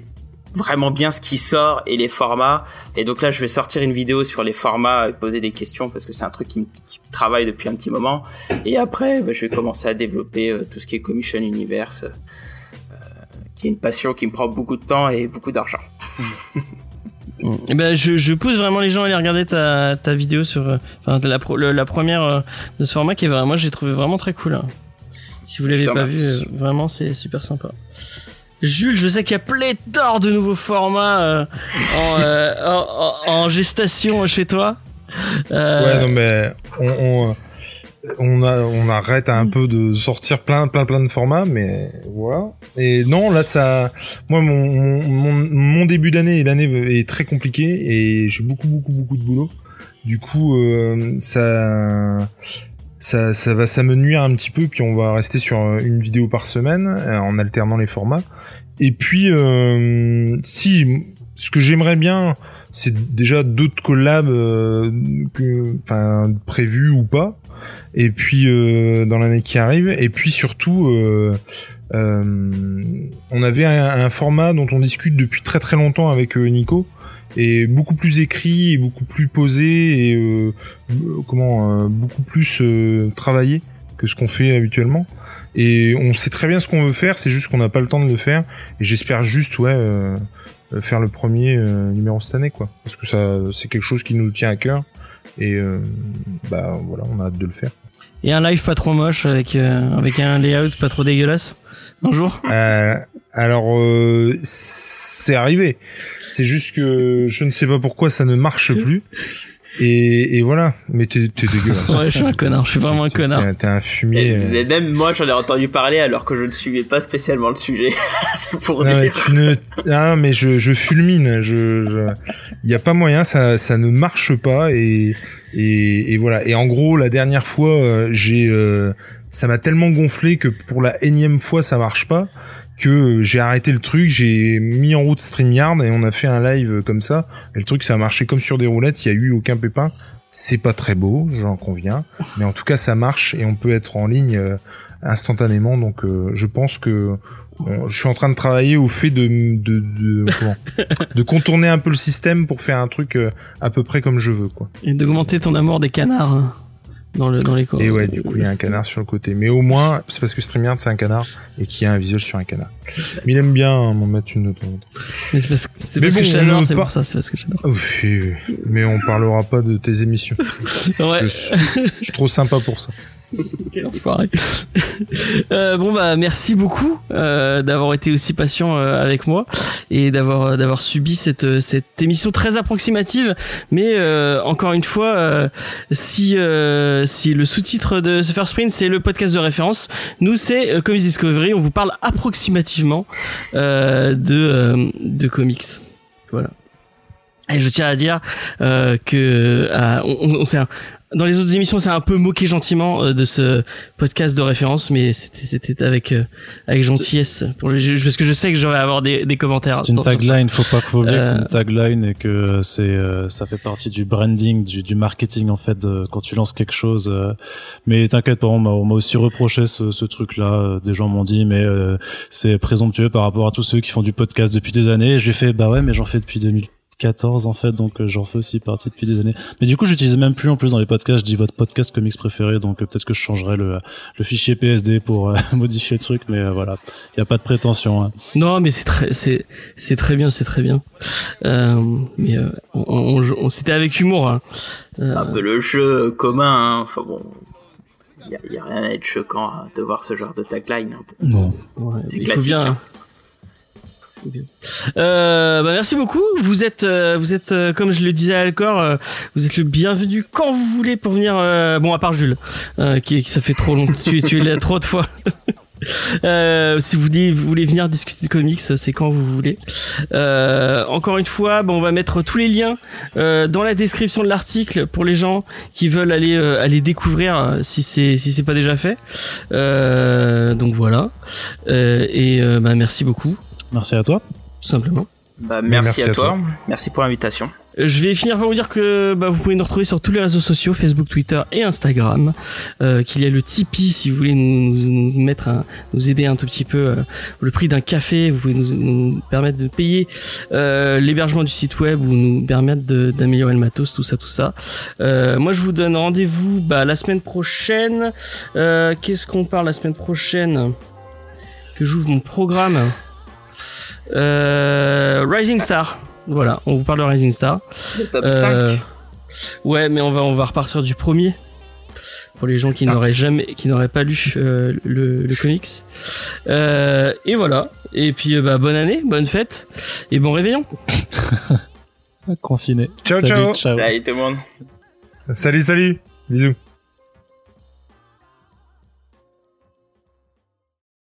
vraiment bien ce qui sort et les formats et donc là je vais sortir une vidéo sur les formats et poser des questions parce que c'est un truc qui me, travaille depuis un petit moment et après bah, je vais commencer à développer euh, tout ce qui est commission universe qui est une passion qui me prend beaucoup de temps et beaucoup d'argent Eh ben, je, je, pousse vraiment les gens à aller regarder ta, ta vidéo sur euh, enfin, la, la première euh, de ce format qui est vraiment, moi j'ai trouvé vraiment très cool. Hein. Si vous l'avez pas vu, euh, vraiment c'est super sympa. Jules, je sais qu'il y a pléthore de nouveaux formats en, en, gestation chez toi. Ouais, non mais on, on arrête un peu de sortir plein, plein, plein de formats, mais voilà. Et non, là, ça, moi, mon, mon, début d'année et l'année est très compliqué et j'ai beaucoup, beaucoup, beaucoup de boulot. Du coup, euh, ça, ça, ça va, ça me nuire un petit peu. Puis on va rester sur une vidéo par semaine euh, en alternant les formats. Et puis, euh, si, ce que j'aimerais bien, c'est déjà d'autres collabs, enfin prévus ou pas et puis euh, dans l'année qui arrive et puis surtout euh, euh, on avait un, format dont on discute depuis très très longtemps avec Nico et beaucoup plus écrit et beaucoup plus posé et comment beaucoup plus travaillé que ce qu'on fait habituellement et on sait très bien ce qu'on veut faire c'est juste qu'on n'a pas le temps de le faire et j'espère juste ouais faire le premier numéro cette année quoi parce que ça c'est quelque chose qui nous tient à cœur et euh, bah voilà, on a hâte de le faire. Et un live pas trop moche avec euh, avec un layout pas trop dégueulasse. Bonjour. Euh, alors euh, c'est arrivé. C'est juste que je ne sais pas pourquoi ça ne marche plus. Et, et voilà, mais t'es dégueulasse. Ouais, je suis un connard, je suis vraiment un connard. T'es un fumier. Euh. Mais, même moi, j'en ai entendu parler alors que je ne suivais pas spécialement le sujet. C'est pour non, dire. Mais tu ne, ah, mais je, je fulmine. Je, il y a pas moyen, ça, ça ne marche pas et, et, et voilà. Et en gros, la dernière fois, euh, j'ai, euh, ça m'a tellement gonflé que pour la énième fois, ça marche pas que j'ai arrêté le truc, j'ai mis en route StreamYard et on a fait un live comme ça. Et le truc, ça a marché comme sur des roulettes, il y a eu aucun pépin. C'est pas très beau, j'en conviens, mais en tout cas, ça marche et on peut être en ligne euh, instantanément. Donc, euh, je pense que je suis en train de travailler au fait de de de, contourner un peu le système pour faire un truc euh, à peu près comme je veux, quoi. Et d'augmenter ton amour des canards. Dans le dans les Et ouais, du coup, il y a un canard sur le côté. Mais au moins, c'est parce que StreamYard c'est un canard et qu'il y a un visuel sur un canard. Mais il aime bien hein, m'en mettre une autre. Mais c'est parce, c'est parce que je t'adore, c'est pour ça, c'est parce que j'adore. Oui, mais on parlera pas de tes émissions. ouais. je suis trop sympa pour ça. euh, bon bah merci beaucoup euh, d'avoir été aussi patient euh, avec moi et d'avoir euh, d'avoir subi cette cette émission très approximative. Mais encore une fois si si le sous-titre de ce First Sprint c'est le podcast de référence nous c'est Comics Discovery. On vous parle approximativement de de comics. Voilà. Et je tiens à dire que on, on, on, dans les autres émissions, c'est un peu moqué gentiment euh, de ce podcast de référence, mais c'était avec euh, avec gentillesse pour les parce que je sais que j'aurais à avoir des, des commentaires. C'est une tagline, faut pas faut oublier que c'est Euh, une tagline et que c'est euh, ça fait partie du branding, du, du marketing en fait quand tu lances quelque chose. euh. mais t'inquiète pas, on m'a on m'a aussi reproché ce, ce truc-là. Euh, Des gens m'ont dit mais euh, c'est présomptueux par rapport à tous ceux qui font du podcast depuis des années. Et J'ai fait bah ouais mais j'en fais depuis 2014 en fait donc euh, j'en fais aussi partie depuis des années. Mais du coup j'utilise même plus en plus dans les podcasts. Je dis votre podcast comics préféré donc euh, peut-être que je changerai le le fichier PSD pour euh, modifier le truc mais euh, voilà il y a pas de prétention. hein. Non, mais c'est très, c'est, c'est très bien, c'est très bien. Euh, mais euh, on, on- on- c'était avec humour. hein. Euh, un peu le jeu commun. hein. Enfin bon, il y, a- y a rien à être choquant à- de voir ce genre de tagline. hein. Non. ouais, C'est il faut classique, bien. Euh, bah merci beaucoup. Vous êtes, euh, vous êtes, euh, comme je le disais à Alcor, vous êtes le bienvenu quand vous voulez pour venir. bon, à part Jules, qui, ça fait trop longtemps. tu, tu es là trop de fois. Si vous, voulez venir discuter de comics, c'est quand vous voulez. Encore une fois, on va mettre tous les liens dans la description de l'article pour les gens qui veulent aller découvrir si c'est si pas déjà fait. Donc voilà. Et bah, merci beaucoup, Merci à toi. tout simplement. Bah, merci, merci à, à toi. toi. Merci pour l'invitation. Je vais finir par vous dire que bah, vous pouvez nous retrouver sur tous les réseaux sociaux, Facebook, Twitter et Instagram. Euh, qu'il y a le Tipeee si vous voulez nous, nous- nous mettre, un- nous aider un tout petit peu euh, le prix d'un café. Vous pouvez nous, nous permettre de payer euh, l'hébergement du site web ou nous permettre de- d'améliorer le matos, tout ça, tout ça. Euh, moi, je vous donne rendez-vous bah, la semaine prochaine. Euh, Qu'est-ce qu'on parle la semaine prochaine? Que j'ouvre mon programme. Euh, Rising Star. Voilà, on vous parle de Rising Star. Le top Euh, 5. Ouais, mais on va on va repartir du premier pour les gens qui n'auraient jamais qui n'auraient pas lu euh, le, le comics. Euh, et voilà. Et puis euh, bah bonne année, bonne fête et bon réveillon. Confiné. Ciao, Salut, ciao. ciao. Salut tout le monde. Salut, salut. Bisous.